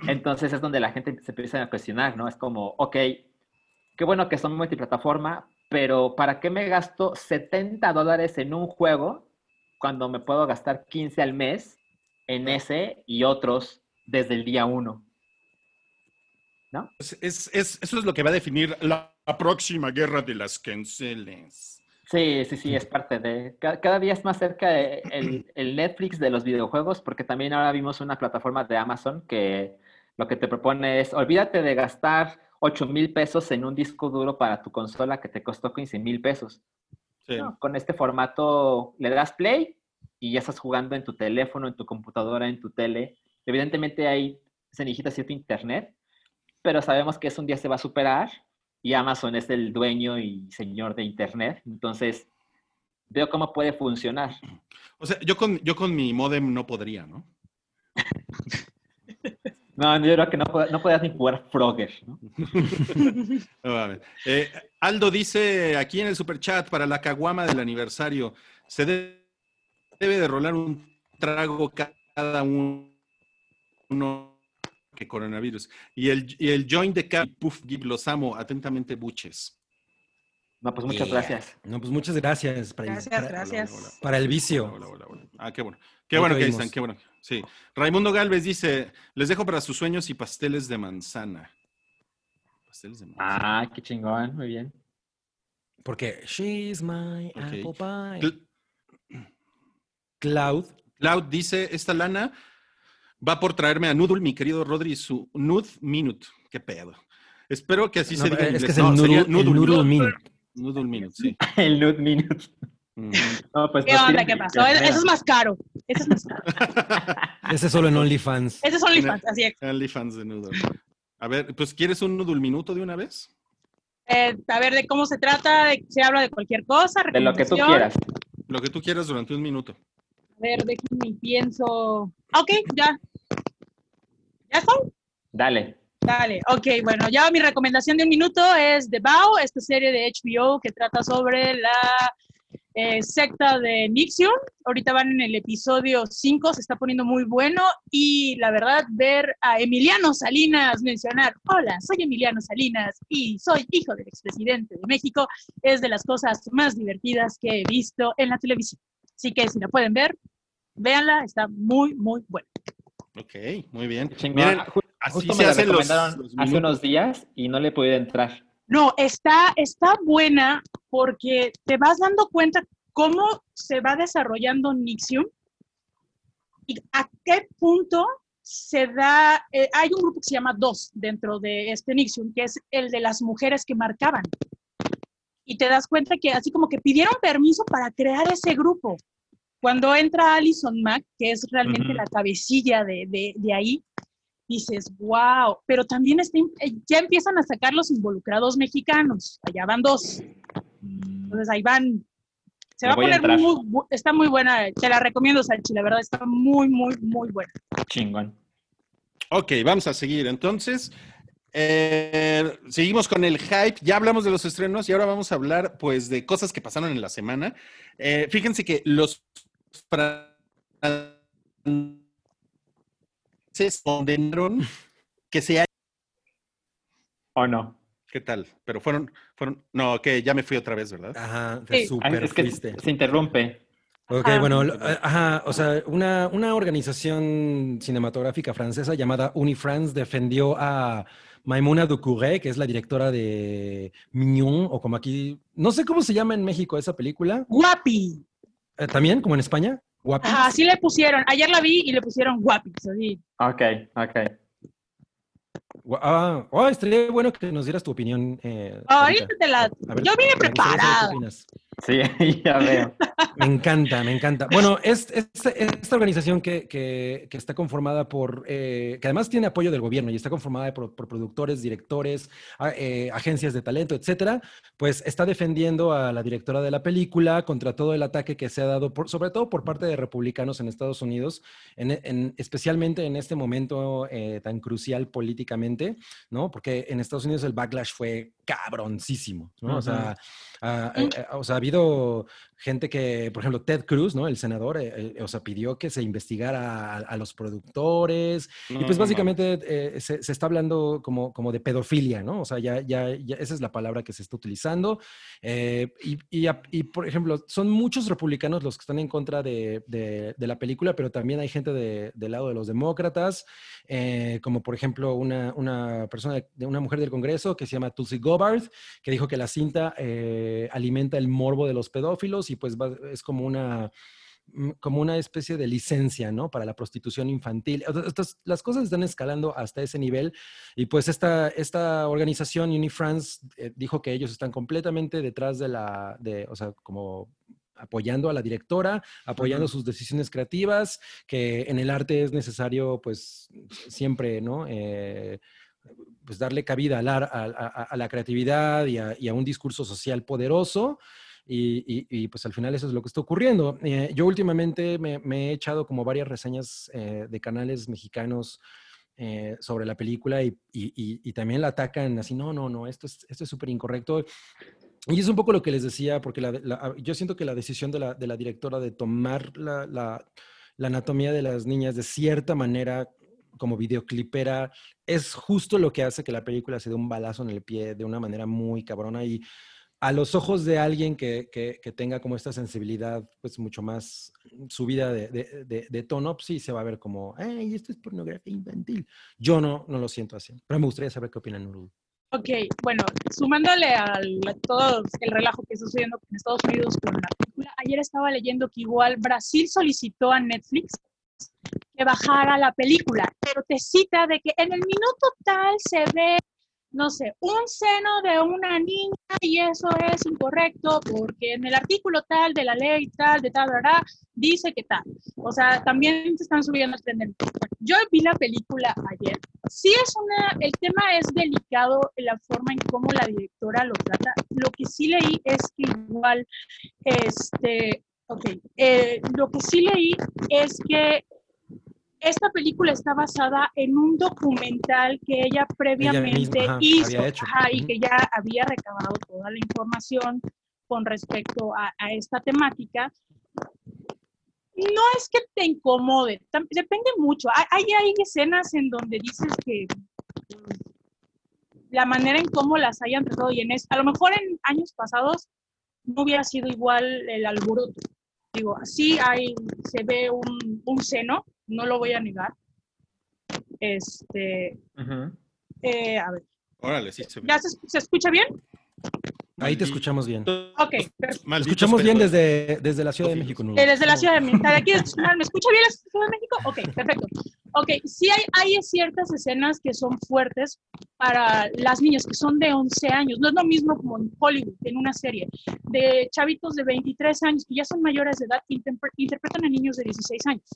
[SPEAKER 3] Entonces es donde la gente se empieza a cuestionar, ¿no? Es como, ok, qué bueno que son multiplataforma, pero ¿para qué me gasto 70 dólares en un juego cuando me puedo gastar 15 al mes en ese y otros desde el día 1?
[SPEAKER 1] Es, es- es- eso es lo que va a definir la, la próxima guerra de las canceles.
[SPEAKER 3] Sí, sí, sí, es parte de... ca- Cada, día es más cerca de el, el Netflix de los videojuegos, porque también ahora vimos una plataforma de Amazon que lo que te propone es, olvídate de gastar 8 mil pesos en un disco duro para tu consola que te costó 15 mil pesos.
[SPEAKER 1] Sí.
[SPEAKER 3] No, con este formato le das play y ya estás jugando en tu teléfono, en tu computadora, en tu tele. Evidentemente ahí se necesita cierto internet, pero sabemos que eso un día se va a superar y Amazon es el dueño y señor de internet. Entonces, veo cómo puede funcionar.
[SPEAKER 1] O sea, yo con, yo con mi modem no podría, ¿no?
[SPEAKER 3] No, yo creo que no, no podías ni jugar Frogger, ¿no?
[SPEAKER 1] Eh, Aldo dice aquí en el superchat para la caguama del aniversario, se de- debe de rolar un trago ca- cada uno que coronavirus. Y el, y el join de Cap, Puff Gib, los amo, atentamente buches.
[SPEAKER 3] No, pues muchas
[SPEAKER 2] Yeah.
[SPEAKER 3] gracias.
[SPEAKER 2] No, pues muchas gracias. Para,
[SPEAKER 4] Gracias,
[SPEAKER 2] para-
[SPEAKER 4] gracias.
[SPEAKER 1] Hola, hola, hola.
[SPEAKER 2] para el vicio.
[SPEAKER 1] Hola, hola, hola. Ah, qué bueno. Qué bueno que están, qué bueno. Sí. Raimundo Galvez dice, les dejo para sus sueños y pasteles de manzana. Pasteles de manzana.
[SPEAKER 3] Ah, qué chingón, muy bien.
[SPEAKER 2] Porque she's my apple pie.
[SPEAKER 1] Cl-
[SPEAKER 2] Cloud.
[SPEAKER 1] Cloud dice, esta lana va por traerme a Noodle, mi querido Rodri, su Nud Minute. Qué pedo. Espero que así
[SPEAKER 2] No,
[SPEAKER 1] se diga. en
[SPEAKER 2] es que es el
[SPEAKER 1] No,
[SPEAKER 2] Noodle,
[SPEAKER 1] sería
[SPEAKER 2] el Noodle Minute.
[SPEAKER 1] Noodle Minute, sí.
[SPEAKER 3] El nude minute. No, pues
[SPEAKER 4] ¿Qué onda? ¿Qué pasó? Eso eso es más caro. Eso es más caro.
[SPEAKER 2] Ese solo en OnlyFans.
[SPEAKER 4] Ese es OnlyFans, así es.
[SPEAKER 1] OnlyFans de Noodle. A ver, pues ¿quieres un Noodle Minuto de una vez?
[SPEAKER 4] Eh, a ver de cómo se trata, de, se habla de cualquier cosa.
[SPEAKER 3] De lo que tú quieras.
[SPEAKER 1] Lo que tú quieras durante un minuto.
[SPEAKER 4] Ver, déjenme pienso. Ok, ya. ¿Ya son?
[SPEAKER 3] Dale.
[SPEAKER 4] Dale, ok, bueno, ya mi recomendación de un minuto es The Vow, esta serie de HBO que trata sobre la eh, secta de Nixium. Ahorita van en el episodio 5, se está poniendo muy bueno y la verdad ver a Emiliano Salinas mencionar, hola, soy Emiliano Salinas y soy hijo del expresidente de México, es de las cosas más divertidas que he visto en la televisión. Así que si la pueden ver, véanla, está muy, muy buena.
[SPEAKER 1] Ok, muy bien. Miren, así
[SPEAKER 3] Justo
[SPEAKER 1] se
[SPEAKER 3] me
[SPEAKER 1] hacen los,
[SPEAKER 3] recomendaron
[SPEAKER 1] los
[SPEAKER 3] hace unos días y no le he podido entrar.
[SPEAKER 4] No, está, está buena porque te vas dando cuenta cómo se va desarrollando Nixium y a qué punto se da. eh, hay un grupo que se llama DOS dentro de este Nixium, que es el de las mujeres que marcaban. Y te das cuenta que así como que pidieron permiso para crear ese grupo. Cuando entra Alison Mack, que es realmente la cabecilla de, de- de ahí, dices, wow, pero también está eh, ya empiezan a sacar los involucrados mexicanos, allá van dos, entonces ahí van, se va a
[SPEAKER 3] a
[SPEAKER 4] poner
[SPEAKER 3] entrar.
[SPEAKER 4] muy, está muy buena, te la recomiendo, Salchi, la verdad está muy, muy, muy buena.
[SPEAKER 3] Chingón.
[SPEAKER 1] Ok, vamos a seguir. Entonces, eh, seguimos con el hype. Ya hablamos de los estrenos y ahora vamos a hablar, pues, de cosas que pasaron en la semana. Eh, fíjense que los franceses condenaron que se haya...
[SPEAKER 3] ¿O no?
[SPEAKER 1] ¿Qué tal? Pero fueron, fueron, no, que ya me fui otra vez, ¿verdad?
[SPEAKER 2] Ajá,
[SPEAKER 4] Sí.
[SPEAKER 2] super
[SPEAKER 3] es que
[SPEAKER 2] fuiste.
[SPEAKER 3] se interrumpe.
[SPEAKER 2] Ok,
[SPEAKER 4] Ajá.
[SPEAKER 2] bueno, eh, ajá, o sea, una, una organización cinematográfica francesa llamada Unifrance defendió a Maimouna Ducouré, que es la directora de Mignon, o como aquí, no sé cómo se llama en México esa película,
[SPEAKER 4] Guapi,
[SPEAKER 2] también como en España, Guapi.
[SPEAKER 4] Ajá, así le pusieron, ayer la vi y le pusieron guapis, así.
[SPEAKER 3] Ok, ok.
[SPEAKER 2] Ah, oh, estaría bueno que nos dieras tu opinión. eh,
[SPEAKER 4] Ahorita
[SPEAKER 2] ahorita.
[SPEAKER 4] te la,
[SPEAKER 2] ver,
[SPEAKER 4] yo vine
[SPEAKER 2] qué
[SPEAKER 4] preparada.
[SPEAKER 2] opinas.
[SPEAKER 3] Sí, ya veo.
[SPEAKER 2] Me encanta, me encanta. Bueno, es, es- esta organización que, está conformada por, eh, que además tiene apoyo del gobierno y está conformada por, productores, directores, eh, agencias de talento, etcétera, pues está defendiendo a la directora de la película contra todo el ataque que se ha dado, sobre todo por parte de republicanos en Estados Unidos, en, en- especialmente en este momento eh, tan crucial políticamente, ¿no? Porque en Estados Unidos el backlash fue cabroncísimo, ¿no? O sea, ah, eh, eh, o sea, ha habido gente que, por ejemplo, Ted Cruz, ¿no? El senador, eh, eh, o sea, pidió que se investigara a, a los productores. y pues
[SPEAKER 1] No,
[SPEAKER 2] básicamente eh, se, se está hablando como, como de pedofilia, ¿no? O sea, ya, ya, ya esa es la palabra que se está utilizando. Y, y por ejemplo, son muchos republicanos los que están en contra de, de- de la película, pero también hay gente de- del lado de los demócratas, como por ejemplo una, una persona, de, una mujer del Congreso que se llama Tulsi Gabbard, que dijo que la cinta alimenta el morbo de los pedófilos y pues va- es como una mm, como una especie de licencia, ¿no? Para la prostitución infantil. Las cosas están escalando hasta ese nivel y pues esta, esta organización Unifrance eh, dijo que ellos están completamente detrás de la, de, o sea, como apoyando a la directora, apoyando sus decisiones creativas, que en el arte es necesario pues siempre, ¿no? Eh, pues darle cabida a la, a- a- a la creatividad y y a un discurso social poderoso. Y, pues al final eso es lo que está ocurriendo. Eh, yo últimamente me, he echado como varias reseñas eh, de canales mexicanos eh, sobre la película y, también la atacan así, no, no, no, esto es esto es súper incorrecto. Y es un poco lo que les decía, porque la- yo siento que la decisión de la, directora de tomar la- la anatomía de las niñas de cierta manera como videoclipera es justo lo que hace que la película se dé un balazo en el pie de una manera muy cabrona y a los ojos de alguien que, que- que tenga como esta sensibilidad pues mucho más subida de, de, de- de tono, pues sí se va a ver como, ay, esto es pornografía infantil. Yo no, no lo siento así, pero me gustaría saber qué opinan. Nurul.
[SPEAKER 4] Ok, bueno, sumándole al, a todo el relajo que está sucediendo en Estados Unidos con la película, ayer estaba leyendo que igual Brasil solicitó a Netflix que bajara la película, pero te cita de que en el minuto tal se ve, no sé, un seno de una niña y eso es incorrecto porque en el artículo tal de la ley tal, de tal, ¿verdad? dice que tal. O sea, también se están subiendo las tendencias. Yo vi la película ayer. Sí es una, el tema es delicado la forma en cómo la directora lo trata. Lo que sí leí es que igual, este, ok, eh, lo que sí leí es que esta película está basada en un documental que ella previamente
[SPEAKER 2] misma, ajá,
[SPEAKER 4] hizo ajá, y que ya había recabado toda la información con respecto a, a esta temática. No es que te incomode, depende mucho. Hay, hay, escenas en donde dices que mm, la manera en cómo las hayan tratado y en es, a lo mejor en años pasados no hubiera sido igual el alboroto. Digo, así hay, se ve un, un seno, no lo voy a negar. Este, eh, a ver,
[SPEAKER 1] Órale, sí se.
[SPEAKER 4] ¿ya se, se escucha bien?
[SPEAKER 2] Ahí te escuchamos bien.
[SPEAKER 4] Ok, perfecto.
[SPEAKER 2] Escuchamos bien desde, desde la Ciudad de México. Nulo.
[SPEAKER 4] Eh, desde la Ciudad de México. ¿De aquí ¿Me escucha bien la Ciudad de México? Ok, perfecto. Ok, sí hay, ciertas escenas que son fuertes para las niñas que son de 11 años. No es lo mismo como en Hollywood, en una serie, de chavitos de 23 años que ya son mayores de edad interpretan a niños de 16 años.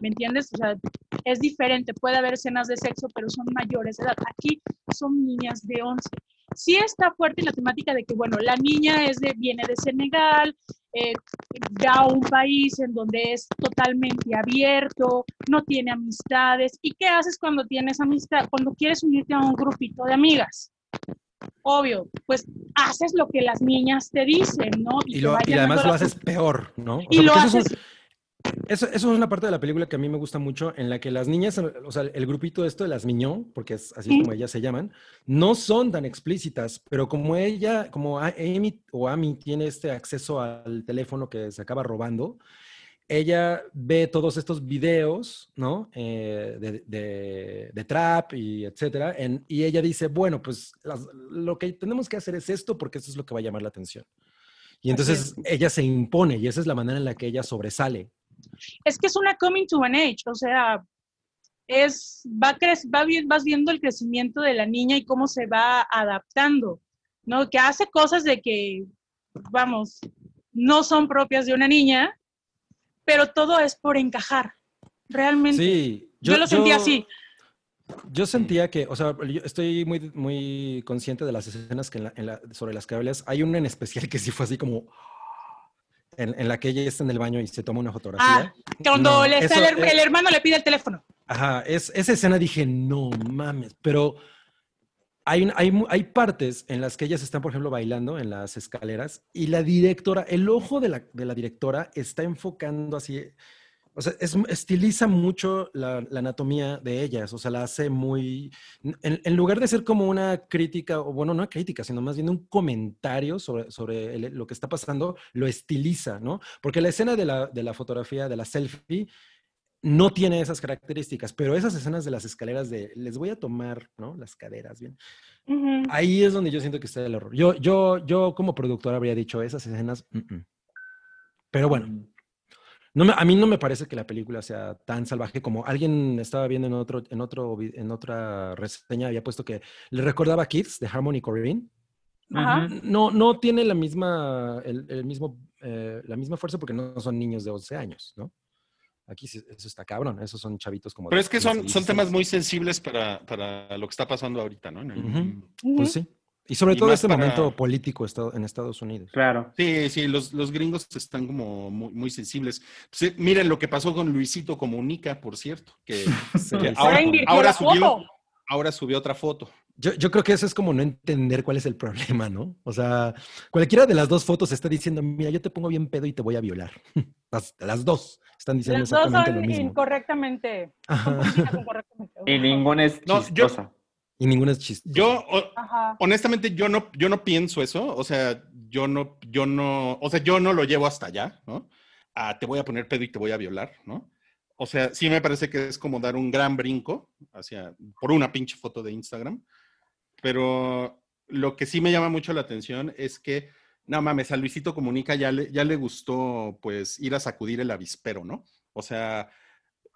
[SPEAKER 4] ¿Me entiendes? O sea, es diferente. Puede haber escenas de sexo, pero son mayores de edad. Aquí son niñas de 11. Sí está fuerte la temática de que, bueno, la niña es de, viene de Senegal, eh, va a un país en donde es totalmente abierto, no tiene amistades. ¿Y qué haces cuando tienes amistad? Cuando quieres unirte a un grupito de amigas. Obvio, pues haces lo que las niñas te dicen, ¿no?
[SPEAKER 2] Y, lo- además lo haces peor, ¿no? O
[SPEAKER 4] Y
[SPEAKER 2] sea,
[SPEAKER 4] lo
[SPEAKER 2] porque eso es
[SPEAKER 4] haces...
[SPEAKER 2] un- Eso, eso es una parte de la película que a mí me gusta mucho, en la que las niñas, o sea, el grupito esto de las Miñón, porque es así como ellas se llaman, no son tan explícitas, pero como ella, como Amy o Amy tiene este acceso al teléfono que se acaba robando, ella ve todos estos videos, ¿no? Eh, de, de- de trap y etcétera, en- y ella dice, bueno, pues las- lo que tenemos que hacer es esto porque esto es lo que va a llamar la atención. Y entonces ella se impone y esa es la manera en la que ella sobresale.
[SPEAKER 4] Es que es una coming to an age, o sea, es, va, cre- va vas viendo el crecimiento de la niña y cómo se va adaptando, ¿no? Que hace cosas de que, vamos, no son propias de una niña, pero todo es por encajar, realmente.
[SPEAKER 2] Sí,
[SPEAKER 4] Yo lo sentí así.
[SPEAKER 2] Yo sentía que, o sea, yo estoy muy, muy consciente de las escenas que en la- en la- sobre las que hablas. Hay una en especial que sí fue así como en, en la que ella está en el baño y se toma una fotografía.
[SPEAKER 4] Cuando
[SPEAKER 2] No,
[SPEAKER 4] le está
[SPEAKER 2] eso
[SPEAKER 4] el, hermano le pide el teléfono.
[SPEAKER 2] Ajá, es, esa escena dije, no mames, pero hay, hay, hay partes en las que ellas están, por ejemplo, bailando en las escaleras y la directora, el ojo de la, de la directora está enfocando así, o sea, es- estiliza mucho la, la anatomía de ellas, o sea, la hace muy, en, en lugar de ser como una crítica, o bueno, no una crítica, sino más bien un comentario sobre, sobre el- lo que está pasando, lo estiliza, ¿no? Porque la escena de la, de la fotografía, de la selfie, no tiene esas características, pero esas escenas de las escaleras de les voy a tomar, ¿no? Las caderas, bien.
[SPEAKER 4] Ujú.
[SPEAKER 2] Ahí es donde yo siento que está el error. Yo, yo, yo como productor habría dicho esas escenas. mm, mm". Pero bueno, no me- a mí no me parece que la película sea tan salvaje como alguien estaba viendo en otro, en otro, en otra reseña había puesto que le recordaba a Kids de Harmony.
[SPEAKER 4] Ajá.
[SPEAKER 3] Ujú.
[SPEAKER 2] No, no tiene la misma, el, el mismo, eh, la misma fuerza porque no son niños de 11 años, ¿no? Aquí sí- eso está cabrón, esos son chavitos como...
[SPEAKER 1] Pero
[SPEAKER 2] de
[SPEAKER 1] es que
[SPEAKER 2] 15,
[SPEAKER 1] son, son
[SPEAKER 2] 16.
[SPEAKER 1] temas muy sensibles para, para lo que está pasando ahorita, ¿no? El-.
[SPEAKER 2] Pues sí. Y sobre
[SPEAKER 1] Y
[SPEAKER 2] todo este
[SPEAKER 1] para-
[SPEAKER 2] momento político en Estados Unidos.
[SPEAKER 3] Claro.
[SPEAKER 1] Sí, sí, los, los gringos están como muy, muy sensibles. Miren lo que pasó con Luisito Comunica, por cierto, que,
[SPEAKER 2] Sí,
[SPEAKER 1] que
[SPEAKER 2] sí.
[SPEAKER 1] ahora, subió, ahora subió otra foto.
[SPEAKER 2] Yo, yo creo que eso es como no entender cuál es el problema, ¿no? O sea, cualquiera de las dos fotos está diciendo, mira, yo te pongo bien pedo y te voy a violar. Las, las dos están diciendo
[SPEAKER 4] Las dos
[SPEAKER 2] exactamente lo
[SPEAKER 4] son
[SPEAKER 2] mismo.
[SPEAKER 4] incorrectamente. Son.
[SPEAKER 3] Y ninguna es
[SPEAKER 1] No, yo-.
[SPEAKER 2] Y ninguno es.
[SPEAKER 1] Yo, o- honestamente, yo no, yo no pienso eso. O sea, yo no, yo no, o sea, yo no lo llevo hasta allá, ¿no? A te voy a poner pedo y te voy a violar, ¿no? O sea, sí me parece que es como dar un gran brinco hacia, por una pinche foto de Instagram. pero lo que sí me llama mucho la atención es que, no mames, a Luisito Comunica ya le, ya le gustó pues ir a sacudir el avispero, ¿no? O sea,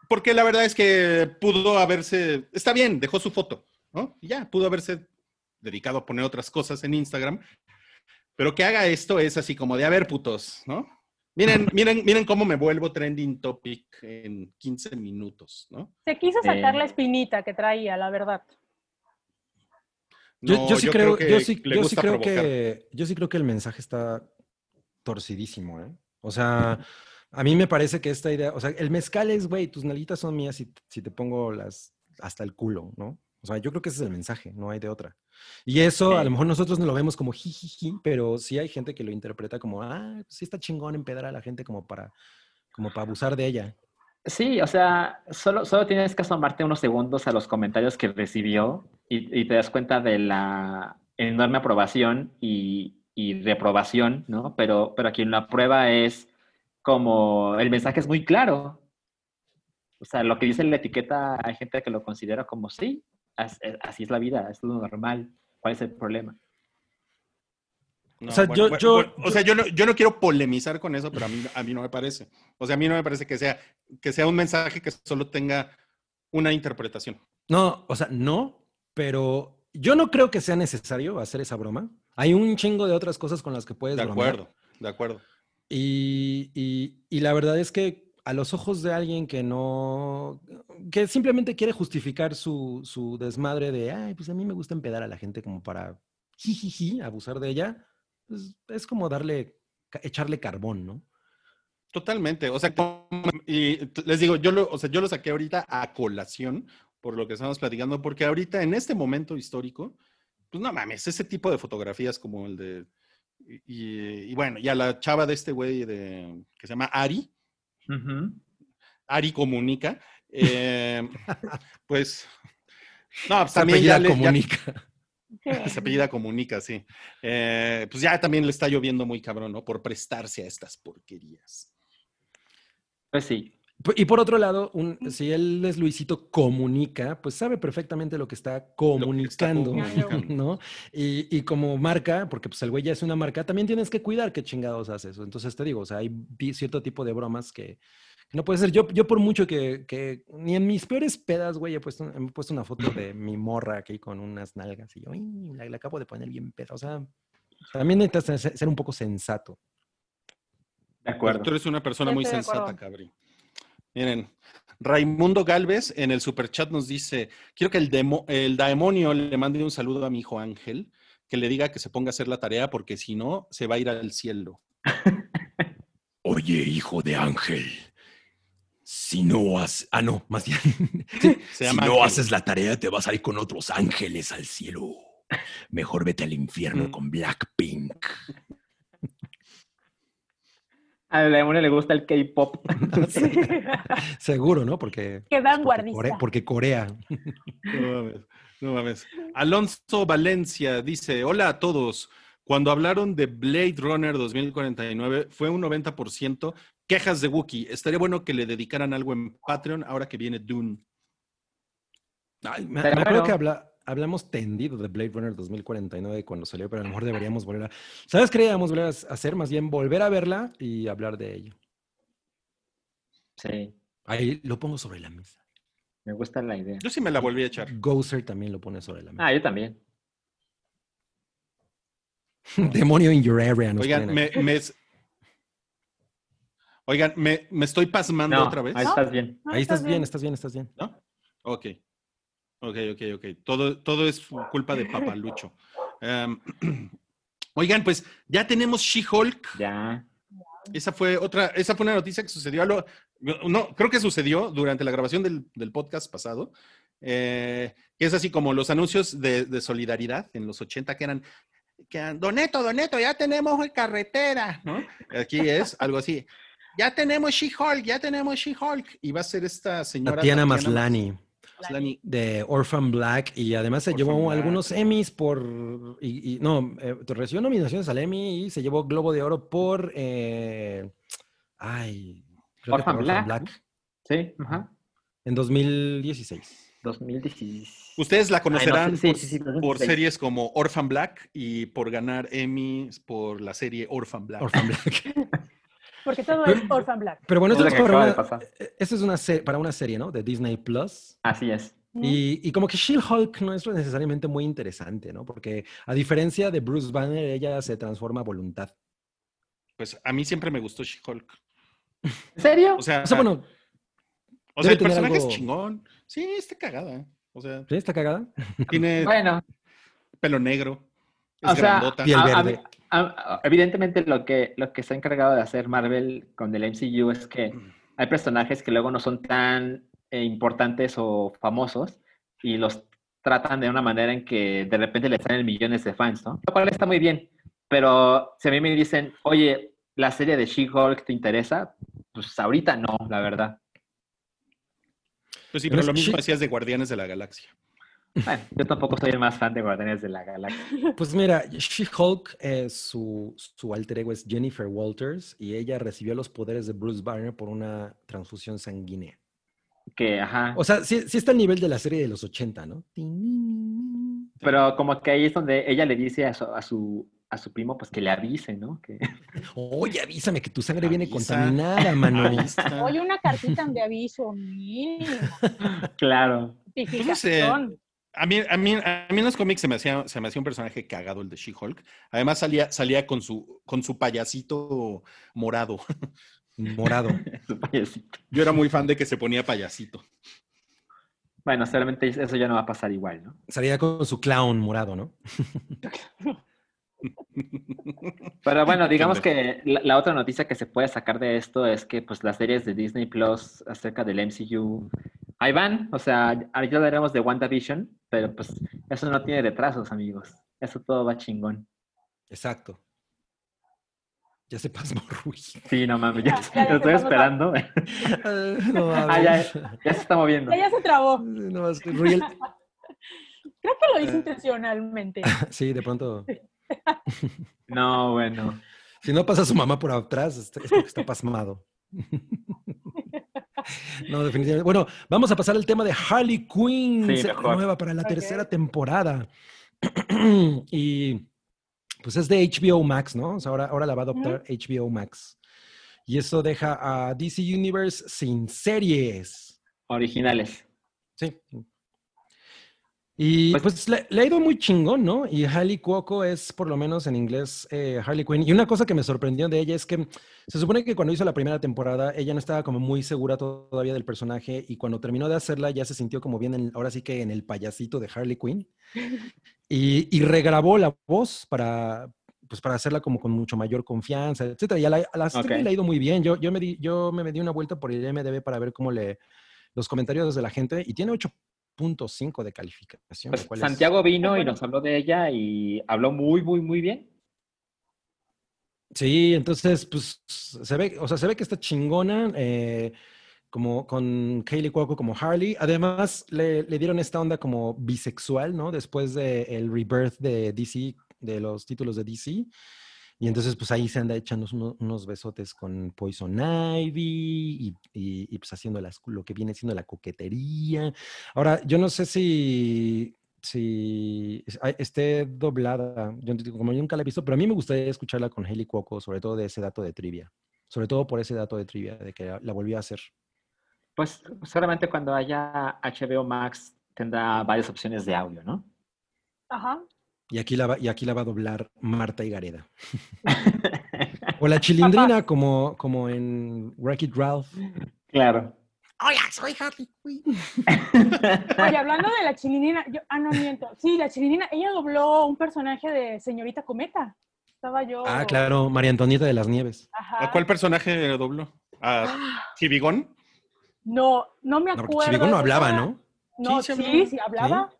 [SPEAKER 1] porque la verdad es que pudo haberse, está bien, dejó su foto, ¿no? Y ya, pudo haberse dedicado a poner otras cosas en Instagram, pero que haga esto es así como de, a ver, putos, ¿no? Miren, miren, miren cómo me vuelvo trending topic en 15 minutos, ¿no?
[SPEAKER 4] Se quiso sacar
[SPEAKER 3] Eh.
[SPEAKER 4] la espinita que traía, la verdad.
[SPEAKER 2] Yo,
[SPEAKER 1] No,
[SPEAKER 2] yo sí creo,
[SPEAKER 1] que
[SPEAKER 2] yo sí, yo sí creo
[SPEAKER 1] provocar.
[SPEAKER 2] que, yo sí creo que el mensaje está torcidísimo, ¿eh? O sea, a mí me parece que esta idea, o sea, el mezcal es, güey, tus nalitas son mías si, si te pongo las hasta el culo, ¿no? O sea, yo creo que ese es el mensaje, no hay de otra. Y eso, a lo mejor nosotros no lo vemos como jijiji, pero sí hay gente que lo interpreta como, ah, pues sí está chingón empedar a la gente como para, como para abusar de ella.
[SPEAKER 3] Sí, o sea, solo, solo tienes que asomarte unos segundos a los comentarios que recibió y, y te das cuenta de la enorme aprobación y, y reprobación, ¿no? Pero, pero quien lo aprueba es como, el mensaje es muy claro. O sea, lo que dice la etiqueta, hay gente que lo considera como, sí, así es la vida, es lo normal. ¿Cuál es el problema?
[SPEAKER 1] No,
[SPEAKER 2] O sea,
[SPEAKER 1] bueno,
[SPEAKER 2] yo-
[SPEAKER 1] bueno,
[SPEAKER 2] yo-
[SPEAKER 1] bueno, o sea, yo no, yo no quiero polemizar con eso, pero a mí, a mí no me parece. O sea, a mí no me parece que sea, que sea un mensaje que solo tenga una interpretación.
[SPEAKER 2] No, o sea, no, pero yo no creo que sea necesario hacer esa broma. Hay un chingo de otras cosas con las que puedes
[SPEAKER 1] De
[SPEAKER 2] bromear.
[SPEAKER 1] acuerdo, de acuerdo.
[SPEAKER 2] Y, y- y la verdad es que a los ojos de alguien que no, que simplemente quiere justificar su, su desmadre de, ay, pues a mí me gusta empedar a la gente como para jijiji, abusar de ella, pues es como darle, echarle carbón, ¿no?
[SPEAKER 1] Totalmente. O sea, como- y les digo, yo lo, o sea, yo lo saqué ahorita a colación por lo que estamos platicando, porque ahorita en este momento histórico, pues no mames, ese tipo de fotografías como el de. Y- y bueno, y a la chava de este güey de, que se llama Ari, Ari Comunica, eh, pues. No, pues
[SPEAKER 2] Se
[SPEAKER 1] también ya-
[SPEAKER 2] comunica.
[SPEAKER 1] se apellida Comunica, sí. Eh, pues ya también le está lloviendo muy cabrón, ¿no? Por prestarse a estas porquerías.
[SPEAKER 3] Pues sí.
[SPEAKER 2] Y por otro lado, un- si él es Luisito comunica, pues sabe perfectamente lo que está
[SPEAKER 1] está
[SPEAKER 2] comunicando. ¿no? Y, y como marca, porque pues el güey ya es una marca, también tienes que cuidar qué chingados haces. Entonces te digo, o sea, hay cierto tipo de bromas que, que no puede ser. Yo, yo por mucho que, que ni en mis peores pedas, güey, he puesto, he puesto una foto de mi morra aquí con unas nalgas y yo, "Ay, la, la acabo de poner bien peda. O sea, también necesitas ser un poco sensato.
[SPEAKER 3] De acuerdo.
[SPEAKER 1] Tú eres una persona muy sensata,
[SPEAKER 4] acuerdo.
[SPEAKER 1] Miren, Raimundo Galvez en el superchat nos dice, quiero que el, demo- el demonio le mande un saludo a mi hijo Ángel, que le diga que se ponga a hacer la tarea porque si no, se va a ir al cielo.
[SPEAKER 2] Oye, hijo de Ángel, si no haces... Ah, no, más bien.
[SPEAKER 1] Se
[SPEAKER 2] si no
[SPEAKER 1] Ángel.
[SPEAKER 2] haces la tarea, te vas a ir con otros ángeles al cielo. Mejor vete al infierno
[SPEAKER 1] Mm.
[SPEAKER 2] con Blackpink.
[SPEAKER 3] A Leone le gusta el K-pop.
[SPEAKER 2] Seguro, ¿no? Porque,
[SPEAKER 4] Qué
[SPEAKER 2] porque,
[SPEAKER 4] vanguardista.
[SPEAKER 2] Corea, porque Corea.
[SPEAKER 1] No mames, no mames. Alonso Valencia dice, hola a todos. Cuando hablaron de Blade Runner 2049 fue un 90% quejas de Wookiee. Estaría bueno que le dedicaran algo en Patreon ahora que viene Dune.
[SPEAKER 2] Ay, me, me acuerdo
[SPEAKER 3] bueno.
[SPEAKER 2] que habla- hablamos tendido de Blade Runner 2049 cuando salió, pero a lo mejor deberíamos volver a... ¿Sabes qué deberíamos volver a hacer? Más bien volver a verla y hablar de ello.
[SPEAKER 3] Sí,
[SPEAKER 2] Ahí lo pongo sobre la mesa.
[SPEAKER 3] me gusta la idea.
[SPEAKER 1] Yo sí me la volví a echar.
[SPEAKER 2] Gozer también lo pone sobre la mesa.
[SPEAKER 3] Ah, yo también.
[SPEAKER 2] Demonio in your area. nos
[SPEAKER 1] Oigan, me, me- Oigan, me, me estoy pasmando
[SPEAKER 3] No,
[SPEAKER 1] otra vez.
[SPEAKER 3] ahí estás bien.
[SPEAKER 4] Ah,
[SPEAKER 2] Ahí estás bien, estás bien, estás bien.
[SPEAKER 1] ¿No? Ok. Ok, ok, ok. Todo, todo es culpa de Papalucho. Em, oigan, pues ya tenemos She-Hulk.
[SPEAKER 3] Ya.
[SPEAKER 1] Esa fue otra, esa fue una noticia que sucedió a lo, no, creo que sucedió durante la grabación del, del podcast pasado, eh, que es así como los anuncios de, de solidaridad en los 80 que eran, que eran, Doneto, Doneto, ya tenemos carretera, ¿no? Aquí es algo así. Ya tenemos She-Hulk, ya tenemos She-Hulk. Y va a ser esta señora.
[SPEAKER 2] Tatiana
[SPEAKER 1] Tatiana
[SPEAKER 2] Maslany. De Orphan Black y además se
[SPEAKER 1] Orphan
[SPEAKER 2] llevó
[SPEAKER 1] Black.
[SPEAKER 2] algunos Emmys por y, y- no eh, recibió nominaciones al Emmy y se llevó Globo de Oro por eh, ay
[SPEAKER 3] Orphan
[SPEAKER 2] por
[SPEAKER 3] Black. Sí, ajá.
[SPEAKER 2] en 2016
[SPEAKER 3] 2016.
[SPEAKER 1] Ustedes la conocerán
[SPEAKER 3] sí,
[SPEAKER 1] por,
[SPEAKER 3] sí, sí,
[SPEAKER 1] por
[SPEAKER 3] 2016.
[SPEAKER 1] series como Orphan Black y por ganar Emmys por la serie Orphan Black.
[SPEAKER 2] Orphan Black.
[SPEAKER 4] Porque todo es Orphan Black.
[SPEAKER 2] Pero bueno,
[SPEAKER 3] Es
[SPEAKER 2] esto es para una,
[SPEAKER 3] pasar.
[SPEAKER 2] esto es una para una serie, ¿no? De Disney Plus.
[SPEAKER 3] Así es.
[SPEAKER 2] Y, y como que She-Hulk no es necesariamente muy interesante, ¿no? Porque a diferencia de Bruce Banner, ella se transforma a voluntad.
[SPEAKER 1] Pues a mí siempre me gustó She-Hulk.
[SPEAKER 3] ¿En serio?
[SPEAKER 1] O sea,
[SPEAKER 2] O sea, bueno,
[SPEAKER 1] o sea el personaje
[SPEAKER 2] algo-
[SPEAKER 1] es chingón. Sí, está cagada. O sea,
[SPEAKER 2] ¿sí? ¿Está cagada?
[SPEAKER 1] tiene
[SPEAKER 3] bueno,
[SPEAKER 1] pelo negro. Es
[SPEAKER 3] o sea,
[SPEAKER 1] grandota.
[SPEAKER 2] Piel
[SPEAKER 3] a- a
[SPEAKER 2] verde.
[SPEAKER 3] Evidentemente lo que, lo que se ha encargado de hacer Marvel con el MCU es que hay personajes que luego no son tan eh, importantes o famosos y los tratan de una manera en que de repente les salen millones de fans, ¿no? Lo cual está muy bien, pero si a mí me dicen, oye, la serie de She-Hulk te interesa, pues ahorita no, la verdad.
[SPEAKER 1] Pues sí,
[SPEAKER 2] Pero
[SPEAKER 1] lo mismo decías de Guardianes de la Galaxia.
[SPEAKER 3] Bueno, yo tampoco soy el más fan de Guardianes de la Galaxia.
[SPEAKER 2] Pues mira, She-Hulk, eh, su, su alter ego es Jennifer Walters y ella recibió los poderes de Bruce Banner por una transfusión sanguínea.
[SPEAKER 3] Que, ajá.
[SPEAKER 2] O sea, sí, sí está al nivel de la serie de los 80, ¿no?
[SPEAKER 3] Pero como que ahí es donde ella le dice a su, a su, a su primo, pues que le avise, ¿no? Que,
[SPEAKER 2] Oye, avísame que tu sangre viene contaminada,
[SPEAKER 1] está.
[SPEAKER 4] Oye, una cartita de aviso mínimo.
[SPEAKER 3] claro.
[SPEAKER 4] Notificación.
[SPEAKER 1] A mí, a, mí, a mí en los cómics se me, hacía, se me hacía un personaje cagado el de She-Hulk. Además salía, salía con, su, con su payasito morado.
[SPEAKER 2] Morado.
[SPEAKER 3] Su payasito.
[SPEAKER 1] Yo era muy fan de que se ponía payasito.
[SPEAKER 3] Bueno, seguramente eso ya no va a pasar igual, ¿no?
[SPEAKER 2] Salía con su clown morado, ¿no?
[SPEAKER 3] Pero bueno, digamos que la, la otra noticia que se puede sacar de esto es que pues las series de Disney Plus acerca del MCU, ahí van, o sea, ahorita hablaremos de WandaVision, pero pues eso no tiene retrasos, amigos. Eso todo va chingón.
[SPEAKER 2] Exacto. Ya se pasmó Rui.
[SPEAKER 3] Sí, no mames, ya,
[SPEAKER 4] Ya, ya
[SPEAKER 3] lo estoy esperando.
[SPEAKER 2] no,
[SPEAKER 3] Ah, ya, ya se está moviendo.
[SPEAKER 4] Ya, ya se trabó.
[SPEAKER 2] No, es que Rui, el-
[SPEAKER 4] Creo que lo hice intencionalmente.
[SPEAKER 2] Sí, de pronto.
[SPEAKER 3] No, bueno.
[SPEAKER 2] Si no pasa su mamá por atrás, es porque está pasmado. No, definitivamente. Bueno, vamos a pasar al tema de Harley Quinn,
[SPEAKER 3] Sí,
[SPEAKER 2] nueva para la tercera temporada. y pues es de HBO Max, ¿no? O sea, ahora, ahora la va a adoptar HBO Max. Y eso deja a DC Universe sin series.
[SPEAKER 3] Originales.
[SPEAKER 2] Sí. Y
[SPEAKER 3] Pues-
[SPEAKER 2] pues, le, le ha ido muy chingón, ¿no? Y Harley Cuoco es, por lo menos en inglés, eh, Harley Quinn. Y una cosa que me sorprendió de ella es que se supone que cuando hizo la primera temporada, ella no estaba como muy segura to- todavía del personaje. Y cuando terminó de hacerla, ya se sintió como bien, en- ahora sí que en el payasito de Harley Quinn. Y, y regrabó la voz para, pues para hacerla como con mucho mayor confianza, etcétera. Y a la, a la serie
[SPEAKER 3] Ok.
[SPEAKER 2] le ha ido muy bien. Yo, yo, me di, yo me di una vuelta por el MDB para ver cómo le los comentarios de la gente y tiene 8.5 de calificación.
[SPEAKER 3] Pues
[SPEAKER 2] es-
[SPEAKER 3] Santiago vino y nos habló de ella y habló muy, muy, muy bien.
[SPEAKER 2] Sí, entonces, pues se ve, o sea, se ve que está chingona, eh, como con Kaylee Cuoco como Harley. Además, le, le dieron esta onda como bisexual, ¿no? Después del el rebirth de DC, de los títulos de DC. Y entonces, pues ahí se anda echando uno- unos besotes con Poison Ivy y, y- y, pues haciendo las- lo que viene siendo la coquetería. Ahora, yo no sé si, si esté doblada, yo como yo nunca la he visto, pero a mí me gustaría escucharla con Haley Cuoco, sobre todo de ese dato de trivia. Sobre todo por ese dato de trivia, de que la, la volvió a hacer.
[SPEAKER 3] Pues seguramente cuando haya HBO Max tendrá varias opciones de audio, ¿no?
[SPEAKER 4] Ajá.
[SPEAKER 2] Y aquí la va, y aquí la va a doblar Marta y Gareda. O la chilindrina, como, como en Wreck-It Ralph.
[SPEAKER 3] claro.
[SPEAKER 2] Hola, soy Harley Quinn.
[SPEAKER 4] Oye, hablando de la chilinina, yo, ah, no miento. Sí, la chilinina, ella dobló un personaje de Señorita Cometa. Estaba yo.
[SPEAKER 2] Ah, claro, María Antonieta de las Nieves.
[SPEAKER 4] Ajá.
[SPEAKER 1] ¿A cuál personaje dobló? ¿A Chivigón?
[SPEAKER 4] No, no me
[SPEAKER 2] No,
[SPEAKER 4] acuerdo.
[SPEAKER 2] Chivigón no hablaba, ¿no?
[SPEAKER 4] No,
[SPEAKER 1] Sí,
[SPEAKER 4] sí,
[SPEAKER 1] hablaba.
[SPEAKER 2] No,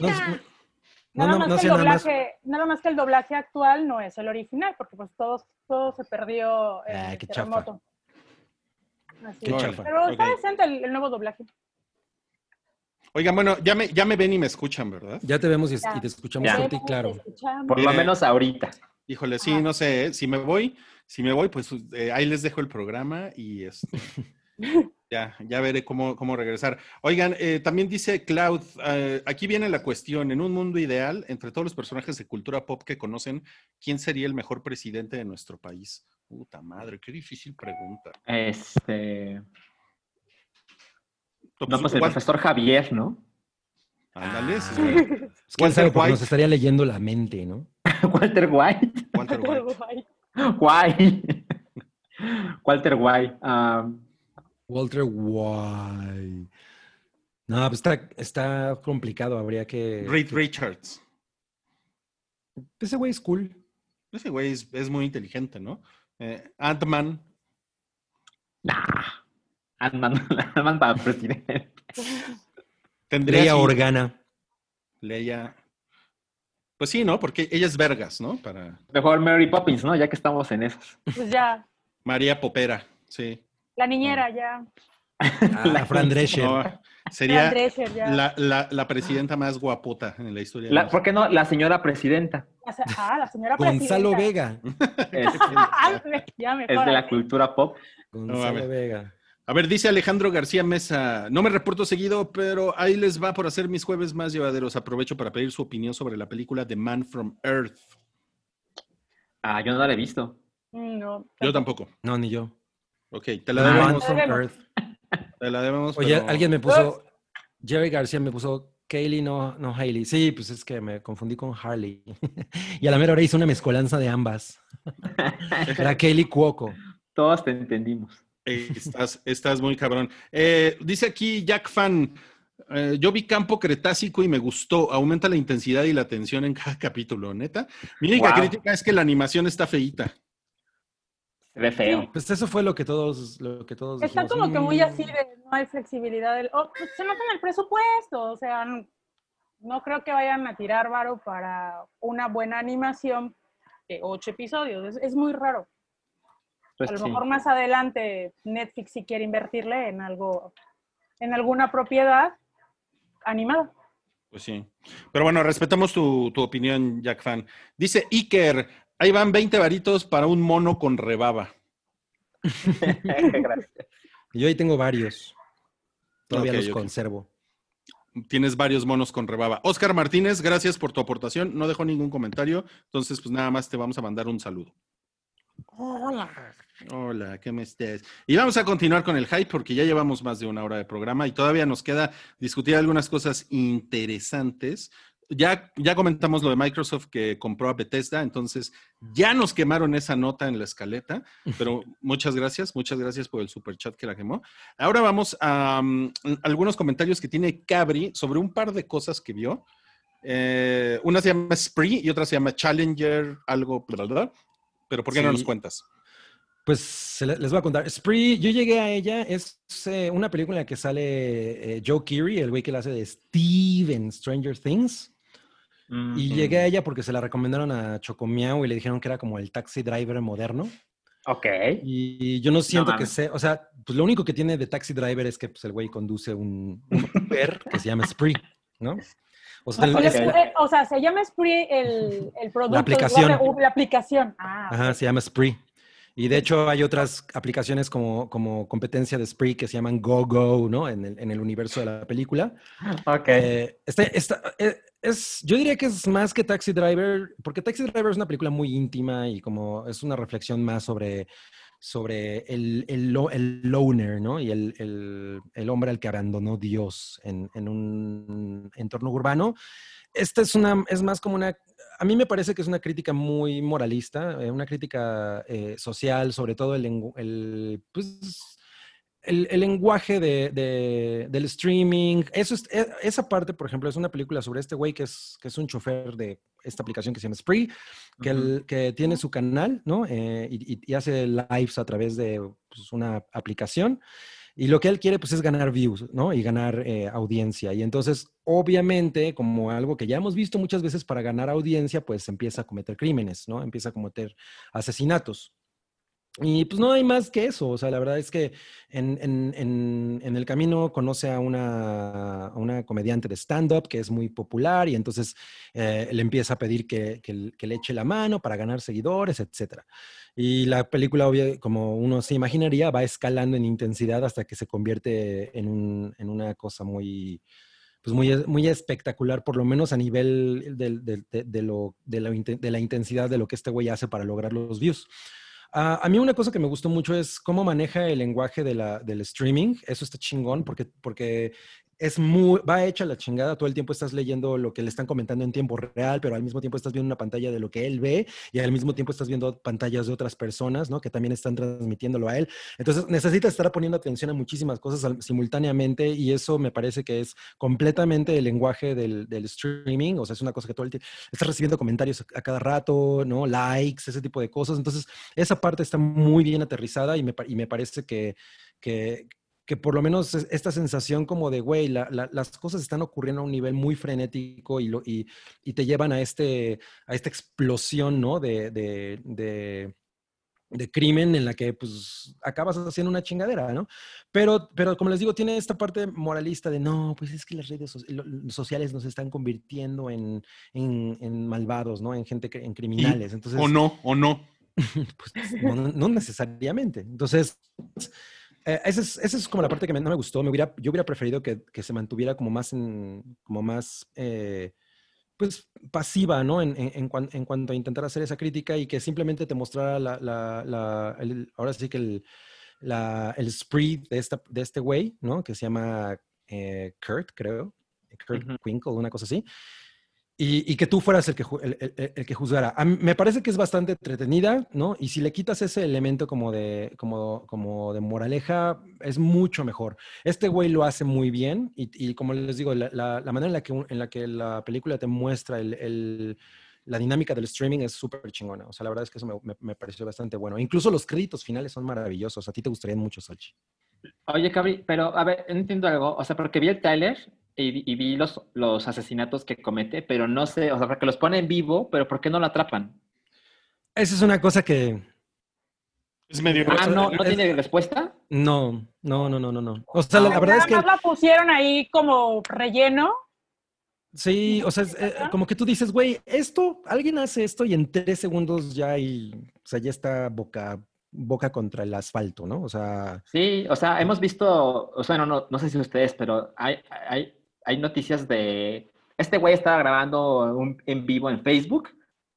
[SPEAKER 2] no,
[SPEAKER 4] Nada,
[SPEAKER 2] no,
[SPEAKER 4] más
[SPEAKER 2] no
[SPEAKER 4] que el
[SPEAKER 2] nada más.
[SPEAKER 4] doblaje, nada más que el doblaje actual no es el original, porque pues todo, todo se perdió en
[SPEAKER 2] Ay,
[SPEAKER 4] el
[SPEAKER 2] qué chafa.
[SPEAKER 4] terremoto. Así
[SPEAKER 2] Qué
[SPEAKER 4] es.
[SPEAKER 2] chafa.
[SPEAKER 4] Pero está decente el, el nuevo doblaje.
[SPEAKER 1] Oigan, bueno, ya me, ya me ven y me escuchan, ¿verdad?
[SPEAKER 2] Ya te vemos y,
[SPEAKER 4] Ya.
[SPEAKER 2] y te escuchamos fuerte y claro.
[SPEAKER 3] Por lo menos ahorita.
[SPEAKER 1] Híjole, sí,
[SPEAKER 4] Ajá.
[SPEAKER 1] no sé, ¿eh? si me voy, si me voy, pues eh, ahí les dejo el programa y este, Ya, ya veré cómo, cómo regresar. Oigan, eh, también dice Cloud, eh, aquí viene la cuestión, en un mundo ideal, entre todos los personajes de cultura pop que conocen, ¿quién sería el mejor presidente de nuestro país? Puta madre, qué difícil pregunta.
[SPEAKER 3] Este. No, pues el
[SPEAKER 1] ¿cuál-
[SPEAKER 3] profesor Javier, ¿no?
[SPEAKER 1] Ándale, sí.
[SPEAKER 2] Es que
[SPEAKER 1] Walter White.
[SPEAKER 2] nos estaría leyendo la mente, ¿no?
[SPEAKER 3] Walter White.
[SPEAKER 1] Walter White.
[SPEAKER 3] Guay. Walter White. ah,
[SPEAKER 2] Walter White. No, pues está, está complicado, habría que...
[SPEAKER 1] Reed Richards.
[SPEAKER 2] Ese güey es cool.
[SPEAKER 1] Ese güey es, es muy inteligente, ¿no? Eh, Ant-Man.
[SPEAKER 3] nah. Ant-Man Ant-Man para presidente.
[SPEAKER 1] Tendría
[SPEAKER 2] Leia Organa.
[SPEAKER 1] Leia. Pues sí, ¿no? Porque ella es Vergas, ¿no? Para
[SPEAKER 3] Mejor Mary Poppins, ¿no? Ya que estamos en esos.
[SPEAKER 4] Pues ya,
[SPEAKER 1] María Popera, sí.
[SPEAKER 4] La niñera ya.
[SPEAKER 2] Ah, Fran Drescher.
[SPEAKER 1] No,
[SPEAKER 4] La
[SPEAKER 1] sería
[SPEAKER 4] Drescher ya.
[SPEAKER 1] la, la- la presidenta más guapota en la historia.
[SPEAKER 3] La- ¿Por qué no? La señora presidenta.
[SPEAKER 4] Ah, la señora
[SPEAKER 2] Gonzalo
[SPEAKER 4] presidenta.
[SPEAKER 2] Vega.
[SPEAKER 3] Es,
[SPEAKER 4] Ah, ya mejor.
[SPEAKER 3] es de la cultura pop.
[SPEAKER 2] Gonzalo. Vega.
[SPEAKER 1] A ver, dice Alejandro García Mesa, no me reporto seguido, pero ahí les va por hacer mis jueves más llevaderos. Aprovecho para pedir su opinión sobre la película The Man from Earth.
[SPEAKER 3] Ah, yo no la he visto.
[SPEAKER 4] Mm, No,
[SPEAKER 1] Yo tampoco.
[SPEAKER 2] No, ni yo.
[SPEAKER 1] Ok, te la debemos. Te la debemos.
[SPEAKER 2] Oye,
[SPEAKER 1] pero-
[SPEAKER 2] alguien me puso... Jerry García me puso Kaylee, no, no Hailey. Sí, pues es que me confundí con Harley. y a la mera hora hice una mezcolanza de ambas. Era Kaylee Cuoco.
[SPEAKER 3] Todos te entendimos.
[SPEAKER 1] Estás, estás muy cabrón. Eh, dice aquí Jack Fan. eh, yo vi Campo Cretácico y me gustó. Aumenta la intensidad y la tensión en cada capítulo, neta. Mi única
[SPEAKER 3] Wow.
[SPEAKER 1] crítica es que la animación está feíta.
[SPEAKER 3] Ve feo.
[SPEAKER 2] Pues eso fue lo que todos, lo que todos
[SPEAKER 4] Está
[SPEAKER 2] dijimos,
[SPEAKER 4] como que muy
[SPEAKER 2] "Mm".
[SPEAKER 4] así de no hay flexibilidad. Del, oh, pues se nota en el presupuesto. O sea, no, no creo que vayan a tirar varo para una buena animación de ocho episodios. Es, es muy raro.
[SPEAKER 3] Pues
[SPEAKER 4] a lo
[SPEAKER 3] sí.
[SPEAKER 4] mejor más adelante Netflix si quiere invertirle en algo, en alguna propiedad animada.
[SPEAKER 1] Pues sí. Pero bueno, respetamos tu, tu opinión, Jack Fan. Dice Iker, ahí van 20 varitos para un mono con rebaba.
[SPEAKER 3] Gracias.
[SPEAKER 2] Yo ahí tengo varios. Todavía los conservo.
[SPEAKER 1] Tienes varios monos con rebaba. Oscar Martínez, gracias por tu aportación. No dejó ningún comentario, entonces pues nada más te vamos a mandar un saludo.
[SPEAKER 2] Hola.
[SPEAKER 1] Hola, ¿qué me estés? Y vamos a continuar con el hype porque ya llevamos más de una hora de programa y todavía nos queda discutir algunas cosas interesantes. Ya, ya comentamos lo de Microsoft que compró a Bethesda, entonces ya nos quemaron esa nota en la escaleta, pero muchas gracias, muchas gracias por el super chat que la quemó. Ahora vamos a um, algunos comentarios que tiene Cabri sobre un par de cosas que vio. Eh, una se llama Spree y otra se llama Challenger, algo, bla, bla, bla. pero ¿por qué no nos cuentas?
[SPEAKER 2] Pues les voy a contar. Spree, yo llegué a ella, es eh, una película en la que sale eh, Joe Keery, el güey que la hace de Steve en Stranger Things.
[SPEAKER 3] Mm,
[SPEAKER 2] Y llegué a ella porque se la recomendaron a Chocomiao y le dijeron que era como el taxi driver moderno.
[SPEAKER 3] Ok.
[SPEAKER 2] Y yo no siento que sea, o sea, pues lo único que tiene de taxi driver es que pues, el güey conduce un, un Uber que se llama Spree, ¿no? O sea,
[SPEAKER 4] O sea,
[SPEAKER 2] es-
[SPEAKER 4] le- o sea, se llama Spree el, el producto.
[SPEAKER 2] La aplicación.
[SPEAKER 4] La aplicación. Ah,
[SPEAKER 2] Ajá, se llama Spree. Y de hecho hay otras aplicaciones como, como competencia de Spree que se llaman GoGo, ¿no? En el, en el universo de la película.
[SPEAKER 3] Ok.
[SPEAKER 2] Eh, este- esta- eh, es, yo diría que es más que Taxi Driver, porque Taxi Driver es una película muy íntima y como es una reflexión más sobre, sobre el, el, el loner, ¿no? Y el, el- el hombre al que abandonó Dios en, en un entorno urbano. Esta es, una, es más como una... A mí me parece que es una crítica muy moralista, eh, una crítica eh, social, sobre todo el, el, pues, el, el lenguaje de, de- del streaming, eso es, e- esa parte, por ejemplo, es una película sobre este güey que es, que es un chofer de esta aplicación que se llama Spree, que, el- que tiene su canal, ¿no? Eh, y hace lives a través de pues, una aplicación. Y lo que él quiere, pues, es ganar views, ¿no? Y ganar eh, audiencia. Y entonces, obviamente, como algo que ya hemos visto muchas veces para ganar audiencia, pues empieza a cometer crímenes, ¿no? Empieza a cometer asesinatos. Y pues no hay más que eso. O sea, la verdad es que en, en- en- el camino conoce a una, a una comediante de stand-up que es muy popular y entonces eh, le empieza a pedir que, que- le eche la mano para ganar seguidores, etc. Y la película, obvia- como uno se imaginaría, va escalando en intensidad hasta que se convierte en, un- una cosa muy, pues muy, muy espectacular, por lo menos a nivel de, de lo, la, de la intensidad de lo que este güey hace para lograr los views. Ah, a mí una cosa que me gustó mucho es cómo maneja el lenguaje de la, del streaming. Eso está chingón porque, porque es muy, va hecha la chingada. Todo el tiempo estás leyendo lo que le están comentando en tiempo real, pero al mismo tiempo estás viendo una pantalla de lo que él ve y al mismo tiempo estás viendo pantallas de otras personas, ¿no? Que también están transmitiéndolo a él. Entonces necesitas estar poniendo atención a muchísimas cosas simultáneamente y eso me parece que es completamente el lenguaje del, del streaming. O sea, es una cosa que todo el tiempo estás recibiendo comentarios a cada rato, ¿no? Likes, ese tipo de cosas. Entonces, esa parte está muy bien aterrizada y me, y me parece que, que, que por lo menos es- esta sensación como de, güey, la- la- las cosas están ocurriendo a un nivel muy frenético y, lo, y, y te llevan a, este, a esta explosión, ¿no? De, de, de, de crimen en la que pues acabas haciendo una chingadera, ¿no? Pero, pero como les digo, tiene esta parte moralista de, no, pues es que las redes so- sociales nos están convirtiendo en, en, en malvados, ¿no? En gente, en criminales. Entonces,
[SPEAKER 1] O no, o no.
[SPEAKER 2] pues, no- no necesariamente. Entonces, eh, esa, es, esa es como la parte que me- no me gustó. Me hubiera, yo hubiera preferido que, que se mantuviera como más, en, como más eh, pues, pasiva, ¿no? En, en, en cuan- en cuanto a intentar hacer esa crítica y que simplemente te mostrara la, la- la- el- ahora sí que el, la, el spree de, esta, de este güey, ¿no? Que se llama eh, Kurt, creo. Kurt
[SPEAKER 3] Ujú.
[SPEAKER 2] Winkle, una cosa así. Y, y que tú fueras el que, el, el- el que juzgara. A mí me parece que es bastante entretenida, ¿no? Y si le quitas ese elemento como de, como, como de moraleja, es mucho mejor. Este güey lo hace muy bien y, y como les digo, la, la- la manera en la, que, en la que la película te muestra el, la dinámica del streaming es súper chingona. O sea, la verdad es que eso me, me- me pareció bastante bueno. Incluso los créditos finales son maravillosos. A ti te gustarían mucho, Salchi.
[SPEAKER 3] Oye, Cabri, pero a ver, entiendo algo. O sea, porque vi el Tyler y, vi- y vi los, los asesinatos que comete, pero no sé, o sea, porque los pone en vivo, pero ¿por qué no lo atrapan?
[SPEAKER 2] Esa es una cosa que
[SPEAKER 1] Es medio.
[SPEAKER 3] Ah, no, ¿no
[SPEAKER 2] es-
[SPEAKER 3] tiene respuesta?
[SPEAKER 2] no, no, no, no, no, no. O sea, la, la verdad es
[SPEAKER 4] Nada
[SPEAKER 2] que...
[SPEAKER 4] más la pusieron ahí como relleno.
[SPEAKER 2] Sí, o sea, es, eh, como que tú dices, güey, esto, alguien hace esto y en tres segundos ya hay, o sea, ya está boca, boca contra el asfalto, ¿no? O sea,
[SPEAKER 3] Sí, o sea, hemos visto, o sea, no, no, no sé si ustedes, pero hay, hay, hay noticias de, este güey estaba grabando en vivo en Facebook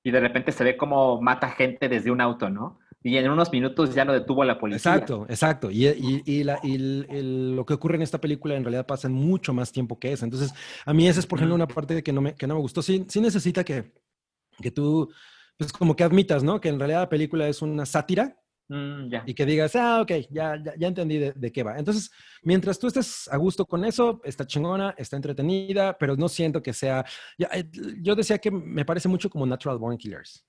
[SPEAKER 3] y de repente se ve como mata gente desde un auto, ¿no? Y en unos minutos ya lo detuvo la policía.
[SPEAKER 2] exacto, exacto. Y, la- y lo que ocurre en esta película en realidad pasa en mucho más tiempo que eso. Entonces, a mí esa es, por ejemplo, una parte que no me, que no me gustó. Sí, sí necesita que, que tú, pues como que admitas, ¿no? Que en realidad la película es una sátira
[SPEAKER 3] Mm,
[SPEAKER 2] y que digas, ah, ok, ya, ya, ya entendí de, de qué va. Entonces, mientras tú estés a gusto con eso, está chingona, está entretenida, pero no siento que sea... ya, eh, yo decía que me parece mucho como Natural Born Killers.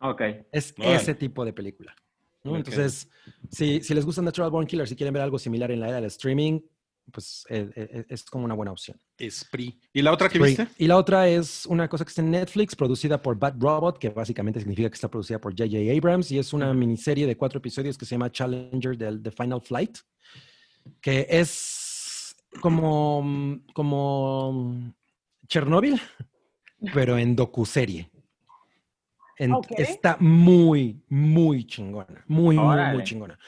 [SPEAKER 3] Ok.
[SPEAKER 2] Es ese tipo de película. ¿no? Entonces, si, si les gusta Natural Born Killers, si quieren ver algo similar en la era del streaming, pues eh, eh, es como una buena opción.
[SPEAKER 1] Spree. ¿Y la otra que viste?
[SPEAKER 2] Y la otra es una cosa que está en Netflix, producida por Bad Robot, que básicamente significa que está producida por J.J. Abrams, y es una miniserie de cuatro episodios que se llama Challenger del The Final Flight, que es como, como Chernobyl, pero en docuserie. En-. Está muy, muy chingona. Muy, muy, chingona.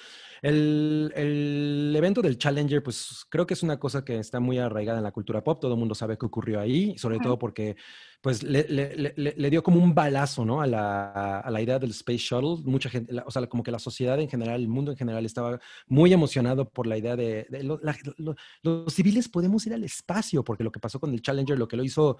[SPEAKER 2] El, el evento del Challenger, pues creo que es una cosa que está muy arraigada en la cultura pop. Todo el mundo sabe qué ocurrió ahí, sobre todo porque pues le, le- le- le- le dio como un balazo, ¿no? A la, a la idea del Space Shuttle. Mucha gente, la- o sea, como que la sociedad en general, el mundo en general estaba muy emocionado por la idea de, de lo- la- lo- los civiles podemos ir al espacio, porque lo que pasó con el Challenger, lo que lo hizo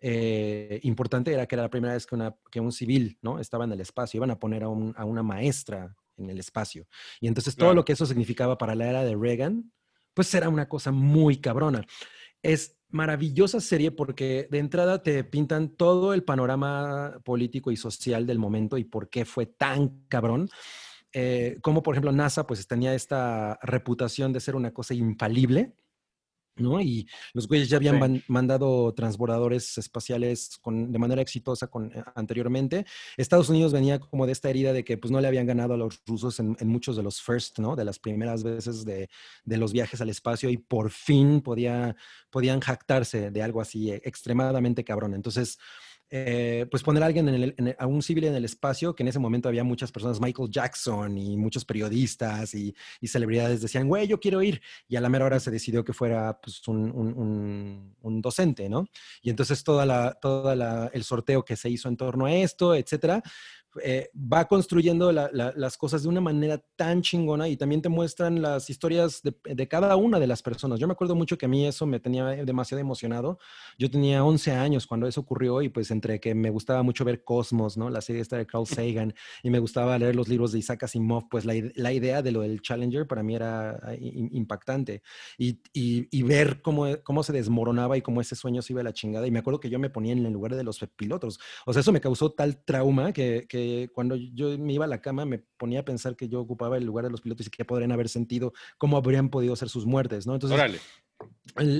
[SPEAKER 2] eh, importante era que era la primera vez que, una, que un civil, ¿no? Estaba en el espacio, iban a poner a, un- a una maestra en el espacio. Y entonces todo
[SPEAKER 1] Claro.
[SPEAKER 2] lo que eso significaba para la era de Reagan, pues era una cosa muy cabrona. Es maravillosa serie porque de entrada te pintan todo el panorama político y social del momento y por qué fue tan cabrón. Eh, como por ejemplo NASA pues tenía esta reputación de ser una cosa infalible, ¿no? Y los güeyes ya habían
[SPEAKER 3] Sí.
[SPEAKER 2] mandado transbordadores espaciales con, de manera exitosa con, eh, anteriormente. Estados Unidos venía como de esta herida de que pues no le habían ganado a los rusos en, en muchos de los first, ¿no? De las primeras veces de, de los viajes al espacio y por fin podía, podían jactarse de algo así eh, extremadamente cabrón. Entonces, eh, pues poner a alguien en el- en un civil en el espacio, que en ese momento había muchas personas, Michael Jackson y muchos periodistas y, y celebridades decían, güey, yo quiero ir. Y a la mera hora se decidió que fuera pues, un, un- un- un docente, ¿no? Y entonces toda la, toda el sorteo que se hizo en torno a esto, etcétera, eh, va construyendo la- la- las cosas de una manera tan chingona y también te muestran las historias de, de cada una de las personas. Yo me acuerdo mucho que a mí eso me tenía demasiado emocionado. Yo tenía 11 años cuando eso ocurrió y pues entre que me gustaba mucho ver Cosmos, ¿no? La serie esta de Carl Sagan y me gustaba leer los libros de Isaac Asimov, pues la, la idea de lo del Challenger para mí era i- impactante y, y- y ver cómo, cómo se desmoronaba y cómo ese sueño se iba a la chingada. Y me acuerdo que yo me ponía en el lugar de los pilotos. O sea, eso me causó tal trauma que, que cuando yo me iba a la cama me ponía a pensar que yo ocupaba el lugar de los pilotos y que podrían haber sentido cómo habrían podido ser sus muertes, ¿no? Entonces,
[SPEAKER 1] Órale.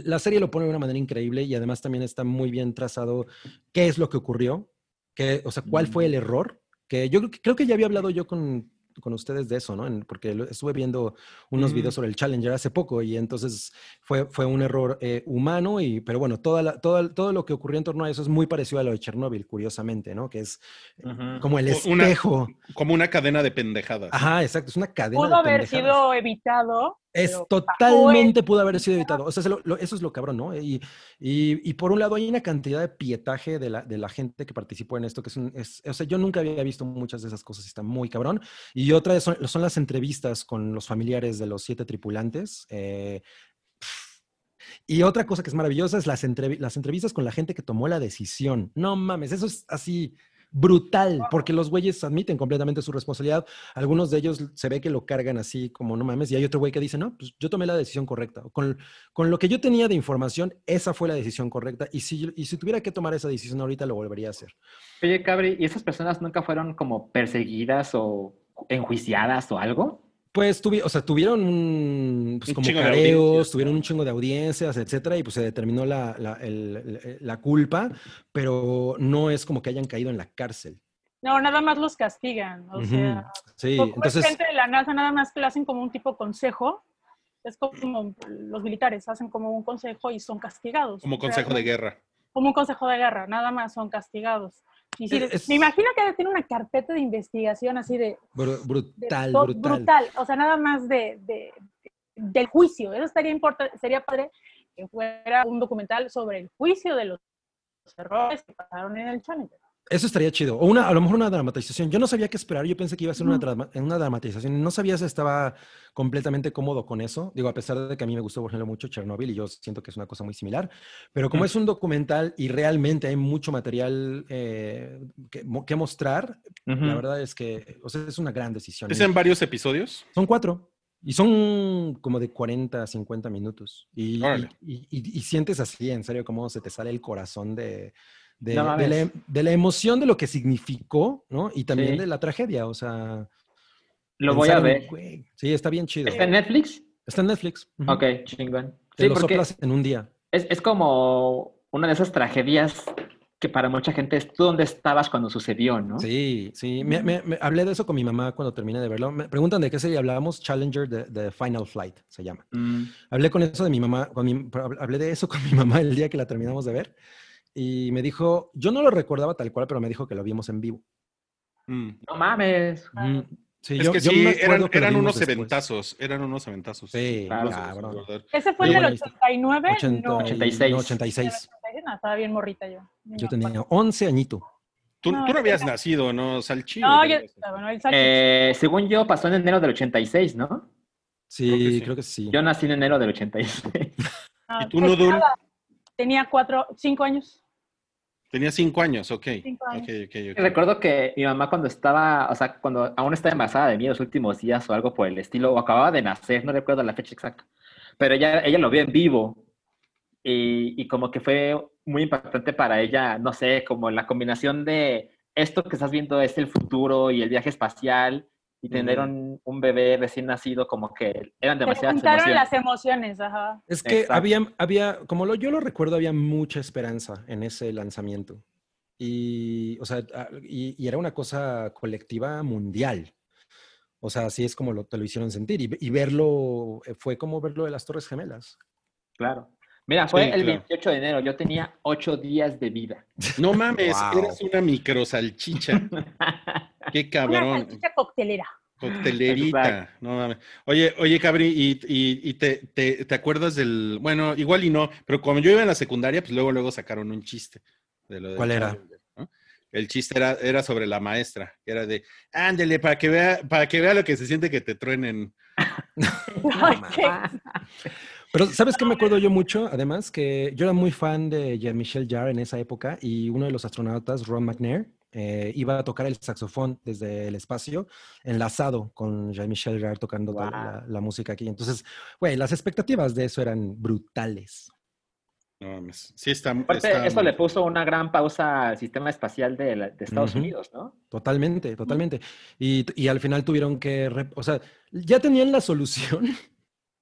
[SPEAKER 2] la serie lo pone de una manera increíble y además también está muy bien trazado qué es lo que ocurrió, qué, o sea, cuál fue el error, que yo creo que ya había hablado yo con, con ustedes de eso, ¿no? En- porque lo- estuve viendo unos
[SPEAKER 1] Mm.
[SPEAKER 2] videos sobre el Challenger hace poco y entonces fue, fue un error eh, humano, y, pero bueno, toda la- toda- todo lo que ocurrió en torno a eso es muy parecido a lo de Chernobyl, curiosamente, ¿no? Que es
[SPEAKER 3] Ujú.
[SPEAKER 2] como el
[SPEAKER 1] Una-
[SPEAKER 2] espejo.
[SPEAKER 1] Como una cadena de pendejadas.
[SPEAKER 2] Ajá, exacto, es una cadena.
[SPEAKER 4] Pudo
[SPEAKER 2] de
[SPEAKER 4] haber
[SPEAKER 2] pendejadas.
[SPEAKER 4] sido evitado.
[SPEAKER 2] Es
[SPEAKER 4] pero
[SPEAKER 2] totalmente pudo haber sido evitado. O sea, se lo- lo- eso es lo cabrón, ¿no? Y, y, y por un lado hay una cantidad de pietaje de la, de la gente que participó en esto, que es, un- es- o sea, yo nunca había visto muchas de esas cosas y está muy cabrón. Y otra son, son las entrevistas con los familiares de los siete tripulantes. eh, y otra cosa que es maravillosa es las, entrevi- las entrevistas con la gente que tomó la decisión. No mames, eso es así brutal, porque los güeyes admiten completamente su responsabilidad. Algunos de ellos se ve que lo cargan así como no mames, y hay otro güey que dice, no, pues yo tomé la decisión correcta. Con, con lo que yo tenía de información, esa fue la decisión correcta. Y si, y si tuviera que tomar esa decisión ahorita, lo volvería a hacer.
[SPEAKER 3] Oye, Cabri, ¿y esas personas nunca fueron como perseguidas o enjuiciadas o algo?
[SPEAKER 2] Pues tuvi- o sea, tuvieron un, pues,
[SPEAKER 1] Un
[SPEAKER 2] como
[SPEAKER 1] chingo de
[SPEAKER 2] careos,
[SPEAKER 1] audiencias,
[SPEAKER 2] tuvieron un chingo de audiencias, etcétera, y pues se determinó la, la, el- el- la culpa, pero no es como que hayan caído en la cárcel.
[SPEAKER 4] No, nada más los castigan. O sea,
[SPEAKER 2] Sí, entonces,
[SPEAKER 4] gente de la NASA, nada más que le hacen como un tipo consejo. Es como los militares hacen como un consejo y son castigados.
[SPEAKER 1] Como
[SPEAKER 4] O sea,
[SPEAKER 1] consejo de guerra.
[SPEAKER 4] Como un consejo de guerra, nada más son castigados. Y sí,
[SPEAKER 2] Es- es-
[SPEAKER 4] Me imagino que tiene una carpeta de investigación así de,
[SPEAKER 2] bru-
[SPEAKER 4] de
[SPEAKER 2] brutal, brutal.
[SPEAKER 4] O sea, nada más de, de- del juicio. Eso estaría importante, sería padre que fuera un documental sobre el juicio de los errores que pasaron en el Challenger.
[SPEAKER 2] Eso estaría chido. O una, a lo mejor una dramatización. Yo no sabía qué esperar. Yo pensé que iba a ser una, drama- una dramatización. No sabía si estaba completamente cómodo con eso. Digo, a pesar de que a mí me gustó, por ejemplo, mucho Chernobyl y yo siento que es una cosa muy similar. Pero como es un documental y realmente hay mucho material eh, que, mo- que mostrar, la verdad es que o sea, es una gran decisión.
[SPEAKER 1] ¿Es en varios episodios?
[SPEAKER 2] Son cuatro. Y son como de 40 a 50 minutos. Y, y- y- y sientes así, en serio, cómo se te sale el corazón de, de,
[SPEAKER 3] No
[SPEAKER 2] de
[SPEAKER 3] mames.
[SPEAKER 2] la, de la emoción de lo que significó, ¿no? Y también
[SPEAKER 3] Sí.
[SPEAKER 2] de la tragedia. O sea.
[SPEAKER 3] Lo voy a
[SPEAKER 2] en,
[SPEAKER 3] ver.
[SPEAKER 2] güey, Sí, está bien chido.
[SPEAKER 3] ¿Está en Netflix?
[SPEAKER 2] Está en Netflix. ujú.
[SPEAKER 3] Ok, chingón.
[SPEAKER 2] Te
[SPEAKER 3] Sí,
[SPEAKER 2] lo soplas en un día.
[SPEAKER 3] es, es como una de esas tragedias que para mucha gente es tú dónde estabas cuando sucedió, ¿no?
[SPEAKER 2] Sí, sí. Me, me- me- hablé de eso con mi mamá cuando terminé de verlo. Me preguntan de qué serie hablábamos. Challenger de, de Final Flight se llama.
[SPEAKER 3] Mm,
[SPEAKER 2] Hablé con eso de mi mamá, con mi- hablé de eso con mi mamá el día que la terminamos de ver y me dijo, yo no lo recordaba tal cual, pero me dijo que lo vimos en vivo.
[SPEAKER 1] Mm.
[SPEAKER 3] no mames.
[SPEAKER 2] Ujú. Sí,
[SPEAKER 1] Es
[SPEAKER 2] yo-
[SPEAKER 1] que
[SPEAKER 2] yo
[SPEAKER 1] sí,
[SPEAKER 2] me acuerdo
[SPEAKER 1] eran,
[SPEAKER 2] que
[SPEAKER 1] eran unos
[SPEAKER 2] después.
[SPEAKER 1] eventazos. Eran unos eventazos.
[SPEAKER 2] Sí,
[SPEAKER 3] Claro.
[SPEAKER 2] cabrón.
[SPEAKER 4] Ese fue
[SPEAKER 2] Muy
[SPEAKER 4] en el
[SPEAKER 2] buena lista.
[SPEAKER 4] 89.
[SPEAKER 2] 80
[SPEAKER 4] no,
[SPEAKER 2] y-
[SPEAKER 3] 86.
[SPEAKER 2] no, 86.
[SPEAKER 4] no, estaba bien morrita yo.
[SPEAKER 2] Yo tenía 11 añitos.
[SPEAKER 1] Tú,
[SPEAKER 4] No,
[SPEAKER 1] tú no habías
[SPEAKER 4] era-
[SPEAKER 1] nacido, ¿no? Salchillo.
[SPEAKER 4] No, yo, bueno, el.
[SPEAKER 3] Eh, según yo, pasó en enero del 86, ¿no?
[SPEAKER 2] Sí,
[SPEAKER 1] Creo que sí.
[SPEAKER 2] creo que sí.
[SPEAKER 3] Yo nací en enero del 86.
[SPEAKER 4] Ah,
[SPEAKER 1] ¿Y tú,
[SPEAKER 4] pues
[SPEAKER 1] Nudul?
[SPEAKER 4] Tenía cuatro, cinco años.
[SPEAKER 1] Tenía cinco años, ok.
[SPEAKER 4] Cinco años.
[SPEAKER 1] Ok, ok, ok.
[SPEAKER 3] Recuerdo que mi mamá cuando estaba, o sea, cuando aún estaba embarazada de mí los últimos días o algo por el estilo, o acababa de nacer, no recuerdo la fecha exacta, pero ella, ella lo vio en vivo y, y como que fue muy impactante para ella, no sé, como la combinación de esto que estás viendo es el futuro y el viaje espacial y tener
[SPEAKER 1] Ujú.
[SPEAKER 3] un, un bebé recién nacido, como que eran
[SPEAKER 4] Se
[SPEAKER 3] demasiadas
[SPEAKER 4] juntaron
[SPEAKER 3] emociones.
[SPEAKER 4] las emociones, ajá.
[SPEAKER 2] Es que
[SPEAKER 3] Exacto.
[SPEAKER 2] había, había, como lo, yo lo recuerdo, había mucha esperanza en ese lanzamiento. Y, o sea, y, y era una cosa colectiva mundial. O sea, así es como lo, te lo hicieron sentir. Y, y verlo, eh, fue como verlo de las Torres Gemelas.
[SPEAKER 3] Claro. Mira, fue
[SPEAKER 1] Sí,
[SPEAKER 3] el
[SPEAKER 1] claro.
[SPEAKER 3] 28 de enero. Yo tenía ocho días de vida.
[SPEAKER 1] No mames,
[SPEAKER 2] Wow.
[SPEAKER 1] eres una microsalchicha. Qué
[SPEAKER 4] Una
[SPEAKER 1] cabrón.
[SPEAKER 4] salchicha coctelera.
[SPEAKER 1] Coctelerita. No mames. Oye, oye, Cabri, y, y- y te, te- te acuerdas del. Bueno, igual y no, pero cuando yo iba en la secundaria, pues luego, luego sacaron un chiste. De lo del
[SPEAKER 2] ¿Cuál era?
[SPEAKER 1] El chiste era, era sobre la maestra, que era de, ándele, para que vea, para que vea lo que se siente que te truenen.
[SPEAKER 2] Pero ¿sabes qué me acuerdo yo mucho? Además, que yo era muy fan de Jean-Michel Jarre en esa época y uno de los astronautas, Ron McNair, eh, iba a tocar el saxofón desde el espacio, enlazado con Jean-Michel Jarre tocando
[SPEAKER 3] Guau.
[SPEAKER 2] la, la música aquí. Entonces, güey, las expectativas de eso eran brutales.
[SPEAKER 1] No mames. Sí, está.
[SPEAKER 3] Aparte,
[SPEAKER 1] está
[SPEAKER 3] eso le puso una gran pausa al sistema espacial de, la- de Estados
[SPEAKER 2] Ujú.
[SPEAKER 3] Unidos, ¿no?
[SPEAKER 2] Totalmente, totalmente. Y, y al final tuvieron que, o sea, ya tenían la solución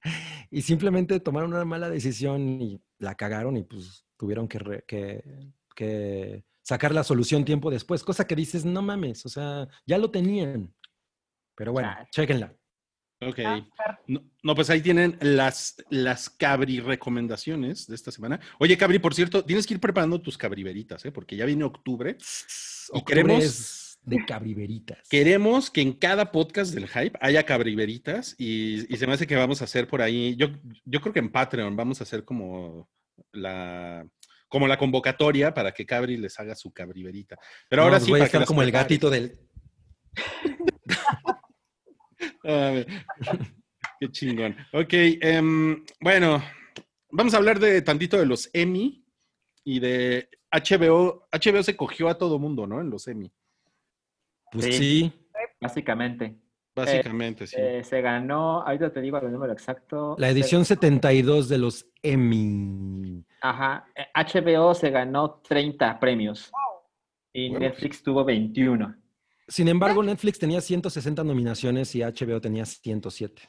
[SPEAKER 2] y simplemente tomaron una mala decisión y la cagaron y pues tuvieron que, re- que, que sacar la solución tiempo después, cosa que dices, no mames, o sea, ya lo tenían. Pero bueno,
[SPEAKER 3] Chale.
[SPEAKER 2] chéquenla.
[SPEAKER 1] Ok.
[SPEAKER 4] Ah,
[SPEAKER 1] No, no, pues ahí tienen las, las cabri recomendaciones de esta semana. Oye, Cabri, por cierto, tienes que ir preparando tus cabriveritas, ¿eh? porque ya viene octubre. Y
[SPEAKER 2] Octubre
[SPEAKER 1] queremos-
[SPEAKER 2] es de cabriveritas.
[SPEAKER 1] Queremos que en cada podcast del hype haya cabriveritas y, y se me hace que vamos a hacer por ahí, yo, yo creo que en Patreon vamos a hacer como la, como la convocatoria para que Cabri les haga su cabriverita. Pero
[SPEAKER 2] No,
[SPEAKER 1] ahora sí,
[SPEAKER 2] voy a
[SPEAKER 1] para
[SPEAKER 2] estar como el gatito del...
[SPEAKER 1] A ver. Qué chingón. Ok, em, bueno, vamos a hablar de tantito de los Emmy y de HBO. HBO se cogió a todo mundo, ¿no? En los Emmy,
[SPEAKER 2] Pues
[SPEAKER 3] Sí.
[SPEAKER 2] sí.
[SPEAKER 3] Básicamente.
[SPEAKER 1] Básicamente, sí.
[SPEAKER 3] Eh, se ganó, ahorita te digo el número exacto.
[SPEAKER 2] La
[SPEAKER 3] se-
[SPEAKER 2] edición 72 de los Emmy.
[SPEAKER 3] Ajá. eh, HBO se ganó 30 premios. Y. Netflix tuvo 21.
[SPEAKER 2] Sin embargo, Netflix tenía 160 nominaciones y HBO tenía 107.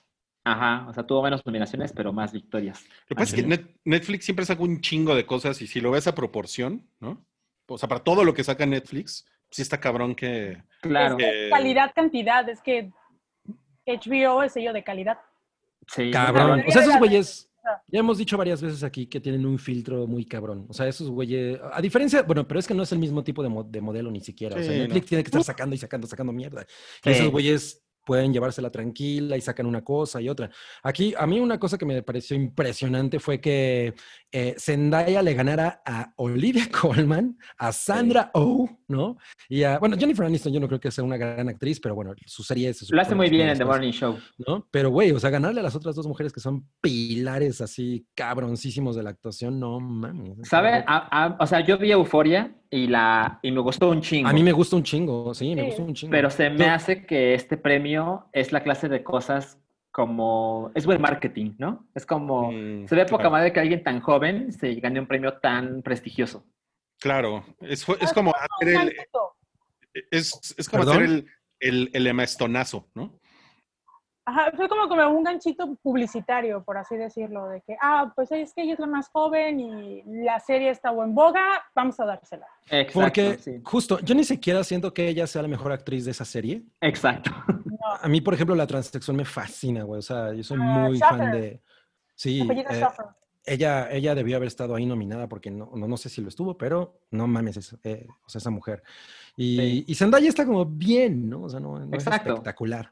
[SPEAKER 3] Ajá. O sea, tuvo menos nominaciones, pero más victorias.
[SPEAKER 1] Lo que pasa es que Net- Netflix siempre saca un chingo de cosas y si lo ves a proporción, ¿no? O sea, para todo lo que saca Netflix, sí está cabrón que...
[SPEAKER 3] Claro.
[SPEAKER 1] que-
[SPEAKER 4] Calidad, cantidad. Es que HBO es sello de calidad.
[SPEAKER 3] Sí.
[SPEAKER 2] Cabrón. O sea, esos güeyes, ya hemos dicho varias veces aquí que tienen un filtro muy cabrón. O sea, esos güeyes, a diferencia, bueno, pero es que no es el mismo tipo de, mo- de modelo ni siquiera. o sea,
[SPEAKER 1] Sí,
[SPEAKER 2] Netflix
[SPEAKER 1] no.
[SPEAKER 2] tiene que estar sacando y sacando, sacando mierda. Y
[SPEAKER 3] Sí.
[SPEAKER 2] esos güeyes pueden llevársela tranquila y sacan una cosa y otra. Aquí, a mí una cosa que me pareció impresionante fue que eh, Zendaya le ganara a Olivia Colman, a Sandra Oh, ¿no? Y a, bueno, Jennifer Aniston yo no creo que sea una gran actriz, pero bueno, su serie se
[SPEAKER 3] Lo hace muy bien en The. Morning Show.
[SPEAKER 2] ¿no? Pero, güey, o sea, ganarle a las otras dos mujeres que son pilares así cabroncísimos de la actuación, no mames. está
[SPEAKER 3] ¿Sabe?
[SPEAKER 2] loco.
[SPEAKER 3] A- a- o sea, yo vi Euforia y, la, y me gustó un chingo.
[SPEAKER 2] A mí me gusta un chingo, sí, me
[SPEAKER 4] Sí.
[SPEAKER 2] gusta un chingo.
[SPEAKER 3] Pero se me
[SPEAKER 2] Yo-
[SPEAKER 3] hace que este premio es la clase de cosas como... Es buen marketing, ¿no? Es como...
[SPEAKER 1] Mm,
[SPEAKER 3] Se ve poca
[SPEAKER 1] claro.
[SPEAKER 3] madre que alguien tan joven se gane un premio tan prestigioso.
[SPEAKER 1] Claro, es, es como hacer el, es, es como
[SPEAKER 2] ¿Perdón?
[SPEAKER 1] hacer el, el, el emastonazo, ¿no?
[SPEAKER 4] Ajá, fue como, como un ganchito publicitario, por así decirlo, de que, ah, pues es que ella es la más joven y la serie está en boga, vamos a dársela.
[SPEAKER 3] Exacto.
[SPEAKER 2] Porque
[SPEAKER 3] sí.
[SPEAKER 2] justo, yo ni siquiera siento que ella sea la mejor actriz de esa serie.
[SPEAKER 3] Exacto.
[SPEAKER 4] No,
[SPEAKER 2] A mí, por ejemplo, la transexual me fascina, güey. O sea, yo soy
[SPEAKER 4] Ah,
[SPEAKER 2] muy fan de... Sí, eh, ella, ella debió haber estado ahí nominada porque no, no, no sé si lo estuvo, pero no mames, es- eh, o sea, esa mujer. Y,
[SPEAKER 3] Sí.
[SPEAKER 2] y Zendaya está como bien, ¿no? O sea, no, no es
[SPEAKER 3] Exacto.
[SPEAKER 2] espectacular.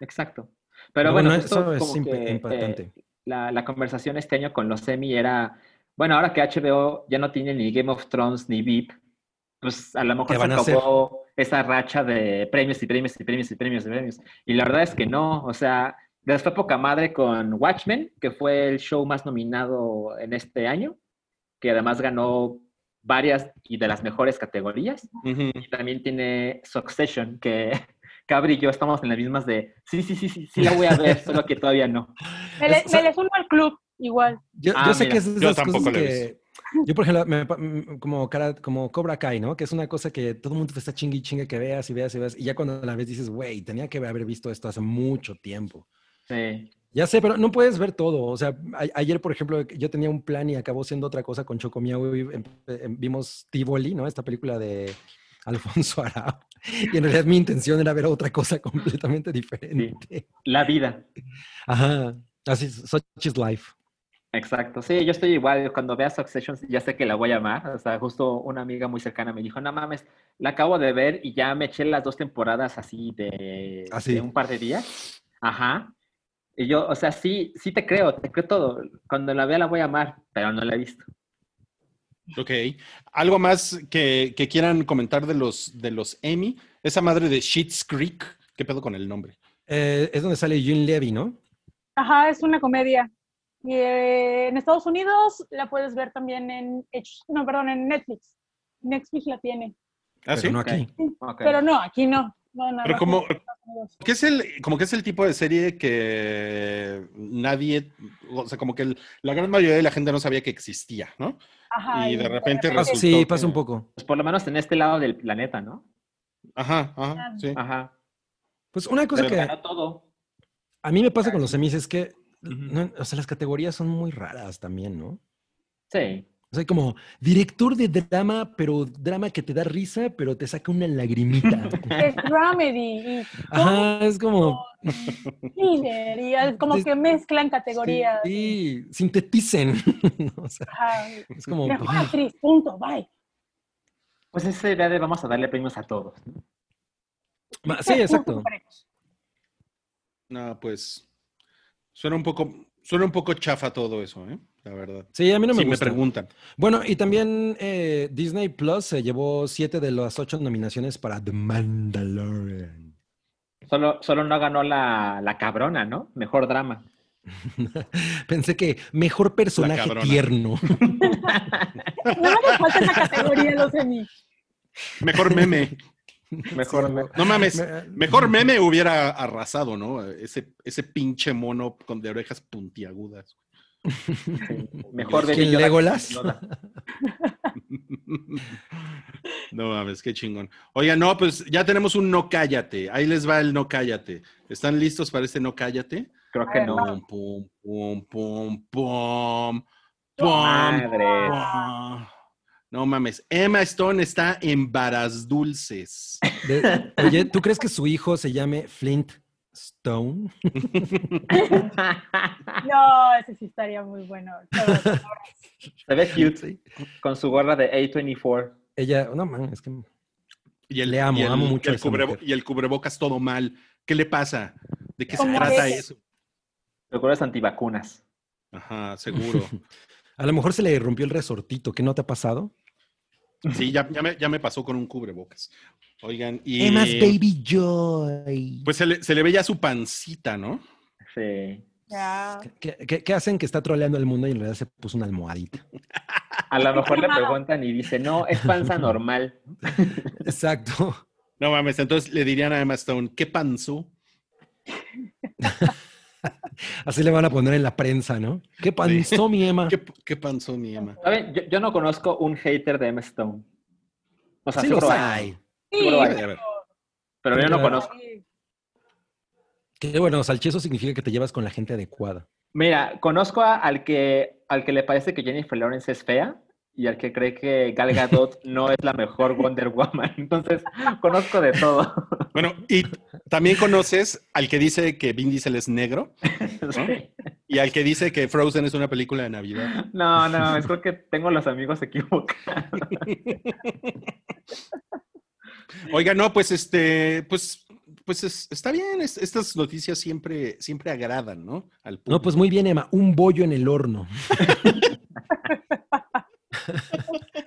[SPEAKER 3] Exacto. Pero
[SPEAKER 2] Pero
[SPEAKER 3] bueno, justo
[SPEAKER 2] eso es
[SPEAKER 3] que,
[SPEAKER 2] impactante.
[SPEAKER 3] eh, la, la conversación este año con los Emmy era, bueno, ahora que HBO ya no tiene ni Game of Thrones ni VIP, pues a lo mejor
[SPEAKER 2] ¿Qué
[SPEAKER 3] se acabó esa racha de premios y premios y premios y premios y premios. Y la verdad es que no, o sea, les fue poca madre con Watchmen, que fue el show más nominado en este año, que además ganó varias y de las mejores categorías.
[SPEAKER 1] Ujú.
[SPEAKER 3] Y también tiene Succession, que Cabri y yo estamos en las mismas de, sí, sí, sí, sí, sí la voy a ver, solo que todavía no.
[SPEAKER 4] Me le,
[SPEAKER 2] o sea-
[SPEAKER 4] me le sumo al club, igual.
[SPEAKER 2] Yo,
[SPEAKER 3] Ah,
[SPEAKER 2] yo sé
[SPEAKER 3] mira,
[SPEAKER 2] que es de
[SPEAKER 1] yo
[SPEAKER 2] esas
[SPEAKER 1] tampoco
[SPEAKER 2] cosas que, Yo, por ejemplo, me como, cara, como Cobra Kai, ¿no? Que es una cosa que todo el mundo te está chingue y chingue que veas y veas y veas. Y ya cuando la ves dices, güey, tenía que haber visto esto hace mucho tiempo.
[SPEAKER 3] Sí.
[SPEAKER 2] Ya sé, pero no puedes ver todo. O sea, a- ayer, por ejemplo, yo tenía un plan y acabó siendo otra cosa con Chocomiao y em- em- vimos Tivoli, ¿no? Esta película de Alfonso Arau. Y en realidad mi intención era ver otra cosa completamente diferente.
[SPEAKER 3] La vida.
[SPEAKER 2] Ajá. Así, such is life.
[SPEAKER 3] Exacto. Sí, yo estoy igual. Cuando vea Succession, ya sé que la voy a amar. O sea, justo una amiga muy cercana me dijo, no mames, la acabo de ver y ya me eché las dos temporadas así de,
[SPEAKER 2] Así.
[SPEAKER 3] de un par de días. Ajá. Y yo, o sea, sí, sí te creo, te creo todo. Cuando la vea la voy a amar, pero no la he visto.
[SPEAKER 1] Ok. ¿Algo más que, que quieran comentar de los, de los Emmy? Esa madre de Sheets Creek. ¿Qué pedo con el nombre?
[SPEAKER 2] Eh, es donde sale Eugene Levy, ¿no?
[SPEAKER 4] Ajá, es una comedia. Y, eh, en Estados Unidos la puedes ver también en, H- no, perdón, en Netflix. Netflix la tiene.
[SPEAKER 1] ¿Ah,
[SPEAKER 2] Pero
[SPEAKER 1] sí?
[SPEAKER 2] no aquí.
[SPEAKER 4] Pero no, aquí no. No, nada
[SPEAKER 1] Pero como-. ¿Qué es el, como que es el tipo de serie que nadie, o sea, como que el- la gran mayoría de la gente no sabía que existía, ¿no?
[SPEAKER 4] Ajá,
[SPEAKER 1] y de repente
[SPEAKER 2] Pasa-
[SPEAKER 1] resultó
[SPEAKER 2] sí,
[SPEAKER 1] que-
[SPEAKER 2] pasa un poco.
[SPEAKER 3] Pues por lo menos en este lado del planeta, ¿no?
[SPEAKER 1] Ajá, ajá, sí.
[SPEAKER 3] Ajá.
[SPEAKER 2] Pues una cosa
[SPEAKER 3] Pero
[SPEAKER 2] que
[SPEAKER 3] todo.
[SPEAKER 2] a mí me pasa con los semis es que,
[SPEAKER 1] Ujú.
[SPEAKER 2] no, o sea, las categorías son muy raras también, ¿no?
[SPEAKER 3] Sí.
[SPEAKER 2] O sea, como director de drama, pero drama que te da risa, pero te saca una lagrimita.
[SPEAKER 4] Es dramedy
[SPEAKER 2] Ajá, es como...
[SPEAKER 4] thriller y es como
[SPEAKER 2] Sí.
[SPEAKER 4] que mezclan categorías.
[SPEAKER 2] Sí, sinteticen. o sea,
[SPEAKER 4] Ajá.
[SPEAKER 2] es como...
[SPEAKER 4] Mejor actriz, punto, bye.
[SPEAKER 3] Pues esa idea de vamos a darle premios a todos.
[SPEAKER 2] Sí, exacto.
[SPEAKER 1] No, pues suena un poco, suena un poco chafa todo eso, ¿eh? La verdad.
[SPEAKER 2] Sí, a mí no me
[SPEAKER 1] si me
[SPEAKER 2] gusta.
[SPEAKER 1] preguntan.
[SPEAKER 2] Bueno, y también eh, Disney Plus se llevó siete de las ocho nominaciones para The Mandalorian.
[SPEAKER 3] Solo, solo no ganó la, la cabrona, ¿no? Mejor drama.
[SPEAKER 2] Pensé que mejor personaje tierno.
[SPEAKER 4] No me falta esa categoría, los Emmy.
[SPEAKER 1] Mejor meme.
[SPEAKER 3] Mejor
[SPEAKER 2] Sí,
[SPEAKER 3] me-
[SPEAKER 1] No mames.
[SPEAKER 2] Me-
[SPEAKER 1] Mejor meme hubiera arrasado, ¿no? Ese, ese pinche mono con de orejas puntiagudas.
[SPEAKER 3] Mejor
[SPEAKER 2] ¿Quién,
[SPEAKER 3] Baby Yoda que
[SPEAKER 2] Legolas?
[SPEAKER 1] No mames, qué chingón. Oiga, no, pues ya tenemos un no cállate. Ahí les va el no cállate. ¿Están listos para este no cállate?
[SPEAKER 3] Creo que no.
[SPEAKER 1] Pum, pum, pum, pum, pum, pum,
[SPEAKER 3] Madre.
[SPEAKER 1] pum. No mames, Emma Stone está en varas dulces.
[SPEAKER 2] De- oye, ¿tú crees que su hijo se llame Flint Stone?
[SPEAKER 4] No, ese sí estaría muy bueno.
[SPEAKER 3] Se ve cute
[SPEAKER 2] Sí.
[SPEAKER 3] con su gorra de A24.
[SPEAKER 2] Ella, no man, es que
[SPEAKER 1] Y el,
[SPEAKER 2] Le amo,
[SPEAKER 1] y el-
[SPEAKER 2] amo mucho
[SPEAKER 1] y
[SPEAKER 2] a
[SPEAKER 1] el,
[SPEAKER 2] esa
[SPEAKER 1] cubrebo-
[SPEAKER 2] mujer.
[SPEAKER 1] y el cubrebocas todo mal. ¿Qué le pasa? ¿De qué se trata
[SPEAKER 4] que-
[SPEAKER 1] eso?
[SPEAKER 3] Es antivacunas.
[SPEAKER 1] Ajá, seguro.
[SPEAKER 2] a lo mejor se le rompió el resortito. ¿Qué no te ha pasado?
[SPEAKER 1] Sí, ya, ya, me, ya me pasó con un cubrebocas. Oigan, y
[SPEAKER 2] Emma's Baby Joy.
[SPEAKER 1] pues se le, se le ve ya su pancita, ¿no?
[SPEAKER 3] Sí.
[SPEAKER 4] Ya.
[SPEAKER 2] ¿Qué, qué- qué hacen que está troleando el mundo y en realidad se puso una almohadita?
[SPEAKER 3] A lo mejor le preguntan y dice, no, es panza normal.
[SPEAKER 2] Exacto.
[SPEAKER 1] No mames, entonces le dirían a Emma Stone, ¿qué panzó?
[SPEAKER 2] Así le van a poner en la prensa, ¿no? ¿Qué panzó mi Emma?
[SPEAKER 1] ¿Qué, qué panzó mi Emma?
[SPEAKER 3] ¿Saben? Yo, yo no conozco un hater de Emma Stone. O sea,
[SPEAKER 2] Sí los
[SPEAKER 3] hay,
[SPEAKER 2] hay.
[SPEAKER 4] Sí,
[SPEAKER 3] Seguro hay. Pero yo no conozco.
[SPEAKER 4] sí.
[SPEAKER 2] Que bueno, salchezo significa que te llevas con la gente adecuada.
[SPEAKER 3] Mira, conozco a- al que, al que le parece que Jennifer Lawrence es fea y al que cree que Gal Gadot no es la mejor Wonder Woman. Entonces, conozco de todo.
[SPEAKER 1] Bueno, y también conoces al que dice que Vin Diesel es negro
[SPEAKER 3] Sí.
[SPEAKER 1] y al que dice que Frozen es una película de Navidad.
[SPEAKER 3] No, no, es creo que tengo los amigos equivocados.
[SPEAKER 1] Oiga, no, pues este, pues, pues es- está bien. es- estas noticias siempre, siempre agradan, ¿no? Al
[SPEAKER 2] No, pues muy bien, Emma. Un bollo en el horno.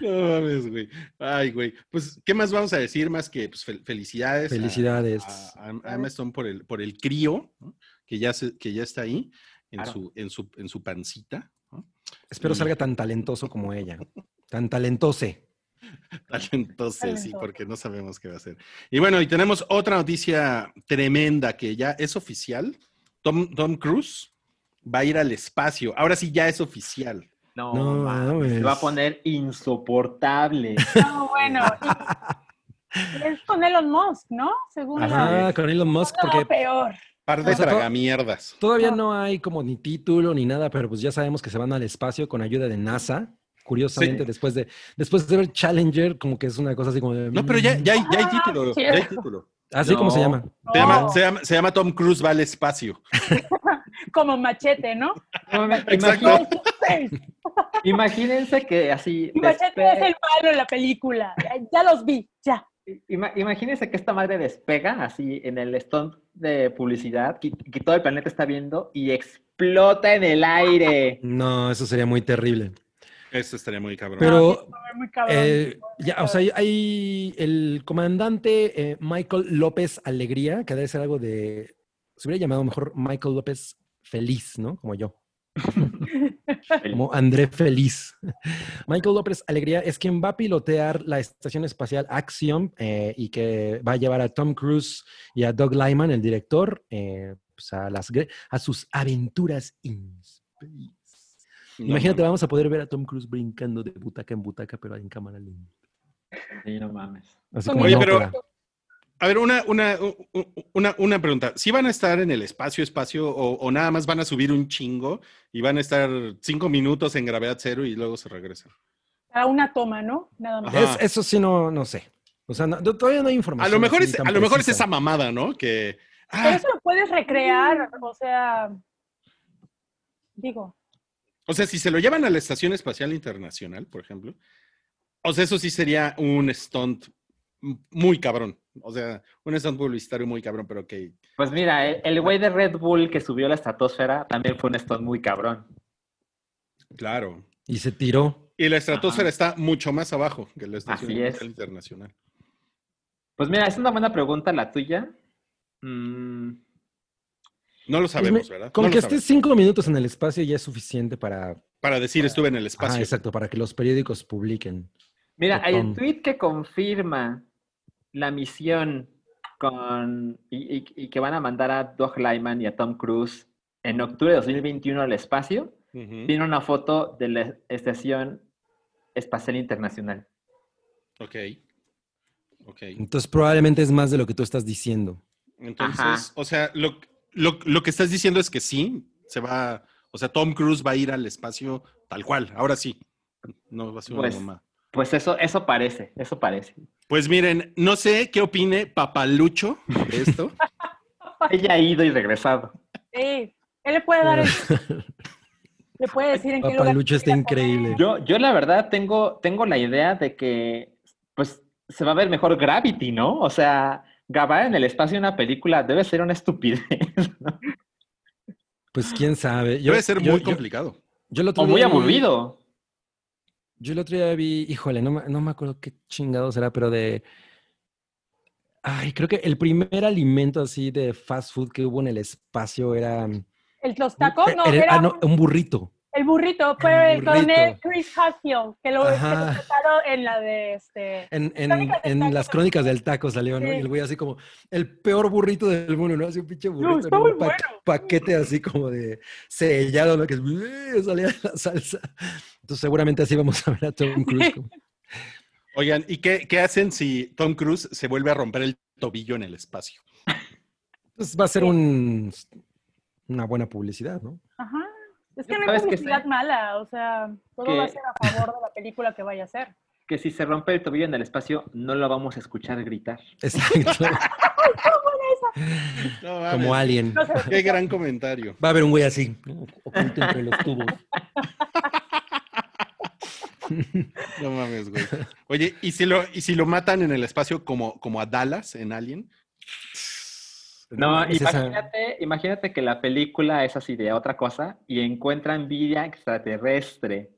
[SPEAKER 1] No mames, güey. Ay, güey. Pues, ¿qué más vamos a decir más que pues, fel- felicidades? a-
[SPEAKER 2] Felicidades.
[SPEAKER 1] A, a- a Emma Stone por el, por el crío, ¿no? que, ya se- que ya está ahí en,
[SPEAKER 3] Claro.
[SPEAKER 1] su, en, su, en su pancita. ¿no?
[SPEAKER 2] Espero
[SPEAKER 1] Y-
[SPEAKER 2] salga tan talentoso como ella. Tan talentose.
[SPEAKER 1] Entonces, sí, porque no sabemos qué va a hacer. Y bueno, y tenemos otra noticia tremenda que ya es oficial. Tom, Tom Cruise va a ir al espacio. Ahora sí ya es oficial.
[SPEAKER 3] No,
[SPEAKER 2] No
[SPEAKER 3] mames, se va a poner insoportable.
[SPEAKER 4] No, bueno. es con Elon Musk, ¿no? Según
[SPEAKER 2] Ajá,
[SPEAKER 4] la-
[SPEAKER 2] con Elon Musk,
[SPEAKER 4] no,
[SPEAKER 2] porque
[SPEAKER 4] peor.
[SPEAKER 1] Par de
[SPEAKER 2] O sea,
[SPEAKER 1] tragamierdas.
[SPEAKER 2] todavía
[SPEAKER 4] No.
[SPEAKER 2] hay como ni título ni nada, pero pues ya sabemos que se van al espacio con ayuda de NASA. Curiosamente,
[SPEAKER 1] Sí.
[SPEAKER 2] después de después de ver Challenger, como que es una cosa así como de...
[SPEAKER 1] No, pero ya, ya, hay, ya hay
[SPEAKER 4] Ah,
[SPEAKER 1] título.
[SPEAKER 4] sí.
[SPEAKER 1] Ya hay título.
[SPEAKER 2] ¿Así como se
[SPEAKER 3] No.
[SPEAKER 2] llama?
[SPEAKER 1] Se, llama, se, llama, se llama Tom Cruise va al espacio.
[SPEAKER 4] Como machete, ¿no?
[SPEAKER 1] Exacto.
[SPEAKER 3] imagín- Imagínense que así.
[SPEAKER 4] Machete
[SPEAKER 3] despe-
[SPEAKER 4] es el malo en la película. Ya, ya los vi, ya.
[SPEAKER 3] Ima- Imagínense que esta madre despega así en el stunt de publicidad que, que todo el planeta está viendo y explota en el aire.
[SPEAKER 2] No, eso sería muy terrible.
[SPEAKER 1] Eso estaría muy cabrón.
[SPEAKER 2] Pero
[SPEAKER 4] muy cabrón.
[SPEAKER 2] Eh, ya, o sea, hay- el comandante eh, Michael López Alegría, que debe ser algo de. Se hubiera llamado mejor Michael López Feliz, ¿no? Como yo. Como André Feliz. Michael López Alegría es quien va a pilotear la estación espacial Axiom eh, y que va a llevar a Tom Cruise y a Doug Lyman, el director, eh, pues a, las, gre- a sus aventuras in space.
[SPEAKER 1] No,
[SPEAKER 2] Imagínate,
[SPEAKER 1] no,
[SPEAKER 2] vamos a poder ver a Tom Cruise brincando de butaca en butaca, pero en cámara lenta.
[SPEAKER 3] Sí, no mames.
[SPEAKER 2] Así
[SPEAKER 4] Con
[SPEAKER 2] como
[SPEAKER 1] Oye, pero-
[SPEAKER 2] ópera.
[SPEAKER 1] A ver, una, una, una, una pregunta. ¿Sí van a estar en el espacio, espacio, o, o nada más van a subir un chingo y van a estar cinco minutos en gravedad cero y luego se regresan?
[SPEAKER 4] A una toma, ¿no? Nada más.
[SPEAKER 2] Es- eso sí no, no sé. O sea, no- todavía no hay
[SPEAKER 1] A
[SPEAKER 2] información.
[SPEAKER 1] lo mejor es, a lo mejor es esa mamada, ¿no? Que.
[SPEAKER 4] Pero
[SPEAKER 1] ah,
[SPEAKER 4] eso lo puedes recrear, o sea, digo,
[SPEAKER 1] o sea, si se lo llevan a la Estación Espacial Internacional, por ejemplo, o sea, eso sí sería un stunt muy cabrón. O sea, un stunt publicitario muy cabrón, pero que.
[SPEAKER 3] Pues mira, el güey de Red Bull que subió a la estratosfera también fue un stunt muy cabrón.
[SPEAKER 1] Claro.
[SPEAKER 2] Y se tiró.
[SPEAKER 1] Y la estratosfera está mucho más abajo que la Estación
[SPEAKER 3] Así es.
[SPEAKER 1] Espacial Internacional.
[SPEAKER 3] Pues mira, es una buena pregunta la tuya. Mm,
[SPEAKER 1] No lo sabemos,
[SPEAKER 2] Pues me-
[SPEAKER 1] ¿verdad?
[SPEAKER 2] Con
[SPEAKER 1] No
[SPEAKER 2] que estés
[SPEAKER 1] sabemos.
[SPEAKER 2] cinco minutos en el espacio ya es suficiente para.
[SPEAKER 1] Para decir estuve en el
[SPEAKER 2] Ah,
[SPEAKER 1] espacio.
[SPEAKER 2] exacto, para que los periódicos publiquen.
[SPEAKER 3] Mira, hay
[SPEAKER 2] Tom.
[SPEAKER 3] tweet que confirma la misión con y, y- y que van a mandar a Doug Lyman y a Tom Cruise en octubre de 2021 al espacio,
[SPEAKER 1] Ujú.
[SPEAKER 3] tiene una foto de la Estación Espacial Internacional.
[SPEAKER 1] Ok. Ok.
[SPEAKER 2] Entonces probablemente es más de lo que tú estás diciendo.
[SPEAKER 1] Entonces,
[SPEAKER 3] Ajá.
[SPEAKER 1] o sea, lo, lo, lo que estás diciendo es que sí, se va, o sea, Tom Cruise va a ir al espacio tal cual, ahora sí. No va a ser una
[SPEAKER 3] Pues-
[SPEAKER 1] mamá.
[SPEAKER 3] Pues eso, eso parece, eso parece.
[SPEAKER 1] Pues miren, no sé qué opine Papalucho de esto.
[SPEAKER 3] Ella ha ido y regresado.
[SPEAKER 4] sí, él le puede dar el, le puede decir en qué lugar.
[SPEAKER 2] Papalucho está increíble.
[SPEAKER 3] Yo, yo la verdad tengo, tengo la idea de que pues se va a ver mejor Gravity, ¿no? O sea, grabar en el espacio una película debe ser una estupidez. ¿no?
[SPEAKER 2] Pues quién sabe. Yo,
[SPEAKER 1] Debe ser
[SPEAKER 2] yo-
[SPEAKER 1] muy
[SPEAKER 2] yo-
[SPEAKER 1] complicado.
[SPEAKER 2] yo
[SPEAKER 3] O muy aburrido.
[SPEAKER 2] Yo el otro día vi, híjole, no, me- no me acuerdo qué chingado será, pero de. Ay, creo que el primer alimento así de fast food que hubo en el espacio era.
[SPEAKER 4] El, los tacos, no,
[SPEAKER 2] era-
[SPEAKER 4] era
[SPEAKER 2] ah, no, un burrito.
[SPEAKER 4] El burrito, fue
[SPEAKER 2] El
[SPEAKER 4] el coronel. Chris Hadfield, que lo, sacaron en la de este.
[SPEAKER 2] En, en-
[SPEAKER 4] Crónicas del
[SPEAKER 2] en
[SPEAKER 4] taco.
[SPEAKER 2] las crónicas del taco salió, ¿no?
[SPEAKER 4] Sí.
[SPEAKER 2] Y el güey así como, el peor burrito del mundo, ¿no? Así un pinche burrito.
[SPEAKER 4] está muy
[SPEAKER 2] un pa-
[SPEAKER 4] bueno.
[SPEAKER 2] paquete así como de sellado, ¿no? Que es, salía de la salsa. Entonces seguramente así vamos a ver a Tom Cruise. como-
[SPEAKER 1] Oigan, ¿y qué, qué hacen si Tom Cruise se vuelve a romper el tobillo en el espacio?
[SPEAKER 2] Pues va a ser un, una buena publicidad, ¿no?
[SPEAKER 4] Ajá. Es que no hay publicidad mala, o sea, todo
[SPEAKER 3] Que-
[SPEAKER 4] va a ser a favor de la película que vaya a ser.
[SPEAKER 3] Que si se rompe el tobillo en el espacio, no lo vamos a escuchar gritar.
[SPEAKER 2] Exacto.
[SPEAKER 1] No, mames,
[SPEAKER 2] como alien.
[SPEAKER 4] No
[SPEAKER 1] Qué gran comentario.
[SPEAKER 2] Va a haber un güey así, oculto entre los tubos.
[SPEAKER 1] No mames, güey. Oye, ¿y si lo, y si lo matan en el espacio como, como a Dallas en Alien?
[SPEAKER 3] No,
[SPEAKER 2] Es esa-
[SPEAKER 3] imagínate, imagínate que la película es así de otra cosa y encuentran vida extraterrestre.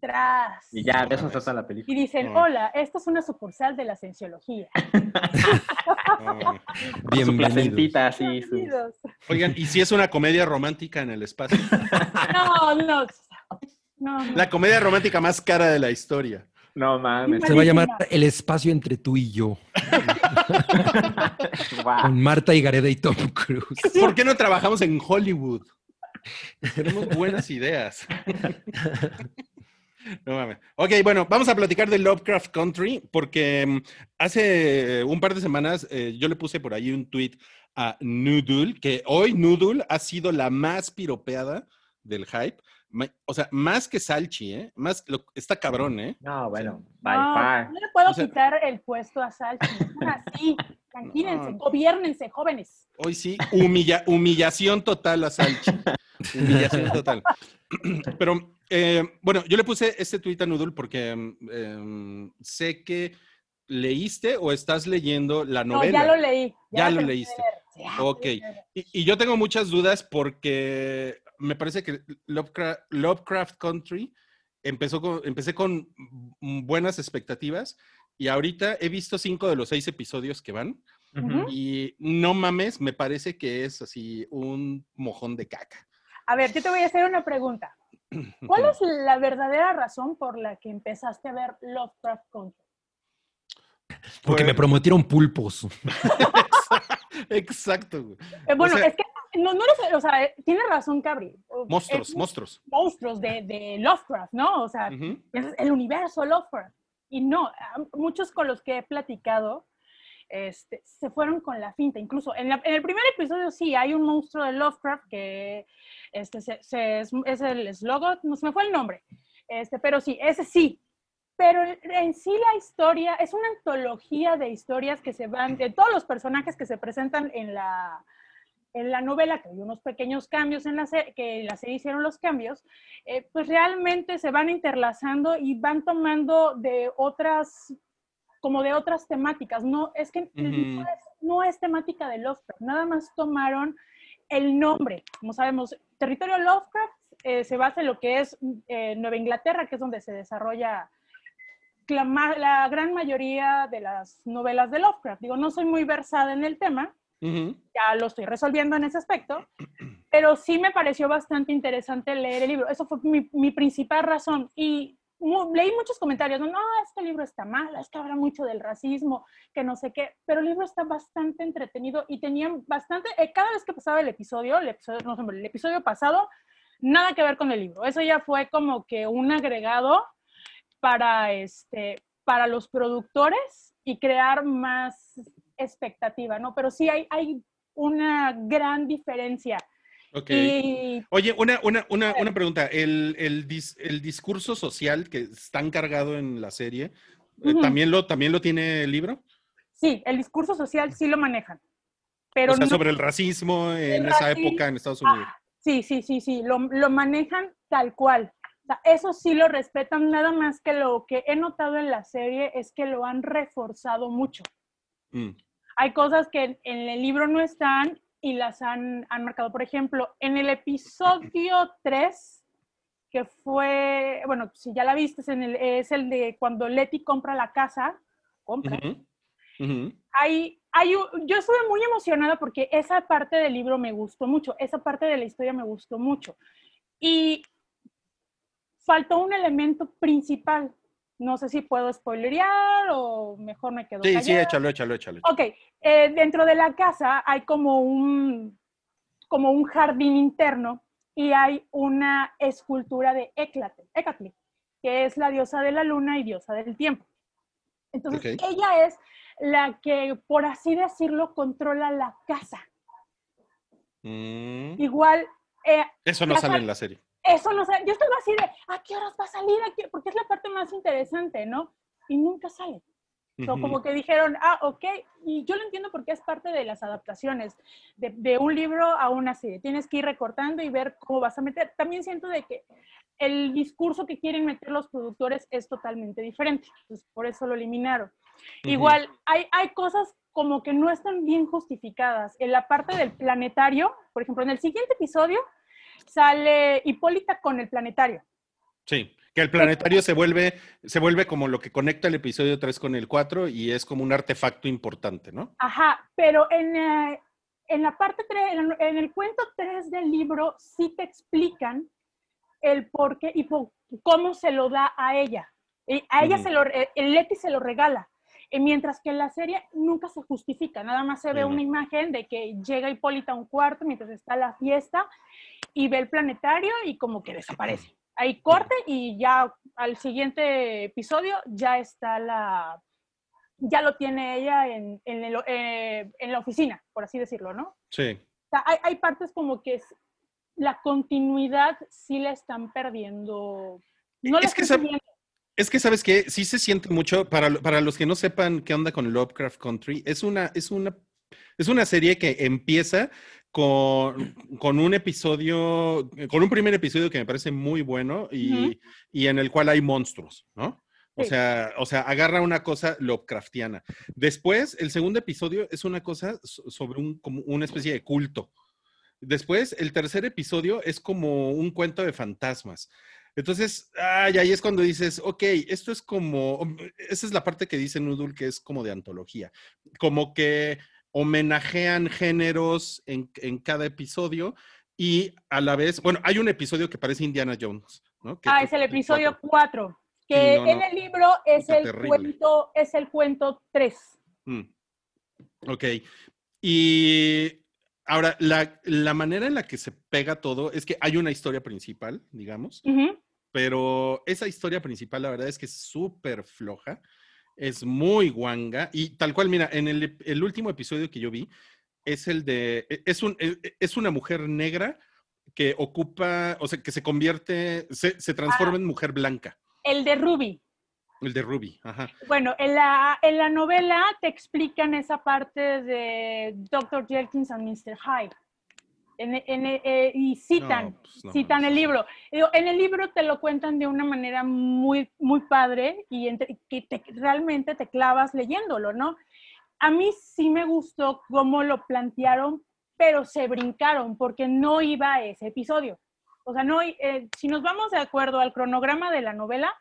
[SPEAKER 4] tras.
[SPEAKER 3] Y ya, de eso se trata la
[SPEAKER 4] Y
[SPEAKER 3] película.
[SPEAKER 4] dicen,
[SPEAKER 1] No.
[SPEAKER 4] hola, esto es una sucursal de la cienciología.
[SPEAKER 3] Su placentita así. su-
[SPEAKER 4] Bienvenidos.
[SPEAKER 1] Oigan, ¿y si es una comedia romántica en el espacio?
[SPEAKER 4] No, no. No, no.
[SPEAKER 1] La comedia romántica más cara de la historia.
[SPEAKER 3] No mames.
[SPEAKER 2] Se va a llamar El espacio entre tú y yo, Con Marta Higareda y Tom Cruise.
[SPEAKER 1] ¿Por qué no trabajamos en Hollywood? Tenemos buenas ideas. No mames. Ok, bueno, vamos a platicar de Lovecraft Country porque mm, hace un par de semanas eh, yo le puse por ahí un tweet a Noodle, que hoy Noodle ha sido la más piropeada del hype. O sea, más que Salchi, ¿eh? Más, lo- está cabrón, ¿eh?
[SPEAKER 3] No, bueno, by
[SPEAKER 4] No,
[SPEAKER 3] far.
[SPEAKER 4] no le puedo
[SPEAKER 1] O sea-
[SPEAKER 4] quitar el puesto a Salchi. no así. Tranquílense,
[SPEAKER 1] No.
[SPEAKER 4] gobiernense, jóvenes.
[SPEAKER 1] Hoy sí, humilla- humillación total a Salchi. Humillación total. Pero, eh, bueno, yo le puse este tweet a Noodle porque mm, em, sé que leíste o estás leyendo la
[SPEAKER 4] No,
[SPEAKER 1] novela.
[SPEAKER 4] ya lo leí.
[SPEAKER 1] Ya lo leíste.
[SPEAKER 4] leer. Ya,
[SPEAKER 1] Ok. y yo tengo muchas dudas porque me parece que Lovecraft, Lovecraft Country empezó con, empecé con buenas expectativas y ahorita he visto cinco de los seis episodios que van
[SPEAKER 3] Ujú.
[SPEAKER 1] y no mames, me parece que es así un mojón de caca.
[SPEAKER 4] A ver, yo te voy a hacer una pregunta. ¿Cuál es la verdadera razón por la que empezaste a ver Lovecraft Country?
[SPEAKER 2] Porque me
[SPEAKER 1] Fue-
[SPEAKER 2] prometieron pulpos.
[SPEAKER 1] Exacto. güey.
[SPEAKER 4] Eh, bueno,
[SPEAKER 1] sea-
[SPEAKER 4] es que no, no eres, o sea, tienes razón, Cabri.
[SPEAKER 1] Monstruos,
[SPEAKER 4] es-
[SPEAKER 1] monstruos.
[SPEAKER 4] monstruos de, de Lovecraft, ¿no? O sea, el universo Lovecraft. Y no, muchos con los que he platicado este, se fueron con la finta. Incluso en, la- en el primer episodio sí hay un monstruo de Lovecraft que este, se- se- es, es el Slogot, no se me fue el nombre, este, pero sí, ese sí. Pero en sí la historia es una antología de historias que se van, de todos los personajes que se presentan en la, en la novela, que hay unos pequeños cambios en la serie, que en la serie hicieron los cambios, eh, pues realmente se van interlazando y van tomando de otras, como de otras temáticas. No, es que no,
[SPEAKER 1] Ujú.
[SPEAKER 4] es, no es temática de Lovecraft, nada más tomaron el nombre. Como sabemos, territorio Lovecraft eh, se basa en lo que es eh, Nueva Inglaterra, que es donde se desarrolla la, la gran mayoría de las novelas de Lovecraft. Digo, no soy muy versada en el tema,
[SPEAKER 1] Ujú.
[SPEAKER 4] ya lo estoy resolviendo en ese aspecto, pero sí me pareció bastante interesante leer el libro. Eso fue mi, mi principal razón. Y leí muchos comentarios, no, este libro está mal, es que habla mucho del racismo, que no sé qué, pero el libro está bastante entretenido y tenían bastante, eh, cada vez que pasaba el episodio, el episodio, no, el episodio pasado, nada que ver con el libro. Eso ya fue como que un agregado para, este, para los productores y crear más expectativa, ¿no? Pero sí hay, hay una gran diferencia.
[SPEAKER 1] Ok.
[SPEAKER 4] Y
[SPEAKER 1] Oye, una, una, una, una pregunta. El, el, dis- el discurso social que está encargado en la serie, eh,
[SPEAKER 4] Ujú.
[SPEAKER 1] ¿también, lo, ¿también lo tiene el libro?
[SPEAKER 4] sí, el discurso social sí lo manejan. Pero
[SPEAKER 1] o sea,
[SPEAKER 4] no-
[SPEAKER 1] sobre el racismo en
[SPEAKER 4] El
[SPEAKER 1] esa
[SPEAKER 4] racismo,
[SPEAKER 1] época en Estados Unidos.
[SPEAKER 4] Ah, sí, sí, sí, sí, lo, lo manejan tal cual. O sea, eso sí lo respetan, nada más que lo que he notado en la serie es que lo han reforzado mucho.
[SPEAKER 1] Mm.
[SPEAKER 4] Hay cosas que en, en el libro no están y las han, han marcado. Por ejemplo, en el episodio 3, que fue, bueno, si ya la viste, es, en el, es el de cuando Leti compra la casa, compra. Hay, hay, yo estuve muy emocionada porque esa parte del libro me gustó mucho, esa parte de la historia me gustó mucho. Y faltó un elemento principal. No sé si puedo spoilerear o mejor me quedo
[SPEAKER 1] Sí, sí, échalo, échalo, échalo.
[SPEAKER 4] Ok, eh, dentro de la casa hay como un, como un jardín interno y hay una escultura de Éclate, Écatli, que es la diosa de la luna y diosa del tiempo. Entonces, ella es la que, por así decirlo, controla la casa.
[SPEAKER 1] Mm.
[SPEAKER 4] Igual, eh,
[SPEAKER 1] Eso no sale
[SPEAKER 4] sal-
[SPEAKER 1] en la serie.
[SPEAKER 4] Eso no sé, yo estaba así de, ¿a qué horas va a salir? ¿A qué-?" Porque es la parte más interesante, ¿no? Y nunca sale. So,
[SPEAKER 1] Ujú.
[SPEAKER 4] como que dijeron, ah, ok, y yo lo entiendo porque es parte de las adaptaciones de, de un libro a una serie. Tienes que ir recortando y ver cómo vas a meter. También siento de que el discurso que quieren meter los productores es totalmente diferente. Por eso lo eliminaron.
[SPEAKER 1] Ujú.
[SPEAKER 4] Igual, hay, hay cosas como que no están bien justificadas. En la parte del planetario, por ejemplo, en el siguiente episodio sale Hipólita con el planetario.
[SPEAKER 1] Sí, que el planetario se vuelve, se vuelve como lo que conecta el episodio 3 con el 4 y es como un artefacto importante, ¿no?
[SPEAKER 4] Ajá, pero en, eh, en la parte 3, en, en el cuento 3 del libro, sí te explican el por qué y po- cómo se lo da a ella. Y a ella
[SPEAKER 1] Ujú.
[SPEAKER 4] se lo, re- el Leti se lo regala. Y mientras que en la serie nunca se justifica, nada más se ve
[SPEAKER 1] Ujú.
[SPEAKER 4] una imagen de que llega Hipólita a un cuarto mientras está la fiesta y ve el planetario y como que desaparece. Ahí corte y ya al siguiente episodio ya está la, ya lo tiene ella en, en, el- eh, en la oficina, por así decirlo, ¿no?
[SPEAKER 1] Sí.
[SPEAKER 4] O sea, hay, hay partes como que es- la continuidad sí la están perdiendo. No la
[SPEAKER 1] Es que
[SPEAKER 4] están
[SPEAKER 1] sab-
[SPEAKER 4] siguiendo.
[SPEAKER 1] Es que, ¿sabes qué? Sí se siente mucho, para, para los que no sepan qué onda con Lovecraft Country, es una, es una, es una serie que empieza con, con un episodio, con un primer episodio que me parece muy bueno y,
[SPEAKER 4] Ujú.
[SPEAKER 1] y en el cual hay monstruos, ¿no? O
[SPEAKER 4] Sí.
[SPEAKER 1] sea, o sea, agarra una cosa Lovecraftiana. Después, el segundo episodio es una cosa so- sobre un, como una especie de culto. Después, el tercer episodio es como un cuento de fantasmas. Entonces, ay, ahí es cuando dices, ok, esto es como, esa es la parte que dice Noodle que es como de antología, como que homenajean géneros en, en cada episodio y a la vez, bueno, hay un episodio que parece Indiana Jones, ¿no? Que-
[SPEAKER 4] Ah, es el episodio 4, que
[SPEAKER 1] Sí, no,
[SPEAKER 4] en
[SPEAKER 1] no.
[SPEAKER 4] el libro es el
[SPEAKER 1] terrible.
[SPEAKER 4] cuento, es el cuento 3.
[SPEAKER 1] Mm. Ok. Y ahora, la, la manera en la que se pega todo es que hay una historia principal, digamos, pero esa historia principal, la verdad es que es súper floja, es muy guanga y tal cual, mira, en el, el último episodio que yo vi es el de, e- es, un, e- es una mujer negra que ocupa, o sea, que se convierte, se, se transforma en mujer blanca,
[SPEAKER 4] El de Ruby.
[SPEAKER 1] el de Ruby, ajá.
[SPEAKER 4] Bueno, en la, en la novela te explican esa parte de Dr. Jenkins and Mr. Hyde. En- en- eh, y citan,
[SPEAKER 1] No, pues, no
[SPEAKER 4] citan el libro. En el libro te lo cuentan de una manera muy, muy padre y entre- que te- realmente te clavas leyéndolo, ¿no? A mí sí me gustó cómo lo plantearon, pero se brincaron porque no iba a ese episodio. O sea, no, eh, si nos vamos de acuerdo al cronograma de la novela,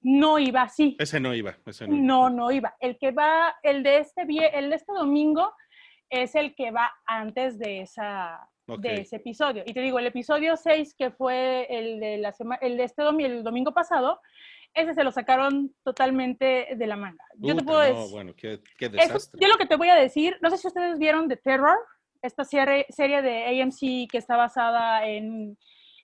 [SPEAKER 4] no iba así.
[SPEAKER 1] Ese no iba, ese no iba.
[SPEAKER 4] No, no iba. El que va, el de este, el de este domingo es el que va antes de, esa, De ese episodio. Y te digo, el episodio 6, que fue el de, la sema- el de este domi- el domingo pasado, ese se lo sacaron totalmente de la manga. Yo te puedo
[SPEAKER 1] no,
[SPEAKER 4] decir,
[SPEAKER 1] bueno, qué, qué
[SPEAKER 4] eso-
[SPEAKER 1] desastre.
[SPEAKER 4] yo lo que te voy a decir, no sé si ustedes vieron The Terror, esta serie, serie de AMC que está basada en,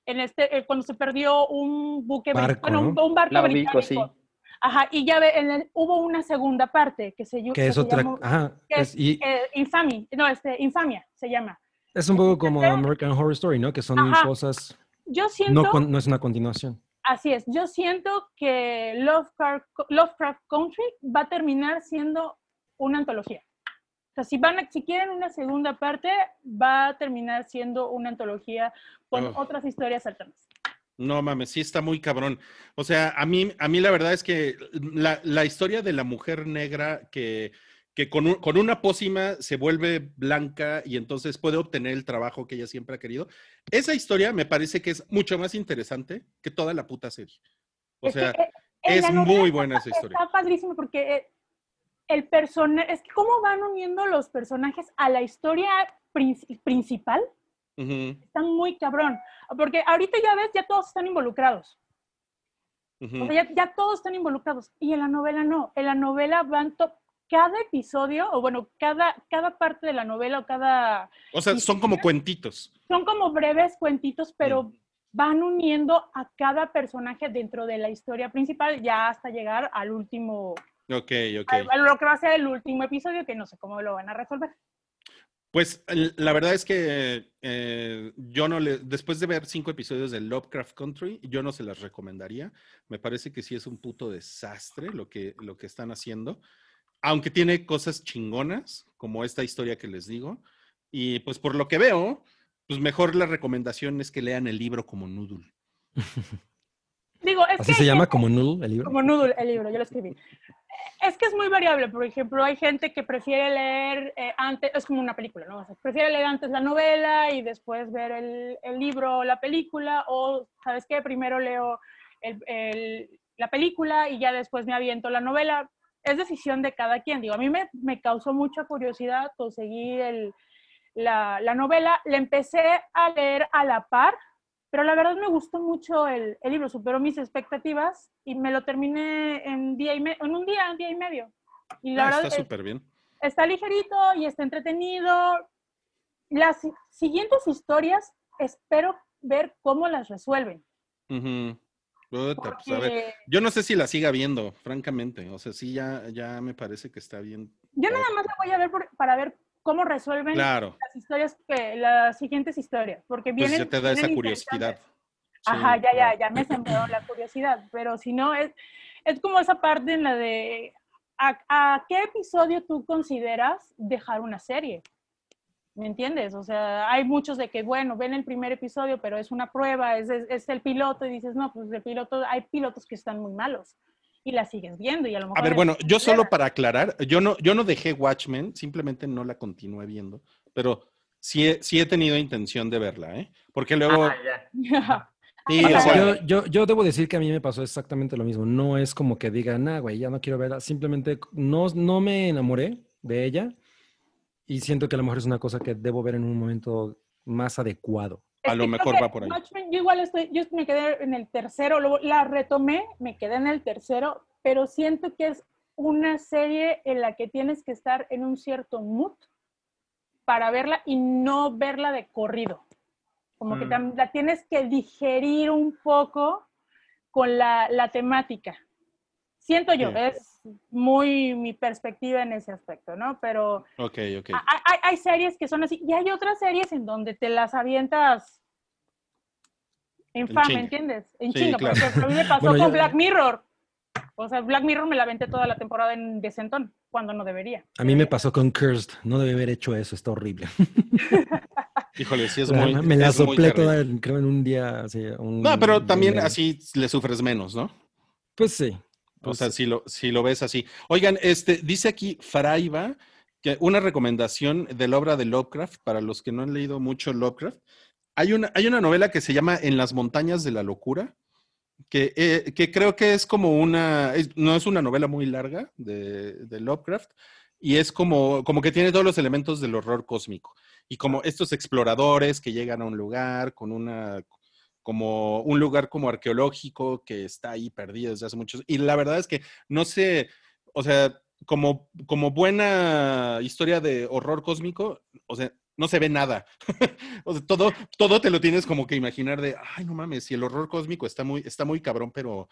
[SPEAKER 4] en este, eh, cuando se perdió un buque,
[SPEAKER 2] Barco,
[SPEAKER 4] bueno, un,
[SPEAKER 2] ¿no?
[SPEAKER 4] un barco
[SPEAKER 3] ubico, sí.
[SPEAKER 4] británico. Ajá, y ya ve, en el- hubo una segunda parte que se,
[SPEAKER 2] Que es
[SPEAKER 4] se
[SPEAKER 2] otra.
[SPEAKER 4] llamó,
[SPEAKER 2] Ajá.
[SPEAKER 4] que
[SPEAKER 2] es- y
[SPEAKER 4] eh, Infamy, no, este, Infamia se llama.
[SPEAKER 2] Es un poco como American Horror Story, ¿no? Que son
[SPEAKER 4] Ajá.
[SPEAKER 2] cosas.
[SPEAKER 4] Yo siento,
[SPEAKER 2] No, es una continuación.
[SPEAKER 4] así es, yo siento que Lovecraft, Lovecraft Country va a terminar siendo una antología. O sea, si, van a- si quieren una segunda parte, va a terminar siendo una antología con
[SPEAKER 1] Ugh.
[SPEAKER 4] otras historias alternas.
[SPEAKER 1] No mames, sí está muy cabrón. O sea, a mí, a mí la verdad es que la, la historia de la mujer negra que, que con, un- con una pócima se vuelve blanca y entonces puede obtener el trabajo que ella siempre ha querido, esa historia me parece que es mucho más interesante que toda la puta serie. O
[SPEAKER 4] Es que,
[SPEAKER 1] sea,
[SPEAKER 4] eh, en
[SPEAKER 1] es muy buena esa historia.
[SPEAKER 4] Está padrísimo porque eh, el personaje, es que cómo van uniendo los personajes a la historia princi- principal,
[SPEAKER 1] Ujú,
[SPEAKER 4] está muy cabrón. Porque ahorita ya ves, ya todos están involucrados. O sea, ya, ya todos están involucrados. Y en la novela no. En la novela van to- cada episodio, o bueno, cada, cada parte de la novela o cada...
[SPEAKER 1] O sea, son como cuentitos.
[SPEAKER 4] Son como breves cuentitos, pero
[SPEAKER 1] Mm.
[SPEAKER 4] van uniendo a cada personaje dentro de la historia principal ya hasta llegar al último,
[SPEAKER 1] Ok, ok.
[SPEAKER 4] a, a lo que va a ser el último episodio, que no sé cómo lo van a resolver.
[SPEAKER 1] Pues la verdad es que eh, yo no le, después de ver cinco episodios de Lovecraft Country, yo no se las recomendaría. Me parece que sí es un puto desastre lo que, lo que están haciendo, aunque tiene cosas chingonas, como esta historia que les digo. Y pues por lo que veo, pues mejor la recomendación es que lean el libro como Noodle.
[SPEAKER 4] Digo, es
[SPEAKER 2] Así
[SPEAKER 4] que
[SPEAKER 2] se llama
[SPEAKER 4] gente-
[SPEAKER 2] como Noodle el libro.
[SPEAKER 4] Como Noodle, el libro, yo lo escribí. Es que es muy variable, por ejemplo, hay gente que prefiere leer eh, antes, es como una película, ¿no? O sea, prefiere leer antes la novela y después ver el, el libro o la película, o, ¿sabes qué? Primero leo el- el- la película y ya después me aviento la novela. Es decisión de cada quien, digo, a mí me, me causó mucha curiosidad conseguir el, la, la novela, la empecé a leer a la par, pero la verdad me gustó mucho el, el libro, superó mis expectativas y me lo terminé en, día y me- en un día, un día y medio. Y la
[SPEAKER 1] Ah,
[SPEAKER 4] verdad
[SPEAKER 1] está
[SPEAKER 4] es-
[SPEAKER 1] súper bien.
[SPEAKER 4] está ligerito y está entretenido. Las si- siguientes historias espero ver cómo las resuelven.
[SPEAKER 1] Ujú. Puta, pues, a ver,
[SPEAKER 4] porque
[SPEAKER 1] yo no sé si la siga viendo, francamente. O sea, sí, ya, ya me parece que está bien.
[SPEAKER 4] yo nada más la voy a ver por- para ver cómo resuelven
[SPEAKER 1] Claro,
[SPEAKER 4] las historias, que, las siguientes historias, porque
[SPEAKER 1] pues
[SPEAKER 4] vienen...
[SPEAKER 1] ya te da esa curiosidad.
[SPEAKER 4] Ajá, ya, ya, ya me sembró la curiosidad, pero si no, es, es como esa parte en la de, ¿a, a qué episodio tú consideras dejar una serie? ¿Me entiendes? O sea, hay muchos de que, bueno, ven el primer episodio, pero es una prueba, es, es, es el piloto, y dices, no, pues el piloto, hay pilotos que están muy malos, y la sigues viendo, y a lo mejor...
[SPEAKER 1] A ver, bueno, yo solo para aclarar, yo no, yo no dejé Watchmen, simplemente no la continué viendo, pero sí he, sí he tenido intención de verla, ¿eh? Porque luego...
[SPEAKER 3] Ah, ya.
[SPEAKER 1] sí,
[SPEAKER 4] o
[SPEAKER 2] sea, yo, yo, yo debo decir que a mí me pasó exactamente lo mismo. No es como que diga, nah, güey, ya no quiero verla. Simplemente no, no me enamoré de ella y siento que a lo mejor es una cosa que debo ver en un momento más adecuado.
[SPEAKER 1] a lo
[SPEAKER 4] que
[SPEAKER 1] mejor
[SPEAKER 4] que
[SPEAKER 1] va por ahí.
[SPEAKER 4] Watchmen, yo igual estoy, yo me quedé en el tercero, luego la retomé, me quedé en el tercero, pero siento que es una serie en la que tienes que estar en un cierto mood para verla y no verla de corrido. Como que
[SPEAKER 3] Mm.
[SPEAKER 4] tam- la tienes que digerir un poco con la, la temática. Siento yo,
[SPEAKER 1] Sí.
[SPEAKER 4] es muy mi perspectiva en ese aspecto, ¿no? Pero
[SPEAKER 1] Ok, ok.
[SPEAKER 4] hay, hay- hay series que son así y hay otras series en donde te las avientas en
[SPEAKER 1] En
[SPEAKER 4] fan,
[SPEAKER 1] chinga.
[SPEAKER 4] ¿me entiendes? En
[SPEAKER 1] Sí,
[SPEAKER 4] chinga,
[SPEAKER 1] claro.
[SPEAKER 4] por ejemplo, a mí me pasó
[SPEAKER 2] Bueno,
[SPEAKER 4] con
[SPEAKER 2] yo-
[SPEAKER 4] Black Mirror. O sea, Black Mirror me la aventé toda la temporada en decentón, cuando no debería.
[SPEAKER 2] A mí me pasó con Cursed. No debe haber hecho eso, está horrible.
[SPEAKER 1] Híjole, sí es
[SPEAKER 2] La-
[SPEAKER 1] muy...
[SPEAKER 2] me la soplé toda, creo, en un día. así, un-
[SPEAKER 1] No, pero también
[SPEAKER 2] un-
[SPEAKER 1] así le sufres menos, ¿no?
[SPEAKER 2] Pues sí.
[SPEAKER 1] O
[SPEAKER 2] Pues
[SPEAKER 1] sea, si lo, si lo ves así. Oigan, este, dice aquí Faraiva que una recomendación de la obra de Lovecraft, para los que no han leído mucho Lovecraft, hay una, hay una novela que se llama En las montañas de la locura, que, eh, que creo que es como una, es- no es una novela muy larga de, de Lovecraft, y es como, como que tiene todos los elementos del horror cósmico. Y como estos exploradores que llegan a un lugar con una, como un lugar como arqueológico que está ahí perdido desde hace muchos. Y la verdad es que no sé, o sea, como, como buena historia de horror cósmico, o sea, no se ve nada. o sea, todo, todo te lo tienes como que imaginar de, ay, no mames, si el horror cósmico está muy, está muy cabrón, pero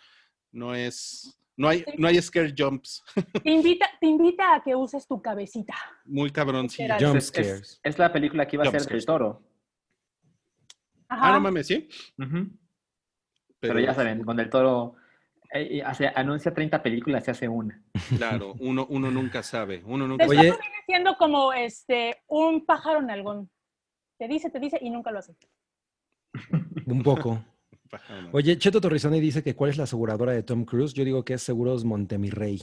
[SPEAKER 1] no es, no hay, no hay scare jumps.
[SPEAKER 4] Te invita, te invita a que uses tu cabecita.
[SPEAKER 1] Muy cabrón, sí.
[SPEAKER 2] Jump
[SPEAKER 3] Es, es-
[SPEAKER 2] scares.
[SPEAKER 3] es la película que iba a
[SPEAKER 1] Jump
[SPEAKER 3] ser del
[SPEAKER 1] scares.
[SPEAKER 3] toro.
[SPEAKER 4] Ajá.
[SPEAKER 1] Ah, no mames, sí.
[SPEAKER 3] Pero, ya saben, con el toro eh, hace, anuncia 30 películas y hace una.
[SPEAKER 1] Claro, uno, uno nunca sabe. Uno nunca
[SPEAKER 4] Después
[SPEAKER 2] Oye.
[SPEAKER 4] viene siendo como este, un pájaro nalgón. Te dice, te dice y nunca lo hace.
[SPEAKER 2] Un poco. Oye, Cheto Torrizoni dice que cuál es la aseguradora de Tom Cruise. Yo digo que es Seguros Montemirrey.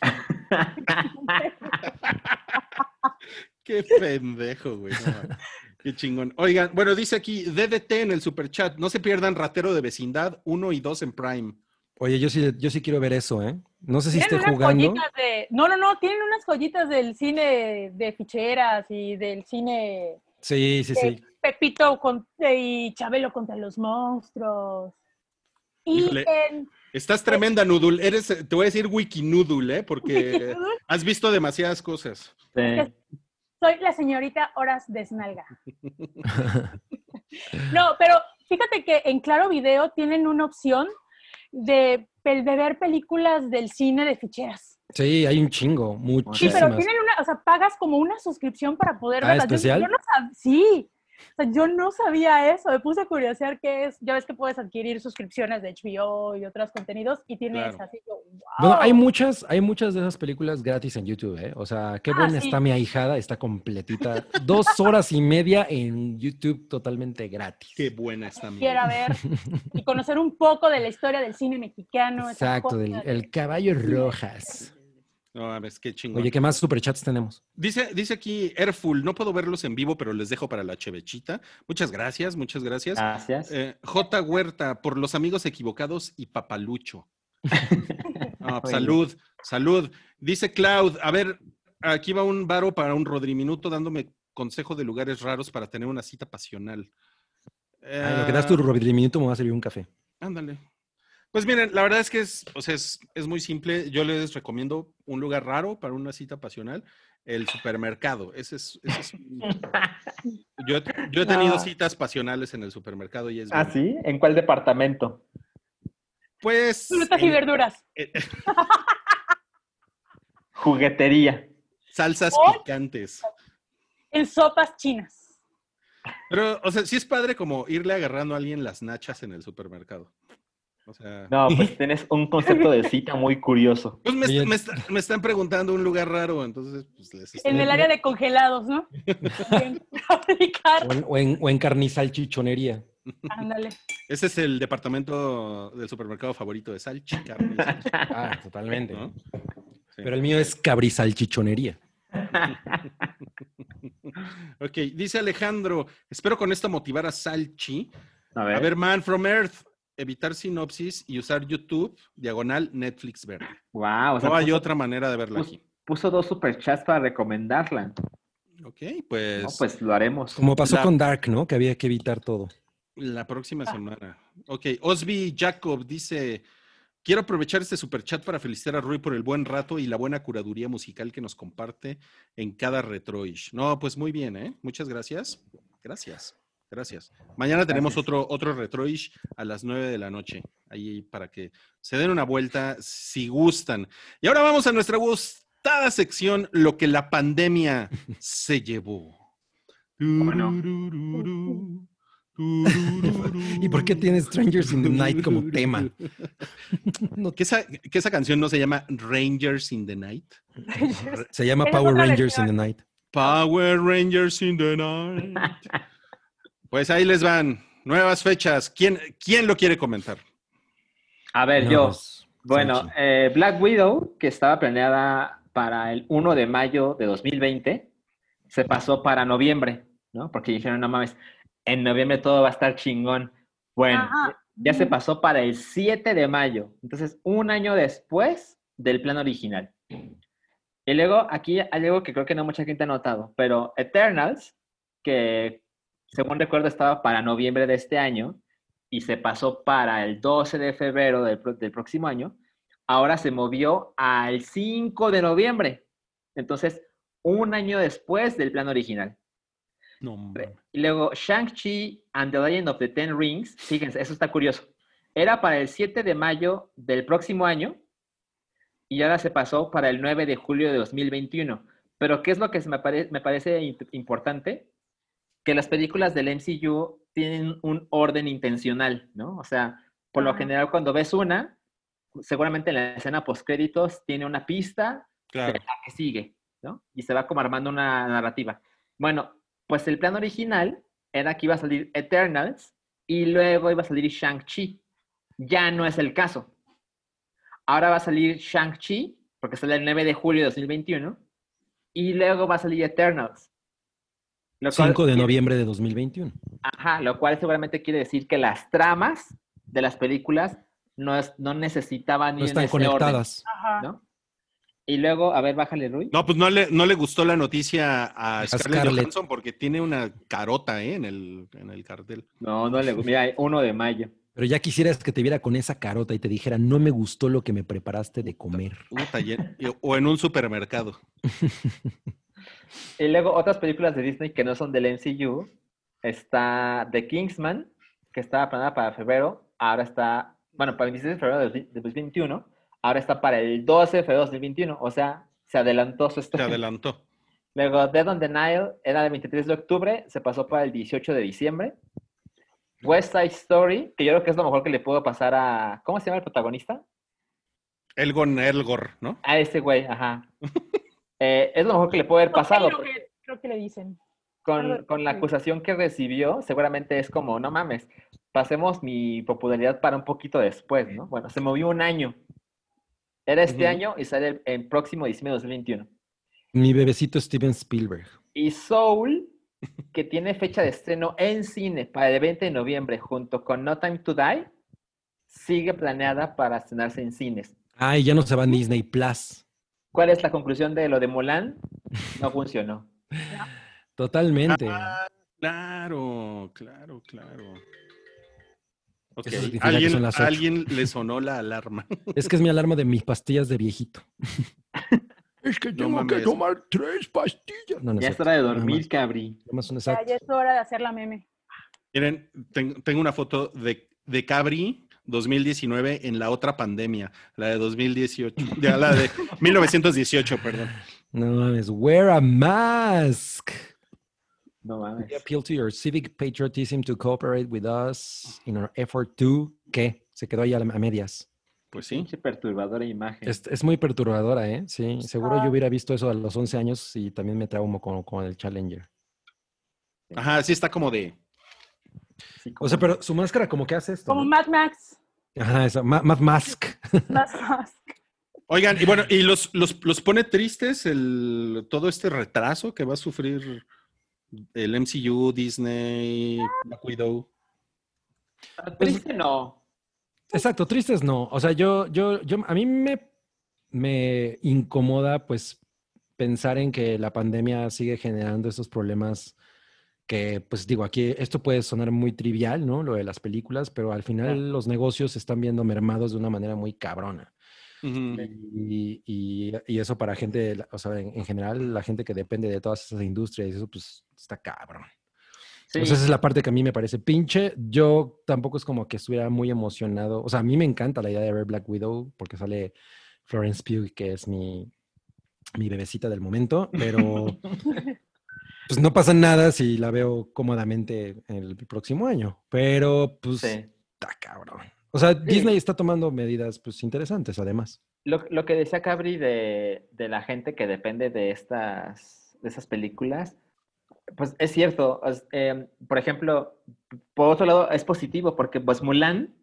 [SPEAKER 1] Qué pendejo, güey. no. Qué chingón. Oigan, bueno, dice aquí DDT en el superchat. No se pierdan Ratero de Vecindad 1 y 2 en Prime.
[SPEAKER 2] Oye, yo sí, yo sí quiero ver eso, ¿eh? No sé si esté jugando.
[SPEAKER 4] joyitas de. No, no, no, tienen unas joyitas del cine de ficheras y del cine
[SPEAKER 2] Sí, sí,
[SPEAKER 4] de
[SPEAKER 2] sí.
[SPEAKER 4] Pepito con- y Chabelo contra los monstruos. Y
[SPEAKER 1] Híjole.
[SPEAKER 4] en
[SPEAKER 1] Estás tremenda, Noodle. Eres, te voy a decir Wikinoodle, ¿eh? Porque has visto demasiadas cosas.
[SPEAKER 3] Sí.
[SPEAKER 4] Soy la señorita Horas Desnalga. No, pero fíjate que en Claro Video tienen una opción de, de ver películas del cine de ficheras.
[SPEAKER 2] Sí, hay un chingo,
[SPEAKER 4] Sí,
[SPEAKER 2] muchísimas.
[SPEAKER 4] pero tienen una, o sea, pagas como una suscripción para poder
[SPEAKER 2] Ah,
[SPEAKER 4] verlas. Yo-
[SPEAKER 2] ¿especial?
[SPEAKER 4] Yo, no sab- sí, o sea, yo no sabía eso. Me puse a curiosear qué es. Ya ves que puedes adquirir suscripciones de HBO y otros contenidos y tienes
[SPEAKER 1] Claro.
[SPEAKER 4] así. Yo,
[SPEAKER 2] Bueno, hay muchas, hay muchas de esas películas gratis en YouTube, ¿eh? O sea, qué
[SPEAKER 4] Ah,
[SPEAKER 2] buena
[SPEAKER 4] sí.
[SPEAKER 2] está mi ahijada, está completita. Dos horas y media en YouTube totalmente gratis.
[SPEAKER 1] Qué buena está mi.
[SPEAKER 4] Quiera ver y conocer un poco de la historia del cine mexicano.
[SPEAKER 2] Exacto, del- el caballo rojas.
[SPEAKER 1] No mames, qué chingón.
[SPEAKER 2] Oye, ¿qué más superchats tenemos?
[SPEAKER 1] Dice, dice aquí Airful, no puedo verlos en vivo, pero les dejo para la chevechita. Muchas gracias, muchas gracias.
[SPEAKER 3] Gracias.
[SPEAKER 1] Eh, J. Huerta, por los amigos equivocados y papalucho. Ah, salud, salud. Dice Cloud, a ver, aquí va un varo para un Rodriminuto dándome consejo de lugares raros para tener una cita pasional.
[SPEAKER 2] Ay, lo que das tu
[SPEAKER 1] Eh,
[SPEAKER 2] minuto me va a servir un café.
[SPEAKER 1] Ándale. Pues miren, la verdad es que es, o sea, es, es muy simple. Yo les recomiendo un lugar raro para una cita pasional, el supermercado. Ese es, ese es un- yo, he- yo he tenido
[SPEAKER 3] Ah.
[SPEAKER 1] citas pasionales en el supermercado y es
[SPEAKER 3] ¿Ah, sí? ¿En cuál departamento?
[SPEAKER 1] Pues.
[SPEAKER 4] Frutas y
[SPEAKER 1] en-
[SPEAKER 4] verduras.
[SPEAKER 1] eh,
[SPEAKER 3] Juguetería.
[SPEAKER 1] salsas picantes.
[SPEAKER 4] En sopas chinas.
[SPEAKER 1] Pero, o sea, sí es padre como irle agarrando a alguien las nachas en el supermercado. O sea.
[SPEAKER 3] No, pues tienes un concepto de cita muy curioso.
[SPEAKER 1] Pues me,
[SPEAKER 2] Oye.
[SPEAKER 1] me está- me están preguntando un lugar raro, entonces pues les estoy-
[SPEAKER 4] En el área de congelados, ¿no?
[SPEAKER 2] O en, o en, o en carnizalchichonería.
[SPEAKER 4] Ándale.
[SPEAKER 1] Ese es el departamento del supermercado favorito de salchi, carne y salchi,
[SPEAKER 2] Ah, totalmente.
[SPEAKER 1] ¿no? Sí.
[SPEAKER 2] Pero el mío es cabrizalchichonería.
[SPEAKER 1] Ok, dice Alejandro, espero con esto motivar a Salchi.
[SPEAKER 3] A ver.
[SPEAKER 1] A ver, Man from Earth, evitar sinopsis y usar YouTube, diagonal, Netflix verde.
[SPEAKER 3] Wow, o sea,
[SPEAKER 1] No hay
[SPEAKER 3] puso,
[SPEAKER 1] otra manera de verla
[SPEAKER 3] pus-
[SPEAKER 1] aquí.
[SPEAKER 3] puso dos superchats para recomendarla.
[SPEAKER 1] Ok, pues,
[SPEAKER 3] No, pues lo haremos.
[SPEAKER 2] Como pasó
[SPEAKER 1] La-
[SPEAKER 2] con Dark, ¿no? Que había que evitar todo.
[SPEAKER 1] la próxima semana. Ok, Osby Jacob dice, quiero aprovechar este superchat para felicitar a Rui por el buen rato y la buena curaduría musical que nos comparte en cada retroish. No, pues muy bien, ¿eh? Muchas gracias. Gracias. Gracias. Mañana tenemos
[SPEAKER 3] Gracias.
[SPEAKER 1] otro, otro retroish a las 9 de la noche, ahí para que se den una vuelta si gustan. Y ahora vamos a nuestra gustada sección, lo que la pandemia se llevó.
[SPEAKER 3] no?
[SPEAKER 2] ¿Y por qué tiene Strangers in the Night como tema? No,
[SPEAKER 1] ¿Que esa, que esa canción no se llama Rangers in the Night?
[SPEAKER 2] se llama Power Rangers in the Night.
[SPEAKER 1] Power Rangers in the Night. Pues ahí les van. Nuevas fechas. ¿Quién, quién lo quiere comentar?
[SPEAKER 3] A ver,
[SPEAKER 2] No,
[SPEAKER 3] yo.
[SPEAKER 2] pues,
[SPEAKER 3] Bueno, eh, Black Widow, que estaba planeada para el 1 de mayo de 2020, se pasó para noviembre, ¿no? Porque dijeron, no mames, en noviembre todo va a estar chingón. Bueno,
[SPEAKER 4] Ajá.
[SPEAKER 3] ya se pasó para el 7 de mayo, entonces un año después del plan original. Y luego aquí hay algo que creo que no mucha gente ha notado, pero Eternals, que según recuerdo estaba para noviembre de este año y se pasó para el 12 de febrero del, próximo año, ahora se movió al 5 de noviembre. Entonces, un año después del plan original.
[SPEAKER 1] No.
[SPEAKER 3] Y luego, Shang-Chi and the Legend of the Ten Rings, fíjense, eso está curioso. Era para el 7 de mayo del próximo año y ahora se pasó para el 9 de julio de 2021. Pero, ¿qué es lo que me, pare- me parece importante? Que las películas del MCU tienen un orden intencional, ¿no? O sea, por lo general, cuando ves una, seguramente en la escena postcréditos tiene una pista
[SPEAKER 1] Claro.
[SPEAKER 3] la que sigue, ¿no? Y se va como armando una narrativa. Bueno, pues el plan original era que iba a salir Eternals y luego iba a salir Shang-Chi. Ya no es el caso. Ahora va a salir Shang-Chi, porque sale el 9 de julio de 2021, y luego va a salir Eternals. Lo cual
[SPEAKER 2] 5 de noviembre de 2021.
[SPEAKER 3] Ajá, lo cual seguramente quiere decir que las tramas de las películas no, es- no necesitaban
[SPEAKER 2] No
[SPEAKER 3] ir en
[SPEAKER 2] están
[SPEAKER 3] orden,
[SPEAKER 2] conectadas.
[SPEAKER 4] Ajá.
[SPEAKER 3] ¿no? Y luego, a ver, bájale, Rui.
[SPEAKER 1] No, pues no le, no le gustó la noticia a Scarlett,
[SPEAKER 2] Scarlett.
[SPEAKER 1] Johansson porque tiene una carota ¿eh? en, el, en el cartel.
[SPEAKER 3] No, no le Mira, 1 de mayo.
[SPEAKER 2] Pero ya quisieras que te viera con esa carota y te dijera, no me gustó lo que me preparaste de comer.
[SPEAKER 1] En- y- o en un supermercado.
[SPEAKER 3] Y luego otras películas de Disney que no son del MCU. Está The Kingsman, que estaba planeada para febrero. Ahora está, bueno, para el 26 de febrero de 2021. Ahora está para el 12 de febrero de 2021. O sea, se adelantó su
[SPEAKER 1] Se
[SPEAKER 3] estreno.
[SPEAKER 1] adelantó.
[SPEAKER 3] Luego Dead on the Nile era el 23 de octubre. Se pasó para el 18 de diciembre. West Side Story, que yo creo que es lo mejor que le puedo pasar a... ¿Cómo se llama el protagonista?
[SPEAKER 1] Elgon Elgor, ¿no?
[SPEAKER 3] A ese güey, ajá. Eh, es lo mejor que le puede haber pasado.
[SPEAKER 4] Creo que, creo que le dicen.
[SPEAKER 3] con, la acusación que recibió, seguramente es como, no mames, pasemos mi popularidad para un poquito después, ¿no? Bueno, se movió un año. Era este año y sale el, el próximo diciembre de 2021.
[SPEAKER 2] Mi bebecito Steven Spielberg.
[SPEAKER 3] Y Soul, que tiene fecha de estreno en cine para el 20 de noviembre, junto con No Time to Die, sigue planeada para estrenarse en cines.
[SPEAKER 2] Ay, ya no se va a Disney Plus.
[SPEAKER 3] ¿Cuál es la conclusión de lo de Mulan? No funcionó.
[SPEAKER 2] Totalmente.
[SPEAKER 1] Ah, claro, claro, claro. Ok,
[SPEAKER 2] Eso significa que
[SPEAKER 1] alguien, le sonó la alarma.
[SPEAKER 2] Es que es mi alarma de mis pastillas de viejito. es que
[SPEAKER 1] tengo que
[SPEAKER 2] tomar tres pastillas. No, no
[SPEAKER 3] Ya
[SPEAKER 2] es
[SPEAKER 3] hora de dormir, cabri.
[SPEAKER 4] Ya, es hora de hacer la meme.
[SPEAKER 1] Miren, ten- tengo una foto de, de Cabri 2019 en la otra pandemia, la de 2018, ya, la de 1918, perdón.
[SPEAKER 2] No mames, wear a mask.
[SPEAKER 3] No mames.
[SPEAKER 2] We appeal to your civic patriotism to cooperate with us in our effort to. ¿Qué? Se quedó ahí a, la- a medias.
[SPEAKER 1] Pues sí.
[SPEAKER 3] Pinche perturbadora imagen.
[SPEAKER 2] Es, es muy perturbadora, ¿eh? Sí, seguro
[SPEAKER 4] Ah.
[SPEAKER 2] yo hubiera visto eso a los 11 años y también me traumo con, con el Challenger.
[SPEAKER 1] Ajá, sí está como de.
[SPEAKER 3] Sí,
[SPEAKER 2] O sea, pero su máscara como que hace esto.
[SPEAKER 4] Como
[SPEAKER 2] ¿no?
[SPEAKER 4] Mad Max.
[SPEAKER 2] Ajá, eso, Ma- Mad Mask.
[SPEAKER 4] Mad Max.
[SPEAKER 1] Oigan, y bueno, y los, los, los pone tristes el, todo este retraso que va a sufrir el MCU, Disney, Black Widow.
[SPEAKER 3] Ah, Triste no.
[SPEAKER 2] Exacto, tristes no. O sea, yo, yo, yo, a mí me, me incomoda, pues, pensar en que la pandemia sigue generando esos problemas que, pues, digo, aquí esto puede sonar muy trivial, ¿no? Lo de las películas, pero al final los negocios se están viendo mermados de una manera muy cabrona. Y, y- y eso para gente, o sea, en, en general, la gente que depende de todas esas industrias, eso, pues, está cabrón.
[SPEAKER 3] Sí.
[SPEAKER 2] Pues esa es la parte que a mí me parece pinche. Yo tampoco es como que estuviera muy emocionado. O sea, a mí me encanta la idea de ver Black Widow porque sale Florence Pugh, que es mi, mi bebecita del momento, pero pues no pasa nada si la veo cómodamente el próximo año. Pero pues
[SPEAKER 3] Sí.
[SPEAKER 2] está cabrón. O sea, Disney está tomando medidas pues interesantes además.
[SPEAKER 3] Lo, lo que decía Cabri de, de la gente que depende de estas, de esas películas, pues es cierto. es, eh, por ejemplo, por otro lado, es positivo porque pues Mulan,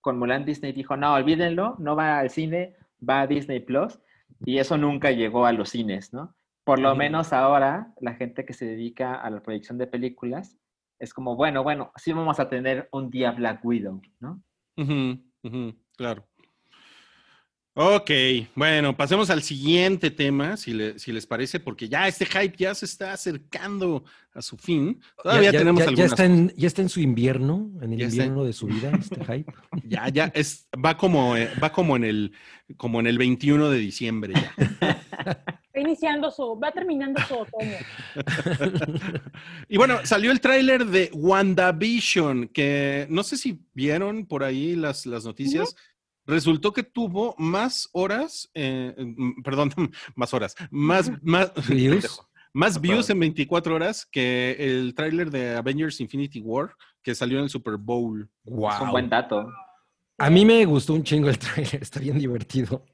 [SPEAKER 3] con Mulan Disney dijo, no, olvídenlo, no va al cine, va a Disney Plus, y eso nunca llegó a los cines, ¿no? Por lo menos ahora, la gente que se dedica a la proyección de películas es como, bueno, bueno, sí vamos a tener un día Black Widow, ¿no?
[SPEAKER 1] Claro. Ok, bueno, pasemos al siguiente tema, si, le- si les parece, porque ya este hype ya se está acercando a su fin. Todavía
[SPEAKER 2] ya, ya-
[SPEAKER 1] tenemos
[SPEAKER 2] ya-
[SPEAKER 1] algunas.
[SPEAKER 2] está en, ya está en su invierno, en el
[SPEAKER 1] Ya está en-
[SPEAKER 2] invierno de su vida, este hype.
[SPEAKER 1] Ya, ya, es, va como, eh, va como en el, como en el 21 de diciembre ya.
[SPEAKER 4] Iniciando su, va terminando su otoño.
[SPEAKER 1] Y bueno, salió el tráiler de WandaVision, que no sé si vieron por ahí las, las noticias. Resultó que tuvo más horas, eh, mm, perdón, más horas, más, más,
[SPEAKER 2] ¿Views?
[SPEAKER 1] más
[SPEAKER 3] Más
[SPEAKER 1] views en 24 horas que el tráiler de Avengers Infinity War que salió en el Super Bowl.
[SPEAKER 3] Es un
[SPEAKER 2] Wow.
[SPEAKER 3] buen dato.
[SPEAKER 2] A mí me gustó un chingo el trailer, está bien divertido.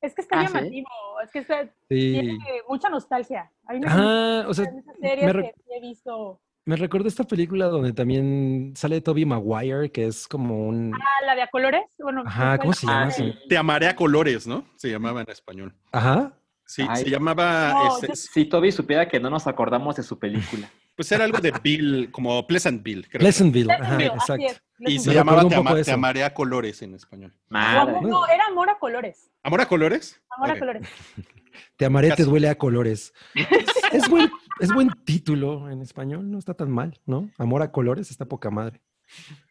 [SPEAKER 4] Es que está
[SPEAKER 3] Ah, ¿sí?
[SPEAKER 4] llamativo, es que está-
[SPEAKER 2] Sí.
[SPEAKER 4] tiene mucha nostalgia. A mí me
[SPEAKER 2] Ah, o sea,
[SPEAKER 4] series
[SPEAKER 2] me re-
[SPEAKER 4] que sí he visto.
[SPEAKER 2] me recuerdo esta película donde también sale Toby Maguire, que es como un...
[SPEAKER 4] Ah, la de a colores. Bueno,
[SPEAKER 2] Ajá, ¿cómo se llama?
[SPEAKER 3] Ah, sí.
[SPEAKER 1] Te amaré a colores, ¿no? Se llamaba en español.
[SPEAKER 2] Ajá.
[SPEAKER 1] Sí,
[SPEAKER 3] Ay.
[SPEAKER 1] se llamaba,
[SPEAKER 4] No,
[SPEAKER 1] este,
[SPEAKER 4] yo-
[SPEAKER 3] Si Toby supiera que no nos acordamos de su película.
[SPEAKER 1] pues era algo de Bill, como Pleasantville, creo.
[SPEAKER 2] Pleasantville. Ajá,
[SPEAKER 4] Pleasantville,
[SPEAKER 2] exacto.
[SPEAKER 4] es,
[SPEAKER 1] Y se llamaba Te, ama-
[SPEAKER 2] eso.
[SPEAKER 1] Te amaré a colores en español.
[SPEAKER 3] Madre.
[SPEAKER 4] no, era amor a colores.
[SPEAKER 1] ¿Amor a colores?
[SPEAKER 4] Amor a colores.
[SPEAKER 2] Te amaré, te duele a colores. Es buen, es buen título en español, no está tan mal, ¿no? Amor a colores está poca madre.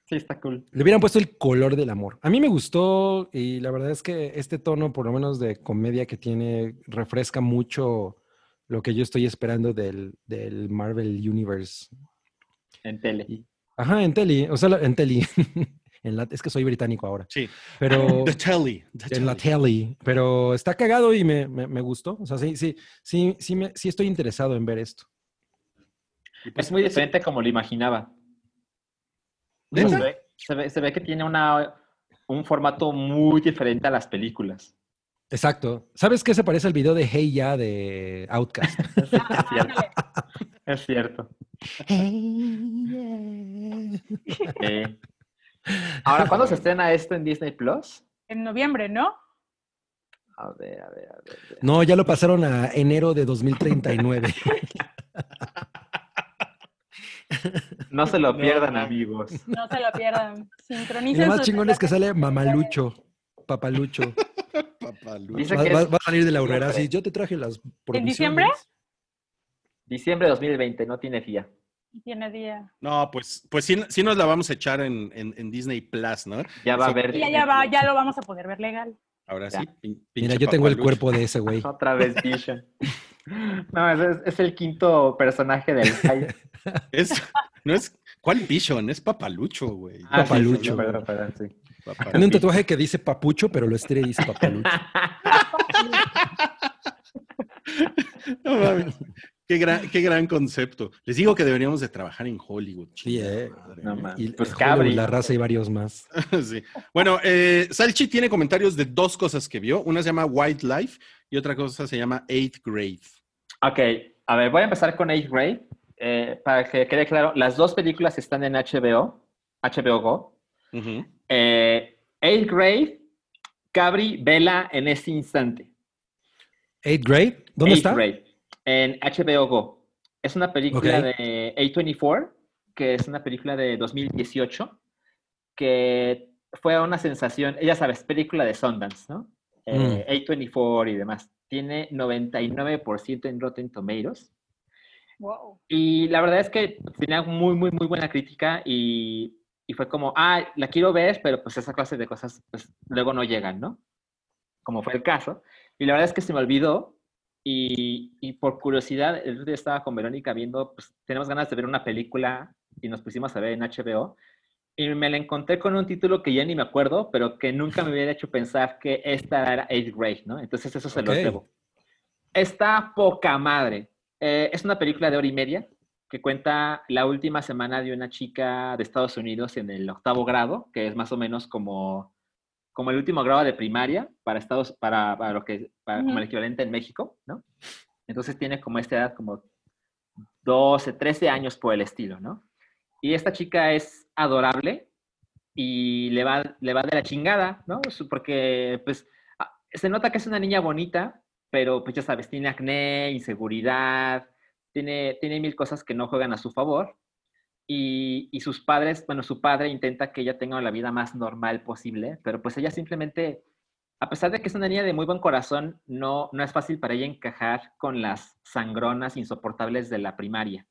[SPEAKER 3] Sí, está cool.
[SPEAKER 2] Le hubieran puesto el color del amor. A mí me gustó y la verdad es que este tono, por lo menos de comedia que tiene, refresca mucho lo que yo estoy esperando del, del Marvel Universe.
[SPEAKER 3] En tele.
[SPEAKER 2] Ajá, en tele, o sea, la- en tele. En la- es que soy británico ahora,
[SPEAKER 1] Sí.
[SPEAKER 2] pero
[SPEAKER 1] The Telly. the
[SPEAKER 2] en la
[SPEAKER 1] telly.
[SPEAKER 2] tele, pero está cagado y me, me- me gustó. O sea, sí, sí, sí, sí, me- sí estoy interesado en ver esto.
[SPEAKER 1] Pues,
[SPEAKER 3] Es muy diferente como lo imaginaba. Se ve, se ve- se ve que tiene una, un formato muy diferente a las películas.
[SPEAKER 2] Exacto. ¿Sabes qué se parece al video de Hey Ya de Outcast?
[SPEAKER 3] Es cierto. Es cierto. Eh, Ahora, ¿cuándo se estrena esto en Disney Plus?
[SPEAKER 4] En noviembre, ¿no?
[SPEAKER 3] A ver, a ver, a ver. a ver.
[SPEAKER 2] No, ya lo pasaron a enero de 2039.
[SPEAKER 3] No se lo pierdan,
[SPEAKER 1] no.
[SPEAKER 3] amigos.
[SPEAKER 4] No se lo pierdan.
[SPEAKER 2] Y
[SPEAKER 4] Sincronicen.
[SPEAKER 2] lo más chingón es que sale. Mamalucho, Papalucho.
[SPEAKER 1] Papalucho.
[SPEAKER 3] Dice
[SPEAKER 2] Va,
[SPEAKER 3] que
[SPEAKER 2] va- a salir de la horrera.
[SPEAKER 3] diciembre.
[SPEAKER 2] Sí, yo te traje las provisiones.
[SPEAKER 4] diciembre?
[SPEAKER 3] diciembre de 2020, no tiene día.
[SPEAKER 4] Tiene día.
[SPEAKER 1] No, pues, pues sí, sí nos la vamos a echar en, en- en Disney Plus, ¿no?
[SPEAKER 3] Ya va a.
[SPEAKER 4] Y ya, ya va, ya lo vamos a poder ver legal.
[SPEAKER 1] Ahora
[SPEAKER 3] Ya.
[SPEAKER 1] sí. pin-
[SPEAKER 2] Mira, yo tengo el cuerpo de ese güey.
[SPEAKER 3] Otra vez Vision. No, ese es, es el quinto personaje del.
[SPEAKER 1] Es, no es, ¿Cuál Vision? Es Papalucho, güey.
[SPEAKER 3] Ah, sí, sí,
[SPEAKER 2] Papalucho.
[SPEAKER 3] perdón, perdón, sí.
[SPEAKER 2] Tiene un tatuaje que dice papucho, pero lo estira y dice papalucho.
[SPEAKER 1] No mames. Qué gran, qué gran concepto. Les digo que deberíamos de trabajar en Hollywood.
[SPEAKER 2] Sí, eh.
[SPEAKER 1] madre.
[SPEAKER 3] No.
[SPEAKER 2] Y
[SPEAKER 3] Pues
[SPEAKER 2] Hollywood, la raza y varios más.
[SPEAKER 1] Sí. Bueno, eh, Salchi tiene comentarios de dos cosas que vio. Una se llama Wildlife y otra cosa se llama Eighth Grade.
[SPEAKER 3] Ok, a ver, voy a empezar con Eighth Grade. Eh, para que quede claro, las dos películas están en HBO, HBO Go.
[SPEAKER 1] Ujú.
[SPEAKER 3] Eh, Eighth Grade, Cabri, vela en este instante.
[SPEAKER 2] Eighth grade, ¿dónde
[SPEAKER 3] Eighth
[SPEAKER 2] está?
[SPEAKER 3] Grade, en HBO Go. Es una película
[SPEAKER 2] Ok.
[SPEAKER 3] de A24, que es una película de 2018, que fue una sensación, ya sabes, película de Sundance, ¿no? Eh, A24 y demás. Tiene 99% en Rotten Tomatoes.
[SPEAKER 4] Wow.
[SPEAKER 3] Y la verdad es que tenía muy, muy, muy buena crítica y, y fue como, ah, la quiero ver, pero pues esa clase de cosas pues, luego no llegan, ¿no? Como fue el caso. Y la verdad es que se me olvidó y, y por curiosidad, el otro día estaba con Verónica viendo, pues tenemos ganas de ver una película y nos pusimos a ver en HBO y me la encontré con un título que ya ni me acuerdo, pero que nunca me hubiera hecho pensar que esta era Eighth Grade, ¿no? Entonces eso se lo
[SPEAKER 2] Ok.
[SPEAKER 3] debo. Está poca madre. Eh, es una película de hora y media que cuenta la última semana de una chica de Estados Unidos en el octavo grado, que es más o menos como, como el último grado de primaria para Estados, para, para lo que, para, como el equivalente en México, ¿no? Entonces tiene como esta edad como 12, 13 años por el estilo, ¿no? Y esta chica es adorable y le va, le va de la chingada, ¿no? Porque, pues, se nota que es una niña bonita, pero, pues, ya sabes, tiene acné, inseguridad, tiene, tiene mil cosas que no juegan a su favor. Y, y sus padres, bueno, su padre intenta que ella tenga la vida más normal posible, pero pues ella simplemente, a pesar de que es una niña de muy buen corazón, no, no es fácil para ella encajar con las sangronas insoportables de la primaria.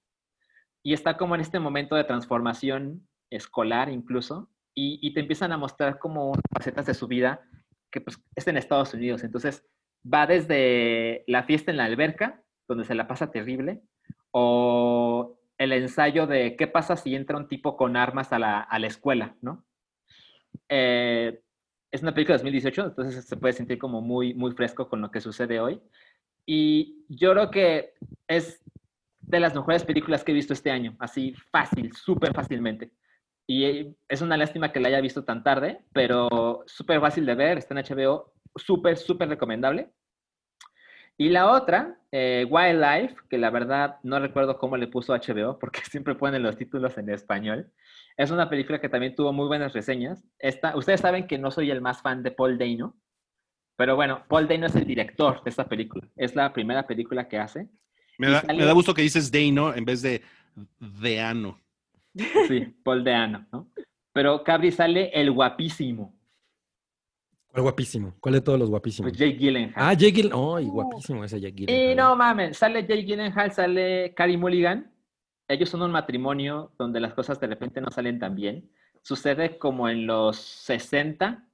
[SPEAKER 3] Y está como en este momento de transformación escolar incluso, y, y te empiezan a mostrar como facetas de su vida que pues es en Estados Unidos. Entonces va desde la fiesta en la alberca, donde se la pasa terrible, o el ensayo de qué pasa si entra un tipo con armas a la, a la escuela, ¿no? Eh, es una película de 2018, entonces se puede sentir como muy, muy fresco con lo que sucede hoy. Y yo creo que es de las mejores películas que he visto este año, así fácil, súper fácilmente. Y eh, es una lástima que la haya visto tan tarde, pero súper fácil de ver, está en HBO, súper, súper recomendable. Y la otra, eh, Wildlife, que la verdad no recuerdo cómo le puso HBO, porque siempre ponen los títulos en español. Es una película que también tuvo muy buenas reseñas. Esta, ustedes saben que no soy el más fan de Paul Dano, pero bueno, Paul Dano es el director de esta película. Es la primera película que hace.
[SPEAKER 1] Me da,
[SPEAKER 3] sale-
[SPEAKER 1] me da gusto que dices Dano en vez de Deano.
[SPEAKER 3] Sí, Paul Dano, ¿no? Pero Cabri sale el guapísimo,
[SPEAKER 2] ¿Cuál guapísimo? ¿Cuál de todos los guapísimos?
[SPEAKER 3] pues Jake Gyllenhaal.
[SPEAKER 2] Ah, Jake Gyllenhaal. ¡Ay, guapísimo ese Jake Gyllenhaal!
[SPEAKER 3] Y no mames, sale Jake Gyllenhaal, sale Carey Mulligan. Ellos son un matrimonio donde las cosas de repente no salen tan bien. Sucede como en los 60.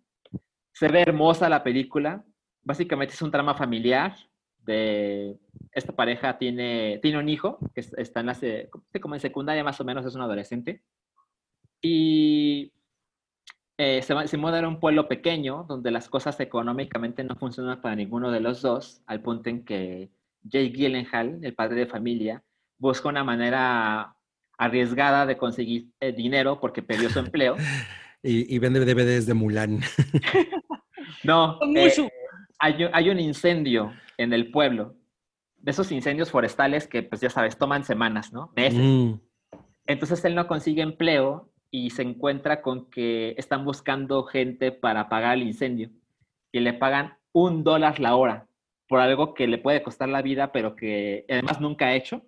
[SPEAKER 3] Se ve hermosa la película. Básicamente es un drama familiar de esta pareja tiene, tiene un hijo que es- está en la, se- como en secundaria más o menos, es un adolescente. Y eh, se, va- se muda a un pueblo pequeño donde las cosas económicamente no funcionan para ninguno de los dos, al punto en que Jake Gyllenhaal, el padre de familia, busca una manera arriesgada de conseguir eh, dinero porque perdió su empleo.
[SPEAKER 2] Y, y vende DVDs de Mulan.
[SPEAKER 3] No, eh, hay, un- hay un incendio en el pueblo. De esos incendios forestales que, pues ya sabes, toman semanas, ¿no? Meses.
[SPEAKER 2] Mm.
[SPEAKER 3] Entonces él no consigue empleo y se encuentra con que están buscando gente para pagar el incendio y le pagan un dólar la hora por algo que le puede costar la vida, pero que además nunca ha hecho.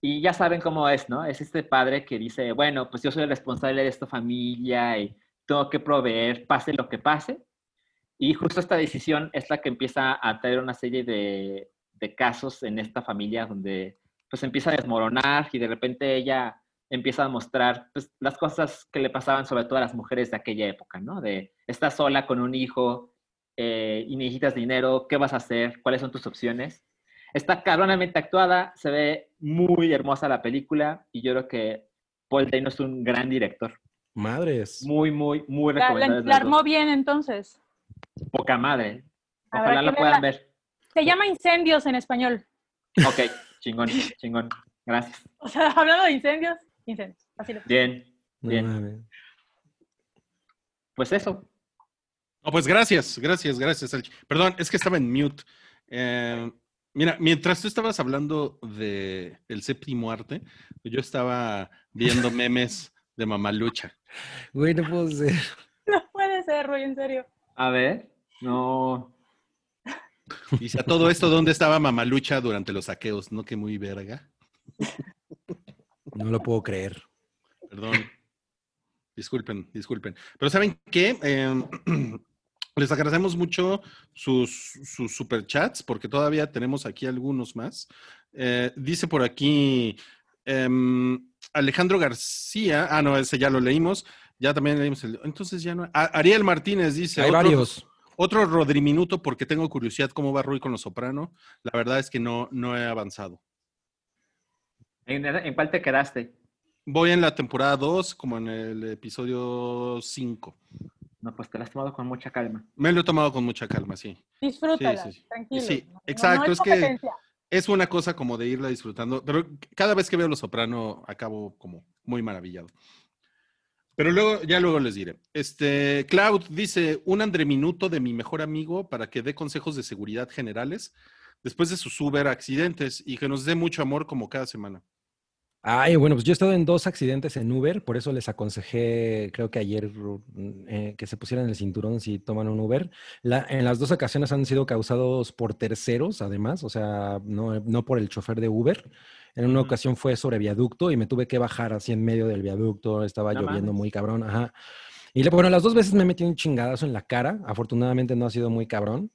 [SPEAKER 3] Y ya saben cómo es, ¿no? Es este padre que dice, bueno, pues yo soy el responsable de esta familia y tengo que proveer, pase lo que pase. Y justo esta decisión es la que empieza a traer una serie de, de casos en esta familia donde pues empieza a desmoronar y de repente ella empieza a mostrar pues, las cosas que le pasaban sobre todo a las mujeres de aquella época, ¿no? De estás sola con un hijo eh, y necesitas dinero, ¿qué vas a hacer? ¿Cuáles son tus opciones? Está cabronamente actuada, se ve muy hermosa la película y yo creo que Paul Dano es un gran director.
[SPEAKER 2] Madres.
[SPEAKER 3] Muy, muy, muy
[SPEAKER 4] La, la- la armó bien entonces.
[SPEAKER 3] Poca madre. Ojalá la puedan ver.
[SPEAKER 4] Se llama Incendios en español.
[SPEAKER 3] Ok, chingón, chingón. Gracias.
[SPEAKER 4] O sea, hablando de incendios, incendios. Así lo
[SPEAKER 3] Bien, bien. Pues eso.
[SPEAKER 1] No, pues gracias, gracias, gracias. Perdón, es que estaba en mute. Eh, mira, mientras tú estabas hablando de el séptimo arte, yo estaba viendo memes de Mamalucha.
[SPEAKER 2] Güey, no puedo ser.
[SPEAKER 4] No puede ser, Roy, en serio.
[SPEAKER 3] A ver. No.
[SPEAKER 1] Dice, a todo esto, ¿dónde estaba Mamalucha durante los saqueos? No que muy verga.
[SPEAKER 2] No lo puedo creer.
[SPEAKER 1] Perdón. Disculpen, disculpen. Pero ¿saben qué? Eh, les agradecemos mucho sus, sus superchats porque todavía tenemos aquí algunos más. Eh, dice por aquí em, Alejandro García. Ah, no, ese ya lo leímos. Ya también leímos el. Entonces ya no. Ah, Ariel Martínez dice.
[SPEAKER 2] Hay
[SPEAKER 1] otro-
[SPEAKER 2] varios.
[SPEAKER 1] Otro Rodriminuto porque tengo curiosidad cómo va Rui con los soprano. La verdad es que no, no he avanzado.
[SPEAKER 3] ¿En, en cuál te quedaste?
[SPEAKER 1] Voy en la temporada 2, como en el episodio 5.
[SPEAKER 3] No, pues te la has tomado con mucha calma.
[SPEAKER 1] Me lo he tomado con mucha calma, sí.
[SPEAKER 4] Disfrútala,
[SPEAKER 1] Sí, sí, sí.
[SPEAKER 4] tranquilo.
[SPEAKER 1] Sí,
[SPEAKER 4] No-
[SPEAKER 1] exacto,
[SPEAKER 4] no
[SPEAKER 1] es que-. Es una cosa como de irla disfrutando, pero cada vez que veo Los Soprano acabo como muy maravillado. Pero luego, ya luego les diré. Este, Cloud dice, un andreminuto de mi mejor amigo para que dé consejos de seguridad generales después de sus Uber accidentes y que nos dé mucho amor como cada semana.
[SPEAKER 2] Ay, bueno, pues yo he estado en dos accidentes en Uber, por eso les aconsejé, creo que ayer, eh, que se pusieran el cinturón si toman un Uber. La- en las dos ocasiones han sido causados por terceros, además, o sea, no, no por el chofer de Uber. En una ocasión fue sobre viaducto y me tuve que bajar así en medio del viaducto, estaba
[SPEAKER 3] No
[SPEAKER 2] lloviendo
[SPEAKER 3] mames.
[SPEAKER 2] muy cabrón, ajá. Y bueno, las dos veces me metí un chingadazo en la cara, afortunadamente no ha sido muy cabrón.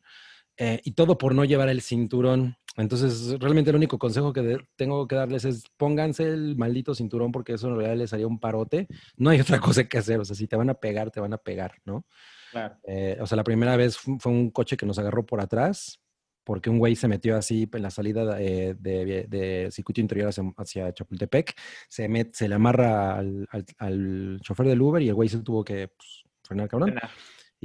[SPEAKER 2] eh, y todo por no llevar el cinturón. Entonces, realmente el único consejo que tengo que darles es pónganse el maldito cinturón porque eso en realidad les haría un parote. No hay otra cosa que hacer. O sea, si te van a pegar, te van a pegar, ¿no?
[SPEAKER 3] Claro.
[SPEAKER 2] Eh, o sea, la primera vez fu- fue un coche que nos agarró por atrás porque un güey se metió así en la salida eh, de, de circuito interior hacia, hacia Chapultepec. Se, met- se le amarra al, al- al chofer del Uber y el güey se tuvo que pues, frenar, cabrón
[SPEAKER 3] Buena.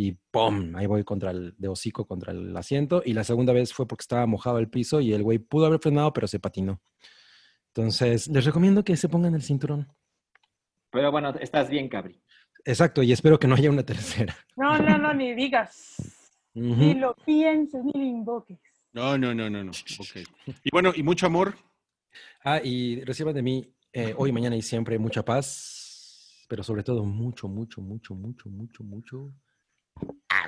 [SPEAKER 2] Y ¡pum! Ahí voy contra el, de hocico contra el asiento. Y la segunda vez fue porque estaba mojado el piso y el güey pudo haber frenado, pero se patinó. Entonces, les recomiendo que se pongan el cinturón.
[SPEAKER 3] Pero bueno, estás bien, Cabri.
[SPEAKER 2] Exacto, y espero que no haya una tercera.
[SPEAKER 4] No, no, no, ni digas.
[SPEAKER 2] Ujú.
[SPEAKER 4] Ni lo pienses, ni lo invoques.
[SPEAKER 1] No, no, no, no, no. Ok. Y bueno, y mucho amor.
[SPEAKER 2] Ah, y reciban de mí eh, hoy, mañana y siempre mucha paz, pero sobre todo mucho, mucho, mucho, mucho, mucho, mucho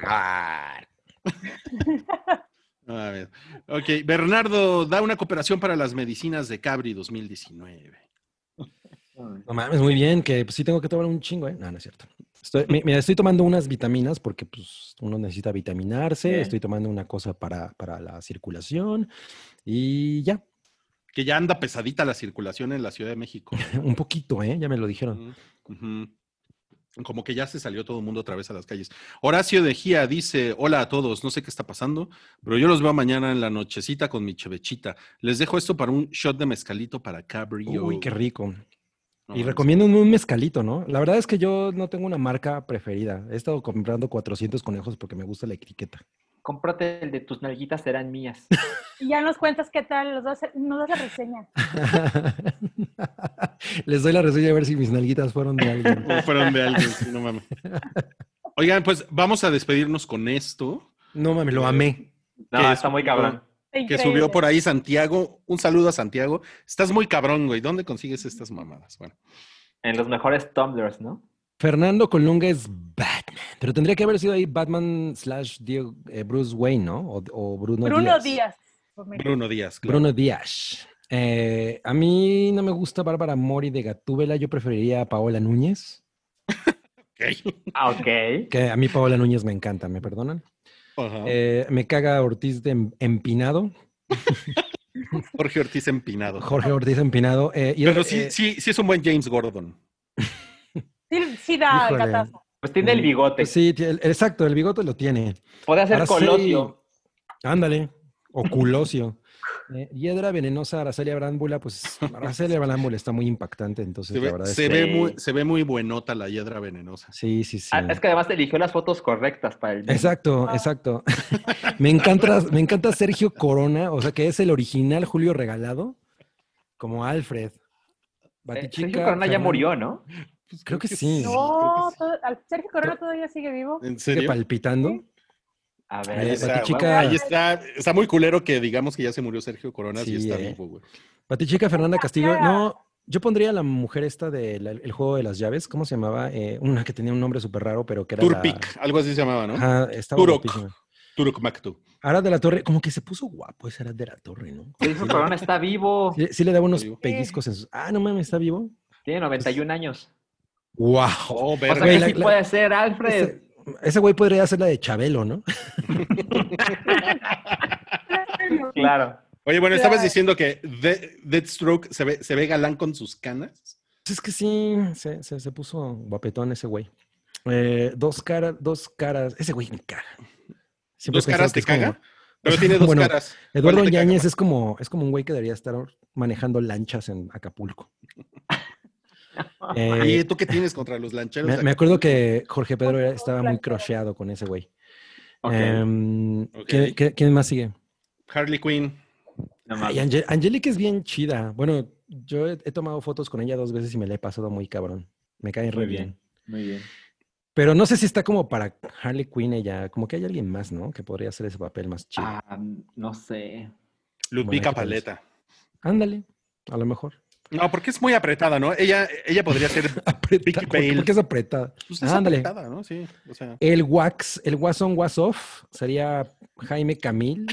[SPEAKER 2] amor.
[SPEAKER 1] A ver. Ok, Bernardo da una cooperación para las medicinas de Cabri 2019.
[SPEAKER 2] No mames, muy bien, que pues, sí tengo que tomar un chingo, ¿eh? No, no es cierto. Estoy, mi- mira, estoy tomando unas vitaminas porque pues, uno necesita vitaminarse.
[SPEAKER 3] Bien.
[SPEAKER 2] Estoy tomando una cosa para, para la circulación y ya,
[SPEAKER 1] Que ya anda pesadita la circulación en la Ciudad de México.
[SPEAKER 2] un poquito, ¿eh? Ya me lo dijeron.
[SPEAKER 1] Ujú. Como que ya se salió todo el mundo otra vez a las calles. Horacio de Gía dice: Hola a todos, no sé qué está pasando, pero yo los veo mañana en la nochecita con mi chevechita. Les dejo esto para un shot de mezcalito para Cabrio.
[SPEAKER 2] Uy, qué rico.
[SPEAKER 1] No,
[SPEAKER 2] Y recomiendo un mezcalito, ¿no? La verdad es que yo no tengo una marca preferida. He estado comprando 400 conejos porque me gusta la etiqueta.
[SPEAKER 3] Cómprate el de tus nalguitas, serán mías.
[SPEAKER 4] Y ya nos cuentas qué tal, nos das, nos das la reseña.
[SPEAKER 2] Les doy la reseña a ver si mis nalguitas fueron de alguien.
[SPEAKER 1] O fueron de alguien, sí, no mames. Oigan, pues vamos a despedirnos con esto.
[SPEAKER 2] No mames, lo amé.
[SPEAKER 3] No,
[SPEAKER 1] Que
[SPEAKER 3] está muy
[SPEAKER 1] subió-
[SPEAKER 3] cabrón.
[SPEAKER 1] Que subió por ahí Santiago. Un saludo a Santiago. Estás muy cabrón, güey. ¿Dónde consigues estas mamadas? Bueno,
[SPEAKER 3] En los mejores tumblers, ¿no?
[SPEAKER 2] Fernando Colunga es Batman, pero tendría que haber sido ahí Batman slash Diego- eh, Bruce Wayne, ¿no? O, o Bruno,
[SPEAKER 4] Bruno
[SPEAKER 2] Díaz.
[SPEAKER 1] Bruno Díaz. claro.
[SPEAKER 2] Bruno Díaz. Eh, a mí no me gusta Bárbara Mori de Gatúbela, yo preferiría a Paola Núñez,
[SPEAKER 1] Ok.
[SPEAKER 3] Ah, ok.
[SPEAKER 2] que a mí Paola Núñez me encanta, ¿me perdonan? Eh, me caga Ortiz de Em- Empinado,
[SPEAKER 1] Jorge Ortiz Empinado.
[SPEAKER 2] Jorge Ortiz Empinado. eh, y
[SPEAKER 1] Pero
[SPEAKER 2] el-
[SPEAKER 1] sí,
[SPEAKER 2] eh,
[SPEAKER 1] sí, sí es un buen James Gordon.
[SPEAKER 4] Sí, sí da
[SPEAKER 2] Híjole.
[SPEAKER 4] gatazo.
[SPEAKER 3] Pues tiene el bigote.
[SPEAKER 2] pues sí, el- exacto, el bigote lo tiene.
[SPEAKER 3] Puede hacer
[SPEAKER 2] Araceli-
[SPEAKER 3] Colosio.
[SPEAKER 2] Ándale. Oculosio. Eh, hiedra venenosa, Aracelia brámbula, pues Aracelia brámbula está muy impactante, entonces
[SPEAKER 1] Se
[SPEAKER 2] la
[SPEAKER 1] ve,
[SPEAKER 2] verdad es
[SPEAKER 1] se
[SPEAKER 2] que-
[SPEAKER 1] ve muy, se ve muy buenota la hiedra venenosa.
[SPEAKER 2] Sí, sí, sí.
[SPEAKER 3] Ah, es que además eligió las fotos correctas para el.
[SPEAKER 2] Exacto, exacto. me encanta, me encanta Sergio Corona, o sea que es el original Julio Regalado, como Alfred.
[SPEAKER 3] Eh, Sergio Corona ya murió, ¿no?
[SPEAKER 2] Creo que sí.
[SPEAKER 4] No, todo- Sergio Corona todavía sigue vivo.
[SPEAKER 1] ¿En
[SPEAKER 2] Sigue
[SPEAKER 1] serio?
[SPEAKER 2] palpitando.
[SPEAKER 3] A ver,
[SPEAKER 1] Ahí está, ahí está, está muy culero que digamos que ya se murió Sergio Corona y
[SPEAKER 2] Sí,
[SPEAKER 1] está
[SPEAKER 2] eh.
[SPEAKER 1] vivo, güey.
[SPEAKER 2] Batichica Fernanda Castillo. No, yo pondría a la mujer esta del juego de las llaves. ¿Cómo se llamaba? Eh, una que tenía un nombre súper raro, pero que era. la-
[SPEAKER 1] Turpik, algo así se llamaba, ¿no?
[SPEAKER 2] Ajá, estaba
[SPEAKER 1] Turok.
[SPEAKER 2] guapísima.
[SPEAKER 1] Turok Maktu.
[SPEAKER 2] Arad de la Torre, como que se puso guapo ese Arad de la Torre, ¿no?
[SPEAKER 3] Sergio Corona está vivo.
[SPEAKER 2] Sí, sí le daba unos pellizcos en sus. Ah, no mames, está vivo.
[SPEAKER 3] Tiene 91 años.
[SPEAKER 2] ¡Wow!
[SPEAKER 1] Oh,
[SPEAKER 3] O sea.
[SPEAKER 2] Güey,
[SPEAKER 3] que
[SPEAKER 2] la-
[SPEAKER 3] sí
[SPEAKER 2] la-
[SPEAKER 3] puede ser, Alfred.
[SPEAKER 2] Ese, ese güey podría hacer la de Chabelo, ¿no?
[SPEAKER 3] Claro.
[SPEAKER 1] Oye, bueno, estabas
[SPEAKER 4] Claro.
[SPEAKER 1] diciendo que De- Deathstroke se ve, se ve galán con sus canas.
[SPEAKER 2] Pues Es que sí, se, se- se puso guapetón ese güey. Eh, dos caras, dos caras. Ese güey me caga. Siempre
[SPEAKER 1] ¿Dos caras te
[SPEAKER 2] como-
[SPEAKER 1] caga? Pero tiene dos
[SPEAKER 2] Bueno,
[SPEAKER 1] caras.
[SPEAKER 2] Eduardo
[SPEAKER 1] ¿Cuál te caga
[SPEAKER 2] Yáñez es como, es como un güey que debería estar manejando lanchas en Acapulco. Eh,
[SPEAKER 1] Oye, ¿tú qué tienes contra los lancheros?
[SPEAKER 2] me, acuerdo que Jorge Pedro estaba muy crocheado con ese güey. Em. ¿quién, qué- quién más sigue?
[SPEAKER 1] Harley Quinn.
[SPEAKER 3] No
[SPEAKER 2] Ay,
[SPEAKER 3] mames.
[SPEAKER 2] Ange- Angélica es bien chida. Bueno, yo he, he tomado fotos con ella dos veces y me la he pasado muy cabrón. Me cae re
[SPEAKER 3] Muy
[SPEAKER 2] bien.
[SPEAKER 3] bien. Muy bien.
[SPEAKER 2] Pero no sé si está como para Harley Quinn ella. Como que hay alguien más, ¿no? Que podría hacer ese papel más chido.
[SPEAKER 3] Ah, no sé.
[SPEAKER 1] Ludvika
[SPEAKER 2] ¿qué tal es?
[SPEAKER 1] Paleta.
[SPEAKER 2] Ándale, a lo mejor.
[SPEAKER 1] No, porque es muy apretada, ¿no? Ella, ella podría ser.
[SPEAKER 2] Apretada.
[SPEAKER 1] Bale.
[SPEAKER 2] ¿Por qué es apretada?
[SPEAKER 1] Pues es
[SPEAKER 2] Ándale.
[SPEAKER 1] apretada, ¿no? Sí. O sea.
[SPEAKER 2] El wax, el Guasón Was Off sería Jaime Camil.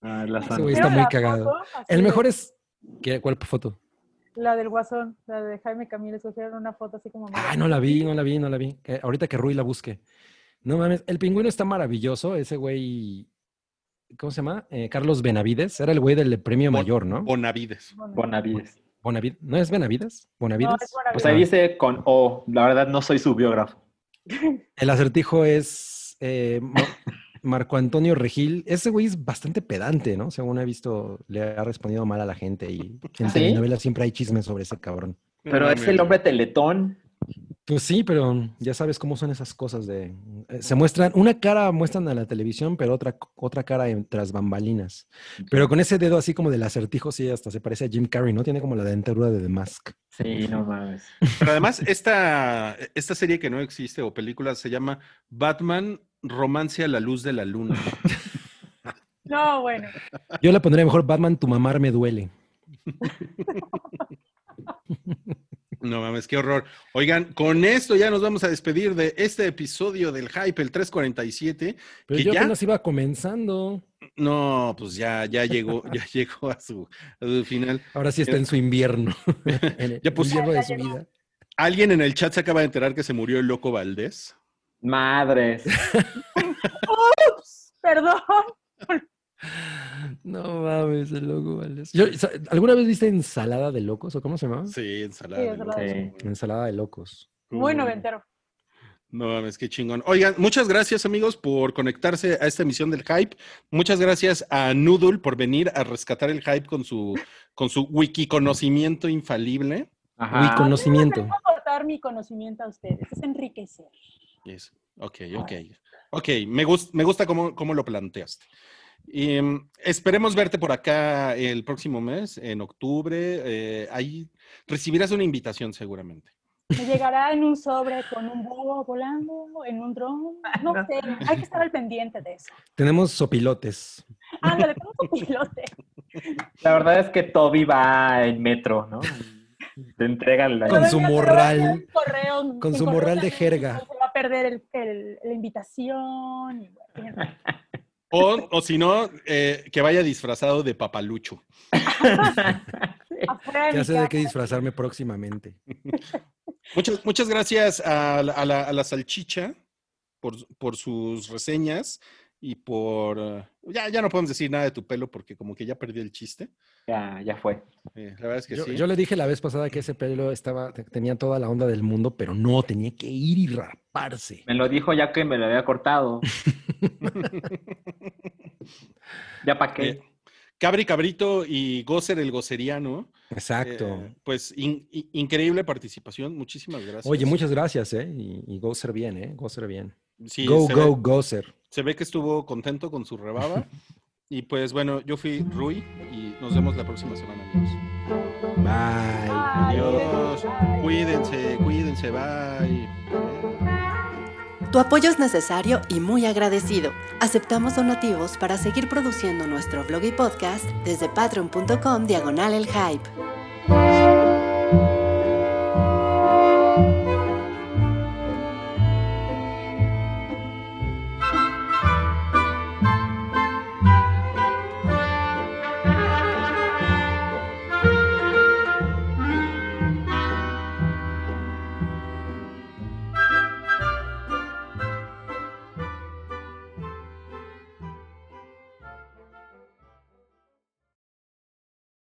[SPEAKER 3] Ah, la
[SPEAKER 2] Ese güey está
[SPEAKER 4] ¿Vieron
[SPEAKER 2] muy
[SPEAKER 4] la
[SPEAKER 2] cagado.
[SPEAKER 4] foto?
[SPEAKER 2] El mejor es. ¿qué- ¿Cuál foto?
[SPEAKER 4] La del Guasón, la de Jaime Camilo. Escogieron una foto así como.
[SPEAKER 2] Ah, no la vi, no la vi, no la vi. Que ahorita que Rui la busque. No mames, el pingüino está maravilloso. Ese güey. ¿Cómo se llama? Eh, Carlos Benavides. Era el güey del premio
[SPEAKER 1] Bon-
[SPEAKER 2] mayor, ¿no?
[SPEAKER 1] Bonavides.
[SPEAKER 3] Bonavides.
[SPEAKER 2] Bonavides. ¿No es Benavides? ¿Bonavides?
[SPEAKER 4] No, es Bonavides.
[SPEAKER 3] Pues ahí dice con O. La verdad no soy su biógrafo.
[SPEAKER 2] El acertijo es eh, Ma- Marco Antonio Regil. Ese güey es bastante pedante, ¿no? Según he visto, le ha respondido mal a la gente y en
[SPEAKER 3] ¿Sí?
[SPEAKER 2] telenovelas siempre hay chismes sobre ese cabrón.
[SPEAKER 3] Pero
[SPEAKER 1] No
[SPEAKER 3] es el hombre teletón.
[SPEAKER 2] Pues sí, pero ya sabes cómo son esas cosas de... eh, Se muestran, una cara muestran a la televisión, pero otra, otra cara en, tras bambalinas. Pero con ese dedo así como del acertijo, sí, hasta se parece a Jim Carrey, ¿no? Tiene como la dentadura de The Mask.
[SPEAKER 3] Sí, no mames.
[SPEAKER 1] Pero además, esta, esta serie que no existe o película se llama Batman Romance a la Luz de la Luna.
[SPEAKER 4] No, bueno.
[SPEAKER 2] Yo le pondría mejor Batman, tu mamar me duele.
[SPEAKER 1] No mames, qué horror. Oigan, con esto ya nos vamos a despedir de este episodio del Hype, el 347.
[SPEAKER 2] Pero
[SPEAKER 1] ¿Que
[SPEAKER 2] yo
[SPEAKER 1] ya?
[SPEAKER 2] apenas iba comenzando.
[SPEAKER 1] No, pues ya, ya llegó, ya llegó a su, a su final.
[SPEAKER 2] Ahora sí está en su invierno. en el
[SPEAKER 1] Ya
[SPEAKER 2] invierno de su vida.
[SPEAKER 1] Alguien en el chat se acaba de enterar que se murió el loco Valdés.
[SPEAKER 3] Madres.
[SPEAKER 4] Ups, perdón.
[SPEAKER 2] No mames, el loco. Yo- sa- ¿Alguna vez viste ensalada de locos o cómo se llama?
[SPEAKER 1] Sí, ensalada.
[SPEAKER 4] Sí,
[SPEAKER 1] de
[SPEAKER 4] ensalada.
[SPEAKER 1] locos.
[SPEAKER 3] Sí.
[SPEAKER 2] Ensalada de locos.
[SPEAKER 4] Muy noventero.
[SPEAKER 1] No mames, qué chingón. Oigan, muchas gracias amigos por conectarse a esta emisión del Hype. Muchas gracias a Noodle por venir a rescatar el Hype con su, con su wiki conocimiento infalible.
[SPEAKER 3] Ajá.
[SPEAKER 2] Uy, conocimiento.
[SPEAKER 4] A aportar mi conocimiento a ustedes. Es enriquecer.
[SPEAKER 1] Yes. Ok, ok. Ok, me, gust- me gusta cómo, cómo lo planteaste. Y, mm, esperemos verte por acá el próximo mes, en octubre. eh, ahí recibirás una invitación seguramente.
[SPEAKER 4] Me llegará en un sobre con un búho volando, en un dron. No sé, hay que estar al pendiente de eso.
[SPEAKER 2] Tenemos sopilotes.
[SPEAKER 4] Ándale, un pilote.
[SPEAKER 3] La verdad es que Toby va en metro, ¿no? Te entrega la...
[SPEAKER 2] Con su morral.
[SPEAKER 4] Correo,
[SPEAKER 2] Con su
[SPEAKER 4] correo
[SPEAKER 2] morral de jerga.
[SPEAKER 4] Se va a perder el- el- la invitación. y bueno,
[SPEAKER 1] O, o si no, eh, que vaya disfrazado de papalucho.
[SPEAKER 2] Ya sé de qué disfrazarme próximamente.
[SPEAKER 1] Muchas, muchas gracias a, la- a la, a la salchicha por, por sus reseñas y por... ya, ya no podemos decir nada de tu pelo porque como que ya perdí el chiste.
[SPEAKER 3] Ya, ya fue.
[SPEAKER 1] Eh, la verdad es que
[SPEAKER 2] Yo,
[SPEAKER 1] sí.
[SPEAKER 2] yo le dije la vez pasada que ese pelo estaba, te- tenía toda la onda del mundo, pero no, tenía que ir y raparse.
[SPEAKER 3] Me lo dijo ya que me lo había cortado. ¿Ya para qué?
[SPEAKER 1] Eh, Cabri Cabrito y Gozer el Goceriano.
[SPEAKER 2] Exacto.
[SPEAKER 1] Eh, pues in- in- increíble participación. Muchísimas gracias.
[SPEAKER 2] Oye, muchas gracias, ¿eh? Y, y Gozer bien, ¿eh? Gozer bien.
[SPEAKER 1] Sí,
[SPEAKER 2] go, go,
[SPEAKER 1] Ve,
[SPEAKER 2] Gozer.
[SPEAKER 1] Se ve que estuvo contento con su rebaba. y pues bueno, yo fui Rui y nos vemos la próxima semana, amigos.
[SPEAKER 2] Bye.
[SPEAKER 1] Adiós. Cuídense, cuídense, bye.
[SPEAKER 5] Tu apoyo es necesario y muy agradecido. Aceptamos donativos para seguir produciendo nuestro blog y podcast desde patreon.com diagonal el hype.